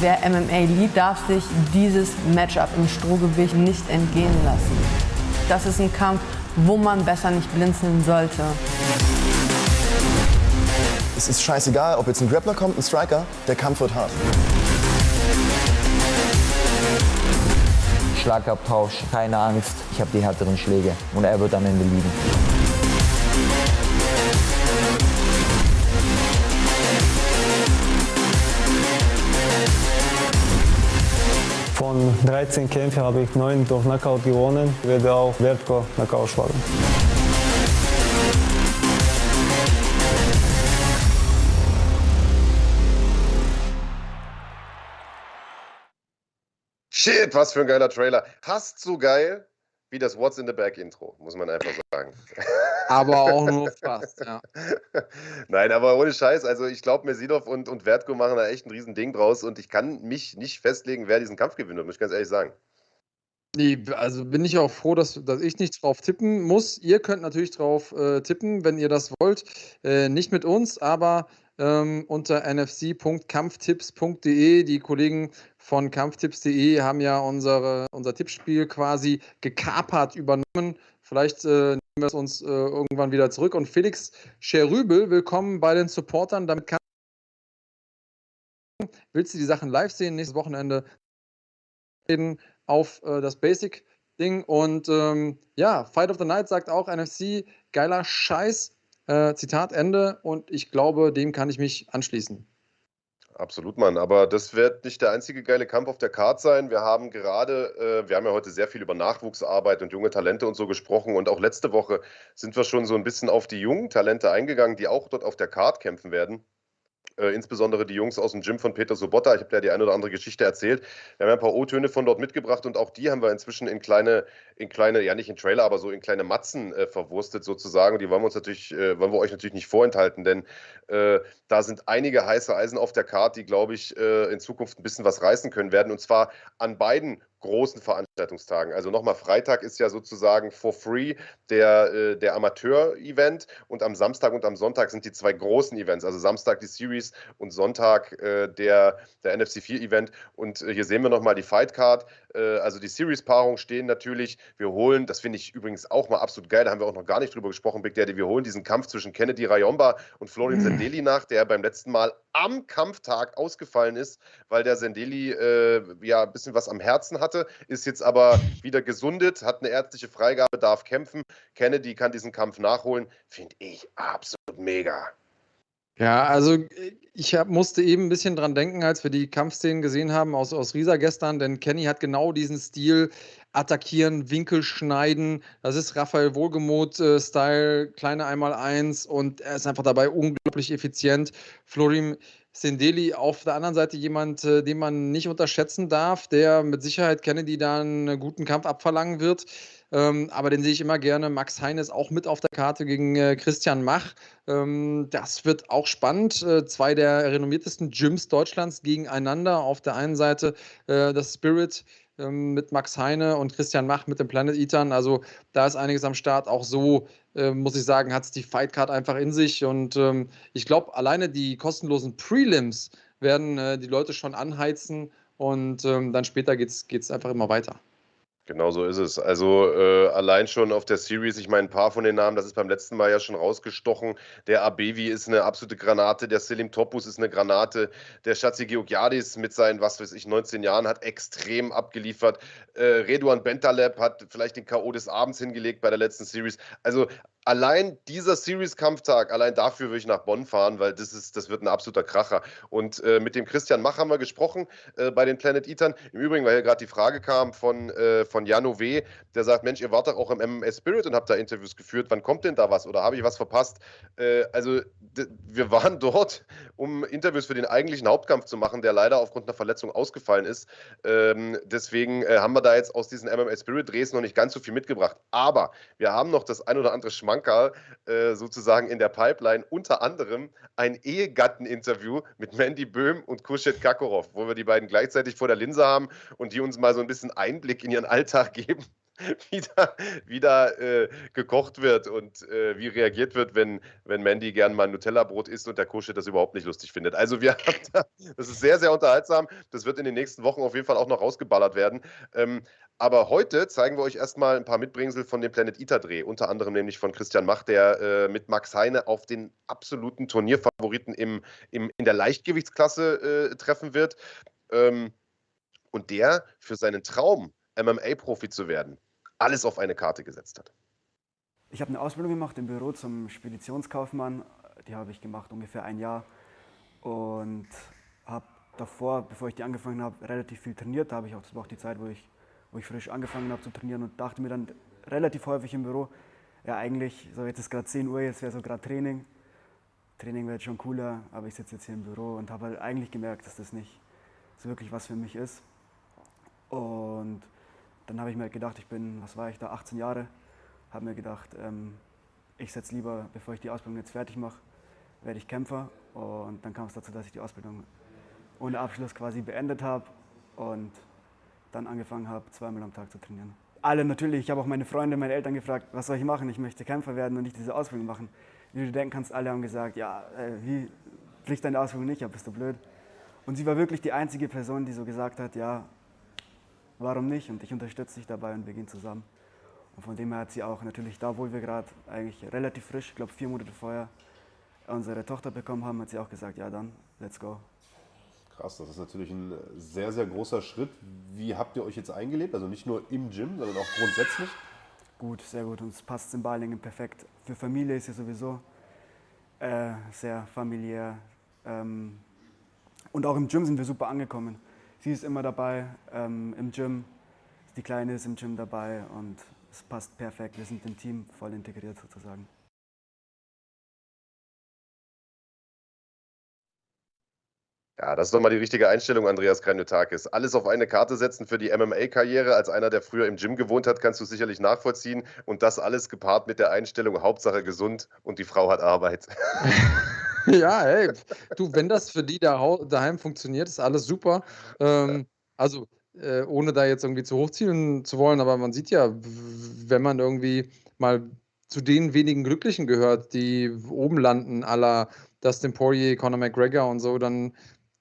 Wer MMA liebt, darf sich dieses Matchup im Strohgewicht nicht entgehen lassen. Das ist ein Kampf, wo man besser nicht blinzeln sollte.
Es ist scheißegal, ob jetzt ein Grappler kommt, ein Striker, der Kampf wird hart.
Schlagabtausch, keine Angst, ich habe die härteren Schläge und er wird am Ende liegen.
13 Kämpfe habe ich 9 durch Knockout gewonnen. Ich werde auch Vertko Knockout schlagen.
Shit, was für ein geiler Trailer. Fast so geil wie das What's in the Back Intro, muss man einfach sagen.
Aber auch nur fast, ja.
Nein, aber ohne Scheiß. Also ich glaube, Mesidov und, und Vertko machen da echt ein riesen Ding draus und ich kann mich nicht festlegen, wer diesen Kampf gewinnt, muss ich ganz ehrlich sagen.
Nee, also bin ich auch froh, dass, dass ich nicht drauf tippen muss. Ihr könnt natürlich drauf äh, tippen, wenn ihr das wollt. Äh, nicht mit uns, aber ähm, unter nfc.kampftipps.de. Die Kollegen von kampftipps.de haben ja unsere, unser Tippspiel quasi gekapert übernommen. Vielleicht äh, nehmen wir es uns äh, irgendwann wieder zurück. Und Felix Scherübel, willkommen bei den Supportern. Damit kann Willst du die Sachen live sehen? Nächstes Wochenende reden auf äh, das Basic-Ding. Und ähm, ja, Fight of the Night sagt auch NFC, geiler Scheiß. Äh, Zitat Ende. Und ich glaube, dem kann ich mich anschließen.
Absolut, Mann. Aber das wird nicht der einzige geile Kampf auf der Karte sein. Wir haben gerade, äh, wir haben ja heute sehr viel über Nachwuchsarbeit und junge Talente und so gesprochen. Und auch letzte Woche sind wir schon so ein bisschen auf die jungen Talente eingegangen, die auch dort auf der Karte kämpfen werden. Äh, insbesondere die Jungs aus dem Gym von Peter Sobotta. Ich habe ja die eine oder andere Geschichte erzählt. Wir haben ein paar O-Töne von dort mitgebracht und auch die haben wir inzwischen in kleine, in kleine, ja nicht in Trailer, aber so in kleine Matzen äh, verwurstet sozusagen. Die wollen wir uns natürlich, äh, wollen wir euch natürlich nicht vorenthalten, denn äh, da sind einige heiße Eisen auf der Karte, die, glaube ich, äh, in Zukunft ein bisschen was reißen können werden. Und zwar an beiden großen Veranstaltungstagen. Also nochmal, Freitag ist ja sozusagen for free der, äh, der Amateur-Event und am Samstag und am Sonntag sind die zwei großen Events. Also Samstag die Series und Sonntag äh, der, der NFC 4-Event. Und äh, hier sehen wir nochmal die Fight Card. Äh, also die Series-Paarungen stehen natürlich. Wir holen, das finde ich übrigens auch mal absolut geil, da haben wir auch noch gar nicht drüber gesprochen, Big Daddy, wir holen diesen Kampf zwischen Kennedy Rayomba und Florian Sendeli nach, der beim letzten Mal am Kampftag ausgefallen ist, weil der Sendeli äh, ja ein bisschen was am Herzen hatte, ist jetzt aber wieder gesundet, hat eine ärztliche Freigabe, darf kämpfen. Kennedy kann diesen Kampf nachholen. Finde ich absolut mega.
Ja, also ich hab, musste eben ein bisschen dran denken, als wir die Kampfszenen gesehen haben aus, aus Riesa gestern, denn Kenny hat genau diesen Stil, attackieren, Winkel schneiden. Das ist Raphael Wohlgemuth-Style, äh, kleine Einmal-Eins und er ist einfach dabei unglaublich effizient. Florim Sendeli auf der anderen Seite jemand, äh, den man nicht unterschätzen darf, der mit Sicherheit Kennedy da einen guten Kampf abverlangen wird. Ähm, aber den sehe ich immer gerne. Max Heine ist auch mit auf der Karte gegen äh, Christian Mach. Ähm, das wird auch spannend. Äh, zwei der renommiertesten Gyms Deutschlands gegeneinander. Auf der einen Seite äh, das Spirit ähm, mit Max Heine und Christian Mach mit den Planet Eatern. Also da ist einiges am Start. Auch so, äh, muss ich sagen, hat es die Fight Card einfach in sich. Und ähm, ich glaube, alleine die kostenlosen Prelims werden äh, die Leute schon anheizen. Und ähm, dann später geht es einfach immer weiter.
Genau so ist es. Also äh, allein schon auf der Series, ich meine, ein paar von den Namen, das ist beim letzten Mal ja schon rausgestochen. Der Abevi ist eine absolute Granate, der Selim Topus ist eine Granate, der Schatzi Georgiadis mit seinen, was weiß ich, 19 Jahren hat extrem abgeliefert. Äh, Reduan Bentaleb hat vielleicht den K.O. des Abends hingelegt bei der letzten Series. Also allein dieser Series-Kampftag, allein dafür würde ich nach Bonn fahren, weil das ist, das wird ein absoluter Kracher. Und äh, mit dem Christian Mach haben wir gesprochen äh, bei den Planet Eatern. Im Übrigen, weil hier gerade die Frage kam von, äh, von Jano W., der sagt, Mensch, ihr wart doch auch im MMS Spirit und habt da Interviews geführt. Wann kommt denn da was? Oder habe ich was verpasst? Äh, also wir waren dort, um Interviews für den eigentlichen Hauptkampf zu machen, der leider aufgrund einer Verletzung ausgefallen ist. Ähm, deswegen äh, haben wir da jetzt aus diesen MMS Spirit Drehs noch nicht ganz so viel mitgebracht. Aber wir haben noch das ein oder andere Schmank Schmankerl äh, sozusagen in der Pipeline, unter anderem ein Ehegatten-Interview mit Mandy Böhm und Kuschet Kakorov, wo wir die beiden gleichzeitig vor der Linse haben und die uns mal so ein bisschen Einblick in ihren Alltag geben wie da, wie da äh, gekocht wird und äh, wie reagiert wird, wenn, wenn Mandy gern mal ein Nutella-Brot isst und der Kusche das überhaupt nicht lustig findet. Also wir haben da, das ist sehr, sehr unterhaltsam. Das wird in den nächsten Wochen auf jeden Fall auch noch rausgeballert werden. Ähm, aber heute zeigen wir euch erstmal ein paar Mitbringsel von dem Planet Eater Dreh, unter anderem nämlich von Christian Mach, der äh, mit Max Heine auf den absoluten Turnierfavoriten im, im, in der Leichtgewichtsklasse äh, treffen wird. Ähm, und der für seinen Traum, MMA-Profi zu werden, alles auf eine Karte gesetzt hat.
Ich habe eine Ausbildung gemacht im Büro zum Speditionskaufmann. Die habe ich gemacht ungefähr ein Jahr und habe davor, bevor ich die angefangen habe, relativ viel trainiert habe. Ich auch, auch die Zeit, wo ich, wo ich frisch angefangen habe zu trainieren und dachte mir dann relativ häufig im Büro, ja eigentlich, so jetzt ist gerade 10 Uhr, jetzt wäre so gerade Training. Training wäre schon cooler, aber ich sitze jetzt hier im Büro und habe halt eigentlich gemerkt, dass das nicht so wirklich was für mich ist. Und dann habe ich mir halt gedacht, ich bin, was war ich da, 18 Jahre, habe mir gedacht, ähm, ich setze lieber, bevor ich die Ausbildung jetzt fertig mache, werde ich Kämpfer. Und dann kam es dazu, dass ich die Ausbildung ohne Abschluss quasi beendet habe und dann angefangen habe, zweimal am Tag zu trainieren. Alle natürlich, ich habe auch meine Freunde, meine Eltern gefragt, was soll ich machen? Ich möchte Kämpfer werden und nicht diese Ausbildung machen. Wie du denken kannst, alle haben gesagt, ja, äh, wie bricht deine Ausbildung nicht? Ja, bist du blöd? Und sie war wirklich die einzige Person, die so gesagt hat, ja, warum nicht? Und ich unterstütze dich dabei und wir gehen zusammen. Und von dem her hat sie auch natürlich da, wo wir gerade eigentlich relativ frisch, ich glaube vier Monate vorher, unsere Tochter bekommen haben, hat sie auch gesagt, ja dann, let's go.
Krass, das ist natürlich ein sehr, sehr großer Schritt. Wie habt ihr euch jetzt eingelebt? Also nicht nur im Gym, sondern auch grundsätzlich?
Gut, sehr gut. Und es passt in Balingen perfekt. Für Familie ist ja sowieso äh, sehr familiär. Ähm, und auch im Gym sind wir super angekommen. Sie ist immer dabei ähm, im Gym. Die Kleine ist im Gym dabei und es passt perfekt. Wir sind im Team voll integriert sozusagen.
Ja, das ist doch mal die richtige Einstellung, Andreas Kranjotakis. Alles auf eine Karte setzen für die MMA-Karriere. Als einer, der früher im Gym gewohnt hat, kannst du sicherlich nachvollziehen. Und das alles gepaart mit der Einstellung, Hauptsache gesund und die Frau hat Arbeit.
ja, hey, du, wenn das für die da, daheim funktioniert, ist alles super. Ähm, also, äh, ohne da jetzt irgendwie zu hochziehen zu wollen, aber man sieht ja, wenn man irgendwie mal zu den wenigen Glücklichen gehört, die oben landen, aller Dustin Poirier, Conor McGregor und so, dann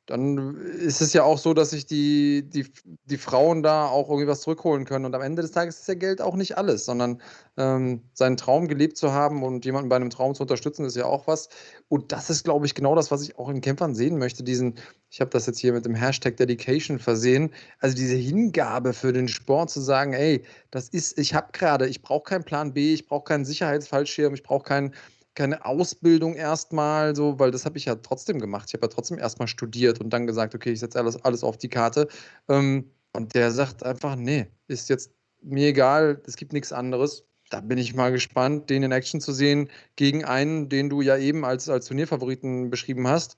dann ist es ja auch so, dass sich die, die, die Frauen da auch irgendwie was zurückholen können. Und am Ende des Tages ist ja Geld auch nicht alles, sondern ähm, seinen Traum gelebt zu haben und jemanden bei einem Traum zu unterstützen, ist ja auch was. Und das ist, glaube ich, genau das, was ich auch in Kämpfern sehen möchte. Diesen, ich habe das jetzt hier mit dem Hashtag Dedication versehen. Also diese Hingabe für den Sport zu sagen, ey, das ist, ich habe gerade, ich brauche keinen Plan B, ich brauche keinen Sicherheitsfallschirm, ich brauche keinen keine Ausbildung erstmal, so, weil das habe ich ja trotzdem gemacht. Ich habe ja trotzdem erstmal studiert und dann gesagt, okay, ich setze alles, alles auf die Karte. Ähm, und der sagt einfach, nee, ist jetzt mir egal, es gibt nichts anderes. Da bin ich mal gespannt, den in Action zu sehen gegen einen, den du ja eben als, als Turnierfavoriten beschrieben hast.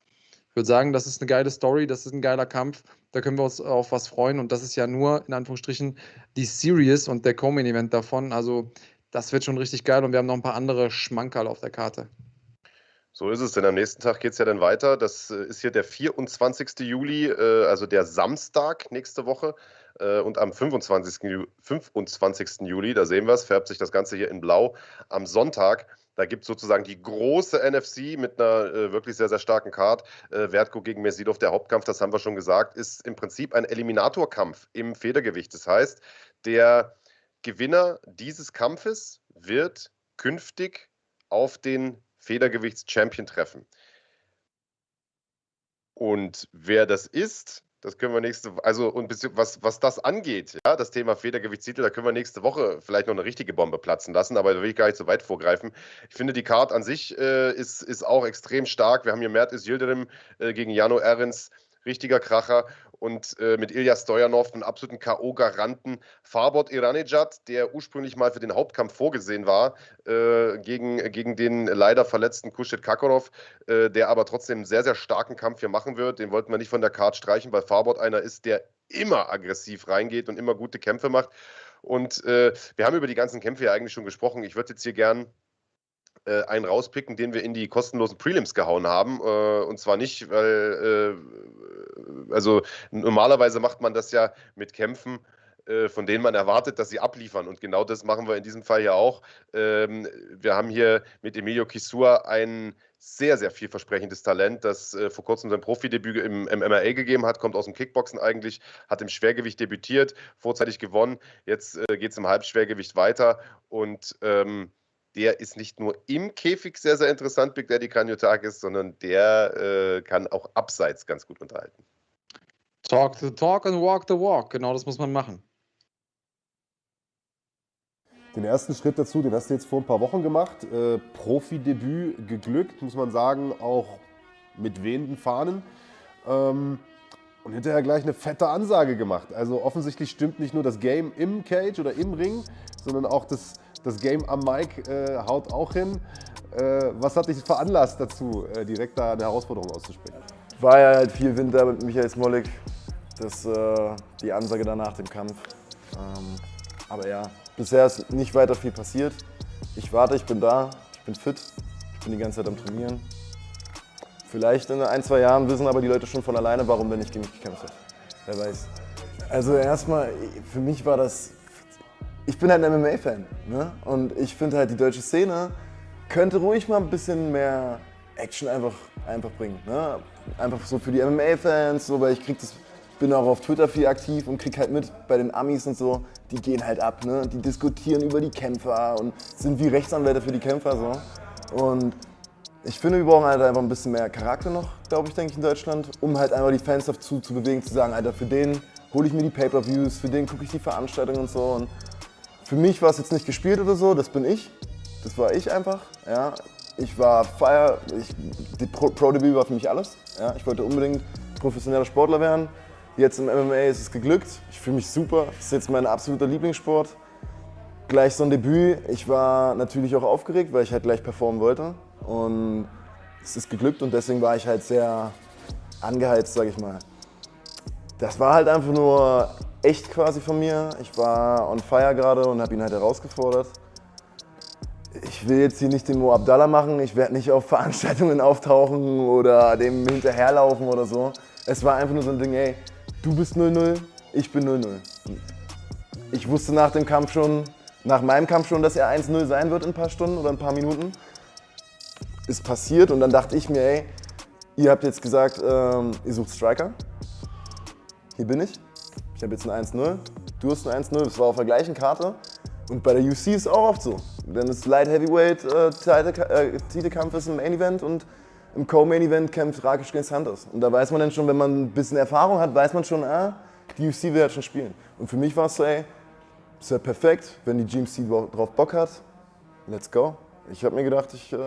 Ich würde sagen, das ist eine geile Story, das ist ein geiler Kampf. Da können wir uns auf was freuen. Und das ist ja nur, in Anführungsstrichen, die Series und der Co-Main-Event davon. Also das wird schon richtig geil und wir haben noch ein paar andere Schmankerl auf der Karte.
So ist es, denn am nächsten Tag geht es ja dann weiter. Das äh, ist hier der 24. Juli, äh, also der Samstag nächste Woche. Äh, und am 25. 25. Juli, da sehen wir es, färbt sich das Ganze hier in Blau. Am Sonntag, da gibt es sozusagen die große NFC mit einer äh, wirklich sehr, sehr starken Card. Äh, Vertko gegen Mesidov, der Hauptkampf, das haben wir schon gesagt, ist im Prinzip ein Eliminatorkampf im Federgewicht. Das heißt, der Gewinner dieses Kampfes wird künftig auf den Federgewichts-Champion treffen. Und wer das ist, das können wir nächste Woche, also und was, was das angeht, ja, das Thema Federgewichtstitel, da können wir nächste Woche vielleicht noch eine richtige Bombe platzen lassen, aber da will ich gar nicht so weit vorgreifen. Ich finde, die Card an sich äh, ist, ist auch extrem stark. Wir haben hier Mert Yildirim äh, gegen Jano Ehrens, richtiger Kracher und äh, mit Ilya Stojanov, einen absoluten K.O.-Garanten. Farbot Iranejad, der ursprünglich mal für den Hauptkampf vorgesehen war, äh, gegen, gegen den leider verletzten Kuschet Kakorov, äh, der aber trotzdem einen sehr, sehr starken Kampf hier machen wird. Den wollten wir nicht von der Karte streichen, weil Farbot einer ist, der immer aggressiv reingeht und immer gute Kämpfe macht. Und äh, wir haben über die ganzen Kämpfe ja eigentlich schon gesprochen. Ich würde jetzt hier gern äh, einen rauspicken, den wir in die kostenlosen Prelims gehauen haben. Äh, und zwar nicht, weil, also normalerweise macht man das ja mit Kämpfen, äh, von denen man erwartet, dass sie abliefern. Und genau das machen wir in diesem Fall ja auch. Ähm, wir haben hier mit Emilio Kisua ein sehr, sehr vielversprechendes Talent, das äh, vor kurzem sein Profidebüt im, im MMA gegeben hat, kommt aus dem Kickboxen eigentlich, hat im Schwergewicht debütiert, vorzeitig gewonnen. Jetzt äh, geht es im Halbschwergewicht weiter und ähm, der ist nicht nur im Käfig sehr, sehr interessant, Big Daddy Kanyotakis, sondern der äh, kann auch abseits ganz gut unterhalten.
Talk the talk and walk the walk. Genau das muss man machen.
Den ersten Schritt dazu, den hast du jetzt vor ein paar Wochen gemacht. Äh, Profidebüt geglückt, muss man sagen, auch mit wehenden Fahnen. Ähm,
und hinterher gleich eine fette Ansage gemacht. Also offensichtlich stimmt nicht nur das Game im Cage oder im Ring, sondern auch das, das Game am Mic äh, haut auch hin. Äh, was hat dich veranlasst dazu, äh, direkt da eine Herausforderung auszusprechen?
War ja halt viel Winter mit Michael Smolik. Das äh, die Ansage danach dem Kampf. Ähm, aber ja, bisher ist nicht weiter viel passiert. Ich warte, ich bin da, ich bin fit, ich bin die ganze Zeit am Trainieren. Vielleicht in ein, zwei Jahren wissen aber die Leute schon von alleine, warum der nicht gegen mich gekämpft hat. Wer weiß. Also erstmal, für mich war das. Ich bin halt ein MMA-Fan. Ne? Und ich finde halt, die deutsche Szene könnte ruhig mal ein bisschen mehr Action einfach, einfach bringen. Ne? Einfach so für die MMA-Fans, so, weil ich krieg das, bin auch auf Twitter viel aktiv und krieg halt mit bei den Amis und so, die gehen halt ab, ne? Die diskutieren über die Kämpfer und sind wie Rechtsanwälte für die Kämpfer so. Und ich finde, wir brauchen halt einfach ein bisschen mehr Charakter noch, glaube ich, denke ich, in Deutschland, um halt einfach die Fans dazu zu bewegen, zu sagen, Alter, für den hole ich mir die Pay-Per-Views, für den gucke ich die Veranstaltungen und so. Und für mich war es jetzt nicht gespielt oder so, das bin ich. Das war ich einfach. Ja. Ich war Fire, ich, die Pro-Debüt war für mich alles. Ja. Ich wollte unbedingt professioneller Sportler werden. Jetzt im MMA ist es geglückt. Ich fühle mich super. Das ist jetzt mein absoluter Lieblingssport. Gleich so ein Debüt. Ich war natürlich auch aufgeregt, weil ich halt gleich performen wollte. Und es ist geglückt und deswegen war ich halt sehr angeheizt, sag ich mal. Das war halt einfach nur echt quasi von mir. Ich war on fire gerade und habe ihn halt herausgefordert. Ich will jetzt hier nicht den Mo Abdallah machen, ich werde nicht auf Veranstaltungen auftauchen oder dem hinterherlaufen oder so. Es war einfach nur so ein Ding, ey, du bist 0-0, ich bin 0-0. Ich wusste nach dem Kampf schon, nach meinem Kampf schon, dass er 1-0 sein wird in ein paar Stunden oder ein paar Minuten ist passiert und dann dachte ich mir, ey, ihr habt jetzt gesagt, ähm, ihr sucht Striker. Hier bin ich. Ich habe jetzt ein 1-0. Du hast ein 1-0. Das war auf der gleichen Karte. Und bei der UC ist es auch oft so. Denn das Light Heavyweight äh, äh, Titelkampf ist im Main Event und im Co-Main Event kämpft Rakic gegen Santos. Und da weiß man dann schon, wenn man ein bisschen Erfahrung hat, weiß man schon, ah, die UFC will halt schon spielen. Und für mich war es so, ey, ist ja perfekt, wenn die GMC drauf Bock hat, let's go. Ich habe mir gedacht, ich äh,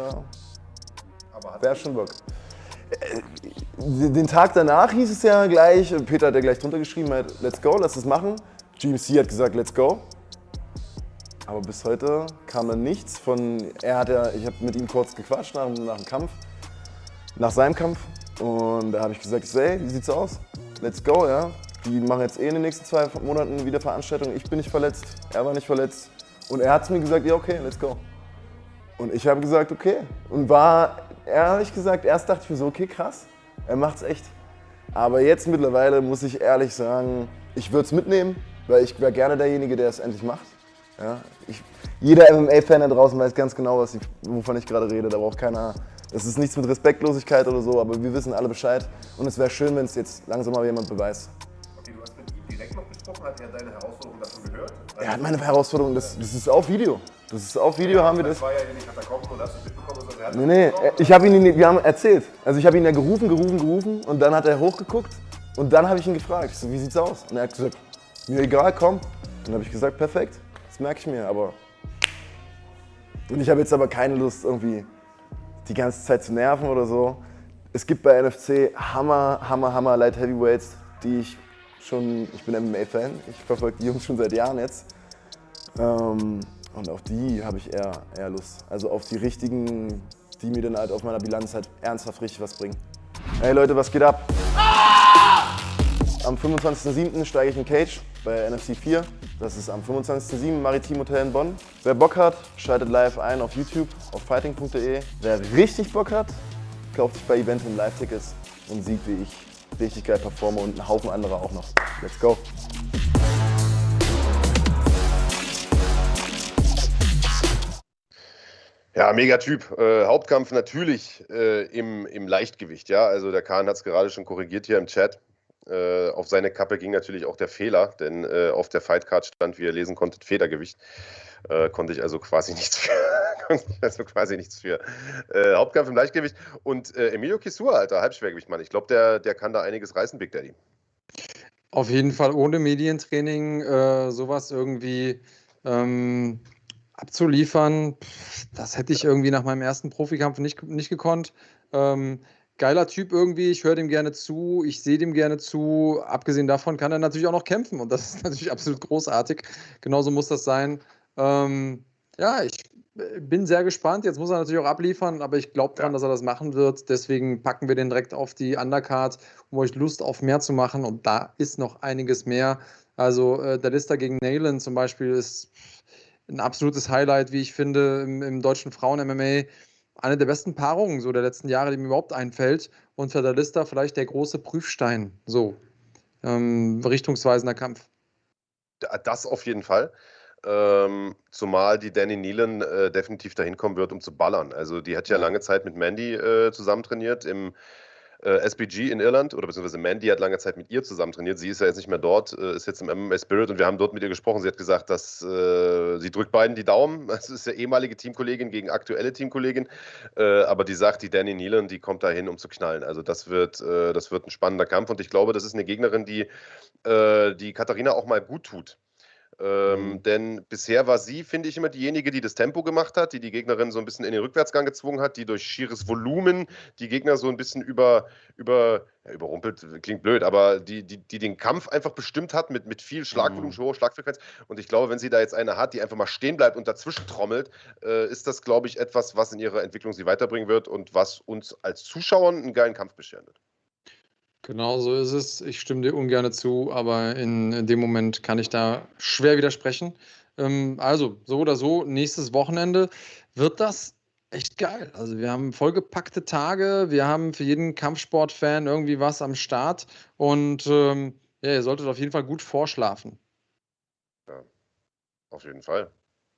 Wäre schon Bock. Äh, den Tag danach hieß es ja gleich, Peter hat ja gleich drunter geschrieben, halt, let's go, lass es machen. GMC hat gesagt, let's go. Aber bis heute kam dann nichts von, er hat ja, ich habe mit ihm kurz gequatscht nach, nach dem Kampf, nach seinem Kampf. Und da habe ich gesagt, ey, wie sieht's aus? Let's go, ja. Die machen jetzt eh in den nächsten zwei Monaten wieder Veranstaltungen. Ich bin nicht verletzt, er war nicht verletzt. Und er hat mir gesagt, ja okay, let's go. Und ich habe gesagt, okay. Und war ehrlich gesagt, erst dachte ich mir so, okay, krass, er macht's echt. Aber jetzt mittlerweile muss ich ehrlich sagen, ich würde es mitnehmen, weil ich wäre gerne derjenige, der es endlich macht. Ja, ich, jeder MMA-Fan da draußen weiß ganz genau, was ich, wovon ich gerade rede. Da braucht keiner. Es ist nichts mit Respektlosigkeit oder so, aber wir wissen alle Bescheid. Und es wäre schön, wenn es jetzt langsam mal jemand beweist.
Okay, du hast mit ihm direkt noch gesprochen. Hat er deine Herausforderung davon gehört?
Also er hat meine Herausforderung, das, das ist auf Video. Das ist auf Video, ja, haben wir das.
Das war ja in den Katakomben und hast du mitbekommen,
dass er hat Nee, nee, ich habe ihn, wir haben erzählt. Also ich habe ihn ja gerufen, gerufen, gerufen und dann hat er hochgeguckt und dann habe ich ihn gefragt. So, wie sieht's aus? Und er hat gesagt, mir egal, komm. Dann habe ich gesagt, perfekt, das merke ich mir, aber. Und ich habe jetzt aber keine Lust, irgendwie die ganze Zeit zu nerven oder so. Es gibt bei NFC Hammer, Hammer, Hammer Light Heavyweights, die ich schon, ich bin MMA-Fan, ich verfolge die Jungs schon seit Jahren jetzt. Ähm, und auf die habe ich eher, eher Lust. Also auf die richtigen, die mir dann halt auf meiner Bilanz halt ernsthaft richtig was bringen. Hey Leute, was geht ab? Am 25.07. steige ich in Cage bei NFC 4. Das ist am 25.07. Maritim Hotel in Bonn. Wer Bock hat, schaltet live ein auf YouTube, auf fighting.de. Wer richtig Bock hat, kauft sich bei Eventim Live-Tickets und sieht, wie ich richtig geil performe und einen Haufen anderer auch noch. Let's go!
Ja, mega Typ. Äh, Hauptkampf natürlich äh, im, im Leichtgewicht, ja. Also der Kahn hat es gerade schon korrigiert hier im Chat. Äh, auf seine Kappe ging natürlich auch der Fehler, denn äh, auf der Fightcard stand, wie ihr lesen konntet, Federgewicht. Äh, konnte ich also quasi nichts für. also quasi nichts für. Äh, Hauptkampf im Leichtgewicht. Und Emilio Kisua, Alter, Halbschwergewicht, Mann. Ich glaube, der, der kann da einiges reißen, Big Daddy.
Auf jeden Fall ohne Medientraining sowas irgendwie. Ähm abzuliefern, das hätte ich irgendwie nach meinem ersten Profikampf nicht, nicht gekonnt. Ähm, geiler Typ irgendwie, ich höre dem gerne zu, ich sehe dem gerne zu. Abgesehen davon kann er natürlich auch noch kämpfen und das ist natürlich absolut großartig. Genauso muss das sein. Ähm, ja, ich äh, bin sehr gespannt. Jetzt muss er natürlich auch abliefern, aber ich glaube daran, ja. dass er das machen wird. Deswegen packen wir den direkt auf die Undercard, um euch Lust auf mehr zu machen. Und da ist noch einiges mehr. Also äh, der Lister gegen Nayland zum Beispiel ist ein absolutes Highlight, wie ich finde, im, im deutschen Frauen-MMA. Eine der besten Paarungen so der letzten Jahre, die mir überhaupt einfällt. Und für der Lister vielleicht der große Prüfstein. So, ähm, richtungsweisender Kampf.
Das auf jeden Fall. Ähm, zumal die Danny Nealon äh, definitiv dahin kommen wird, um zu ballern. Also die hat ja lange Zeit mit Mandy äh, zusammen trainiert im äh, SBG in Irland oder beziehungsweise Mandy hat lange Zeit mit ihr zusammen trainiert. Sie ist ja jetzt nicht mehr dort, äh, ist jetzt im MMA Spirit und wir haben dort mit ihr gesprochen. Sie hat gesagt, dass äh, sie drückt beiden die Daumen. Das ist ja ehemalige Teamkollegin gegen aktuelle Teamkollegin, äh, aber die sagt, die Danny Nealon, die kommt dahin, um zu knallen. Also das wird, das wird ein spannender Kampf und ich glaube, das ist eine Gegnerin, die die Katharina auch mal gut tut. Ähm, mhm. Denn bisher war sie, finde ich, immer diejenige, die das Tempo gemacht hat, die die Gegnerin so ein bisschen in den Rückwärtsgang gezwungen hat, die durch schieres Volumen die Gegner so ein bisschen über, über ja, überrumpelt, klingt blöd, aber die, die, die den Kampf einfach bestimmt hat mit, mit viel Schlagvolumen, mhm. hoher Schlagfrequenz. Und ich glaube, wenn sie da jetzt eine hat, die einfach mal stehen bleibt und dazwischen trommelt, äh, ist das, glaube ich, etwas, was in ihrer Entwicklung sie weiterbringen wird und was uns als Zuschauern einen geilen Kampf bescheren wird.
Genau so ist es. Ich stimme dir ungern zu, aber in dem Moment kann ich da schwer widersprechen. Ähm, also, so oder so, nächstes Wochenende wird das echt geil. Also, wir haben vollgepackte Tage, wir haben für jeden Kampfsportfan irgendwie was am Start und ähm, ja, ihr solltet auf jeden Fall gut vorschlafen.
Ja, auf jeden Fall.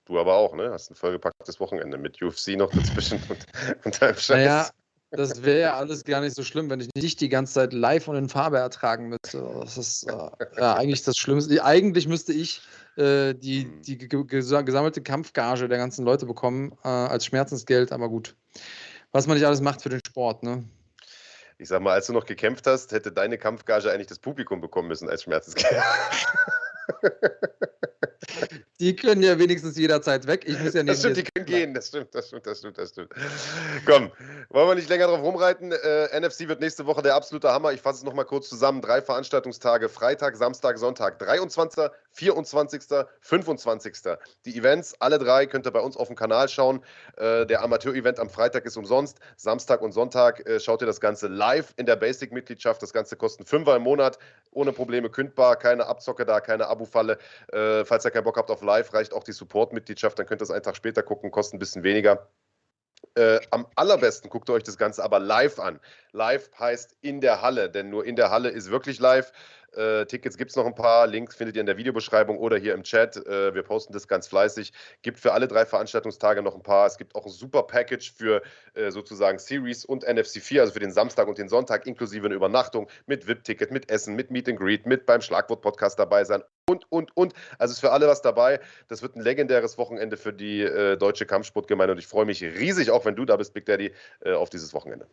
Du aber auch, ne? Hast ein vollgepacktes Wochenende mit UFC noch dazwischen und, und
deinem Scheiß. Naja, das wäre ja alles gar nicht so schlimm, wenn ich nicht die ganze Zeit live und in Farbe ertragen müsste. Das ist äh, ja, eigentlich das Schlimmste. Eigentlich müsste ich äh, die, hm. die gesammelte Kampfgage der ganzen Leute bekommen äh, als Schmerzensgeld, aber gut. Was man nicht alles macht für den Sport, ne?
Ich sag mal, als du noch gekämpft hast, hätte deine Kampfgage eigentlich das Publikum bekommen müssen als Schmerzensgeld.
Die können ja wenigstens jederzeit weg. Ich muss ja
nicht. Das stimmt, die können gehen. Das stimmt, das stimmt, das stimmt, das stimmt. Komm, wollen wir nicht länger drauf rumreiten. Äh, NFC wird nächste Woche der absolute Hammer. Ich fasse es nochmal kurz zusammen. Drei Veranstaltungstage: Freitag, Samstag, Sonntag. 23., 24., 25. Die Events, alle drei, könnt ihr bei uns auf dem Kanal schauen. Äh, der Amateur-Event am Freitag ist umsonst. Samstag und Sonntag äh, schaut ihr das Ganze live in der Basic-Mitgliedschaft. Das Ganze kostet 5 im Monat. Ohne Probleme kündbar. Keine Abzocke da, keine Abo-Falle. Äh, falls ihr keinen Bock habt auf live, reicht auch die Support-Mitgliedschaft, dann könnt ihr es einen Tag später gucken, kostet ein bisschen weniger. Äh, am allerbesten guckt ihr euch das Ganze aber live an. Live heißt in der Halle, denn nur in der Halle ist wirklich live. Äh, Tickets gibt es noch ein paar. Links findet ihr in der Videobeschreibung oder hier im Chat. Äh, wir posten das ganz fleißig. Gibt für alle drei Veranstaltungstage noch ein paar. Es gibt auch ein super Package für äh, sozusagen Series und NFC 4, also für den Samstag und den Sonntag, inklusive eine Übernachtung mit VIP-Ticket, mit Essen, mit Meet and Greet, mit beim Schlagwort-Podcast dabei sein und, und, und. Also ist für alle was dabei. Das wird ein legendäres Wochenende für die äh, deutsche Kampfsportgemeinde und ich freue mich riesig, auch wenn du da bist, Big Daddy, äh, auf dieses Wochenende.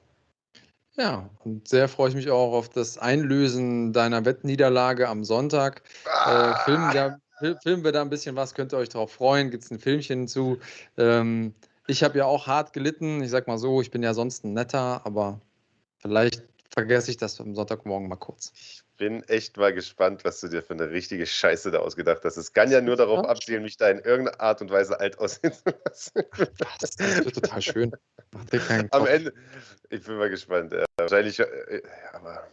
Ja, und sehr freue ich mich auch auf das Einlösen deiner Wettniederlage am Sonntag. Ah. Äh, filmen, da, filmen, wir da ein bisschen was, könnt ihr euch darauf freuen, gibt es ein Filmchen zu. Ähm, ich habe ja auch hart gelitten. Ich sag mal so, ich bin ja sonst ein netter, aber vielleicht vergesse ich das am Sonntagmorgen mal kurz.
Ich bin echt mal gespannt, was du dir für eine richtige Scheiße da ausgedacht hast. Es kann ja nur darauf abzielen, mich da in irgendeiner Art und Weise alt aussehen zu lassen.
Das, das wird total schön.
Am Ende, ich bin mal gespannt. Ja, wahrscheinlich, äh, aber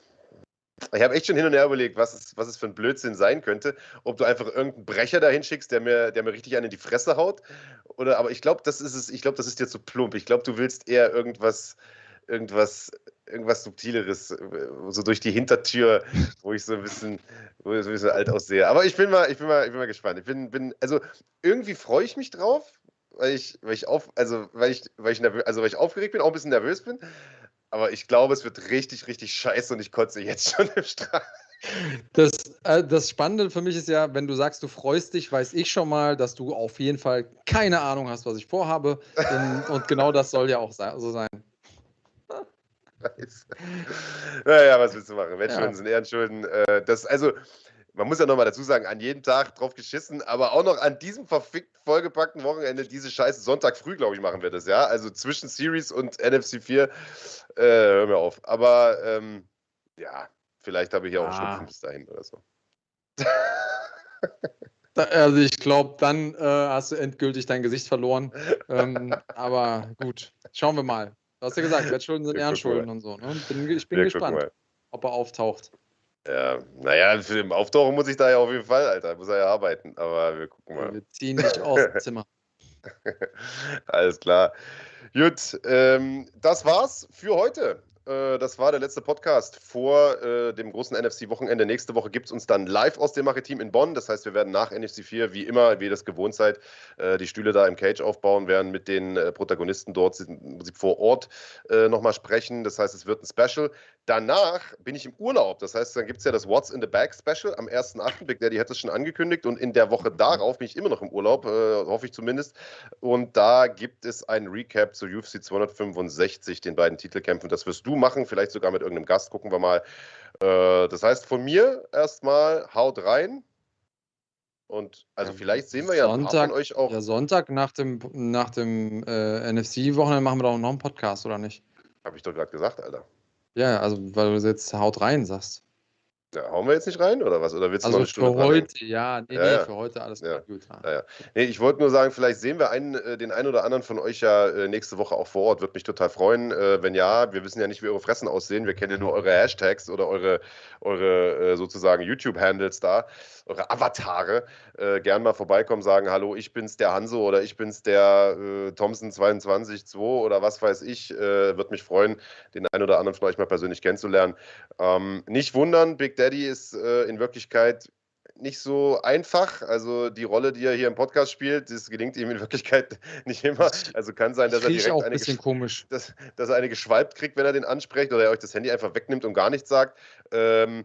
ich habe echt schon hin und her überlegt, was es, was es für ein Blödsinn sein könnte. Ob du einfach irgendeinen Brecher dahin schickst, der mir, der mir richtig einen in die Fresse haut. Oder, aber ich glaube, das ist es, ich glaube, das ist dir zu plump. Ich glaube, du willst eher irgendwas, irgendwas, irgendwas Subtileres, äh, so durch die Hintertür, wo ich so ein bisschen, wo ich so ein bisschen alt aussehe. Aber ich bin mal, ich bin mal, ich bin mal gespannt. Ich bin, bin, also irgendwie freue ich mich drauf, weil ich, weil ich auf, also weil ich, weil ich nervös, also weil ich aufgeregt bin, auch ein bisschen nervös bin. Aber ich glaube, es wird richtig, richtig scheiße und ich kotze jetzt schon im Strahl.
Das, äh, das Spannende für mich ist ja, wenn du sagst, du freust dich, weiß ich schon mal, dass du auf jeden Fall keine Ahnung hast, was ich vorhabe. und, und genau das soll ja auch so sein.
Naja, was willst du machen? Wettschulden ja. sind Ehrenschulden. Äh, das, also, man muss ja nochmal dazu sagen, an jedem Tag drauf geschissen, aber auch noch an diesem verfickt vollgepackten Wochenende diese Scheiße Sonntag früh, glaube ich, machen wir das, ja. Also zwischen Series und NFC 4. Äh, hör mir auf. Aber ähm, ja, vielleicht habe ich ja auch ah. Schnupfen bis dahin oder so.
Also ich glaube, dann äh, hast du endgültig dein Gesicht verloren. ähm, aber gut, schauen wir mal. Du hast ja gesagt, Wettschulden sind Ehrenschulden und so. Ne? Bin, ich bin wir gespannt, ob er auftaucht.
Ja, naja, für den Auftauchen muss ich da ja auf jeden Fall, Alter. Muss er ja arbeiten. Aber wir gucken mal.
Wir ziehen nicht aus dem Zimmer.
Alles klar. Gut, ähm, das war's für heute. Äh, das war der letzte Podcast vor äh, dem großen NFC-Wochenende. Nächste Woche gibt es uns dann live aus dem Maritim in Bonn. Das heißt, wir werden nach NFC 4, wie immer, wie ihr das gewohnt seid, äh, die Stühle da im Cage aufbauen, werden mit den äh, Protagonisten dort vor Ort äh, nochmal sprechen. Das heißt, es wird ein Special. Danach bin ich im Urlaub. Das heißt, dann gibt es ja das What's in the Bag Special am 1.8. Big Daddy hat es schon angekündigt. Und in der Woche darauf bin ich immer noch im Urlaub, äh, hoffe ich zumindest. Und da gibt es ein Recap zu UFC 265, den beiden Titelkämpfen. Das wirst du machen, vielleicht sogar mit irgendeinem Gast, gucken wir mal. Äh, das heißt, von mir erstmal haut rein. Und also vielleicht sehen wir ja
Sonntag, von euch auch. Ja, Sonntag nach dem, nach dem äh, NFC-Wochenende machen wir doch noch einen Podcast, oder nicht?
Habe ich doch gerade gesagt, Alter.
Ja, also weil du jetzt haut rein sagst.
Ja, hauen wir jetzt nicht rein oder was? Oder willst du
also noch eine Stunde für heute, ja, nee, ja, nee, ja. für heute alles ja. gut.
Ja. Nee, ich wollte nur sagen, vielleicht sehen wir einen, äh, den einen oder anderen von euch ja äh, nächste Woche auch vor Ort. Würde mich total freuen. Äh, wenn ja, wir wissen ja nicht, wie eure Fressen aussehen. Wir kennen ja nur eure Hashtags oder eure, eure sozusagen YouTube-Handles da, eure Avatare. gern mal vorbeikommen, sagen, hallo, ich bin's der Hanso oder ich bin's der äh, Thompson 22 oder was weiß ich. Würde mich freuen, den einen oder anderen von euch mal persönlich kennenzulernen. Ähm, nicht wundern, Big Daddy ist äh, in Wirklichkeit nicht so einfach. Also die Rolle, die er hier im Podcast spielt, das gelingt ihm in Wirklichkeit nicht immer. Also kann sein, dass er direkt
auch ein eine, komisch.
Dass, dass er eine geschwalbt kriegt, wenn er den anspricht oder er euch das Handy einfach wegnimmt und gar nichts sagt. Ähm,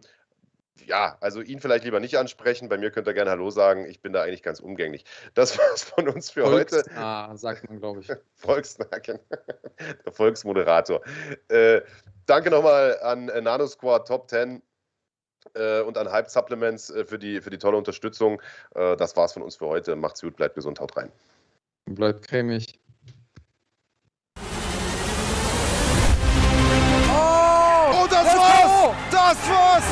ja, also ihn vielleicht lieber nicht ansprechen. Bei mir könnt ihr gerne Hallo sagen. Ich bin da eigentlich ganz umgänglich. Das war's von uns für Volks heute.
Ah, sagt man, glaube ich.
Volksnacken. Der Volksmoderator. Äh, danke nochmal an Nano Squad Top 10 äh, und an Hype Supplements äh, für, die, für die tolle Unterstützung. Äh, das war's von uns für heute. Macht's gut, bleibt gesund, haut rein.
Bleibt cremig.
Oh, das war's! Das war's!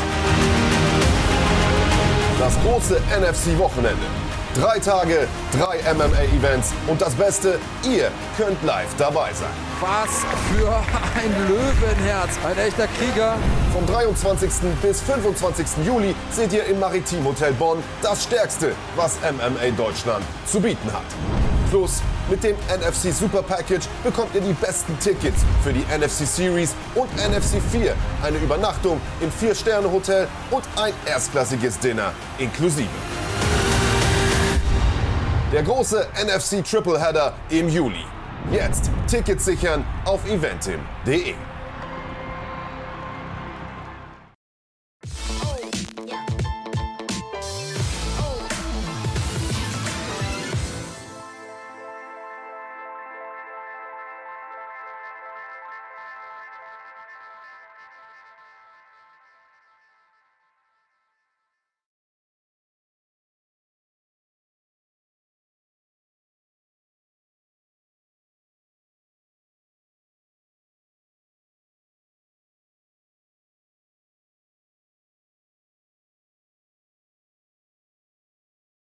Das große NFC-Wochenende. Drei Tage, drei MMA-Events und das Beste, ihr könnt live dabei sein.
Was für ein Löwenherz, ein echter Krieger.
Vom 23. bis 25. Juli seht ihr im Maritim Hotel Bonn das Stärkste, was MMA Deutschland zu bieten hat. Plus mit dem NFC Super Package bekommt ihr die besten Tickets für die NFC Series und NFC 4, eine Übernachtung im 4-Sterne-Hotel und ein erstklassiges Dinner inklusive. Der große NFC Tripleheader im Juli. Jetzt Tickets sichern auf eventim.de.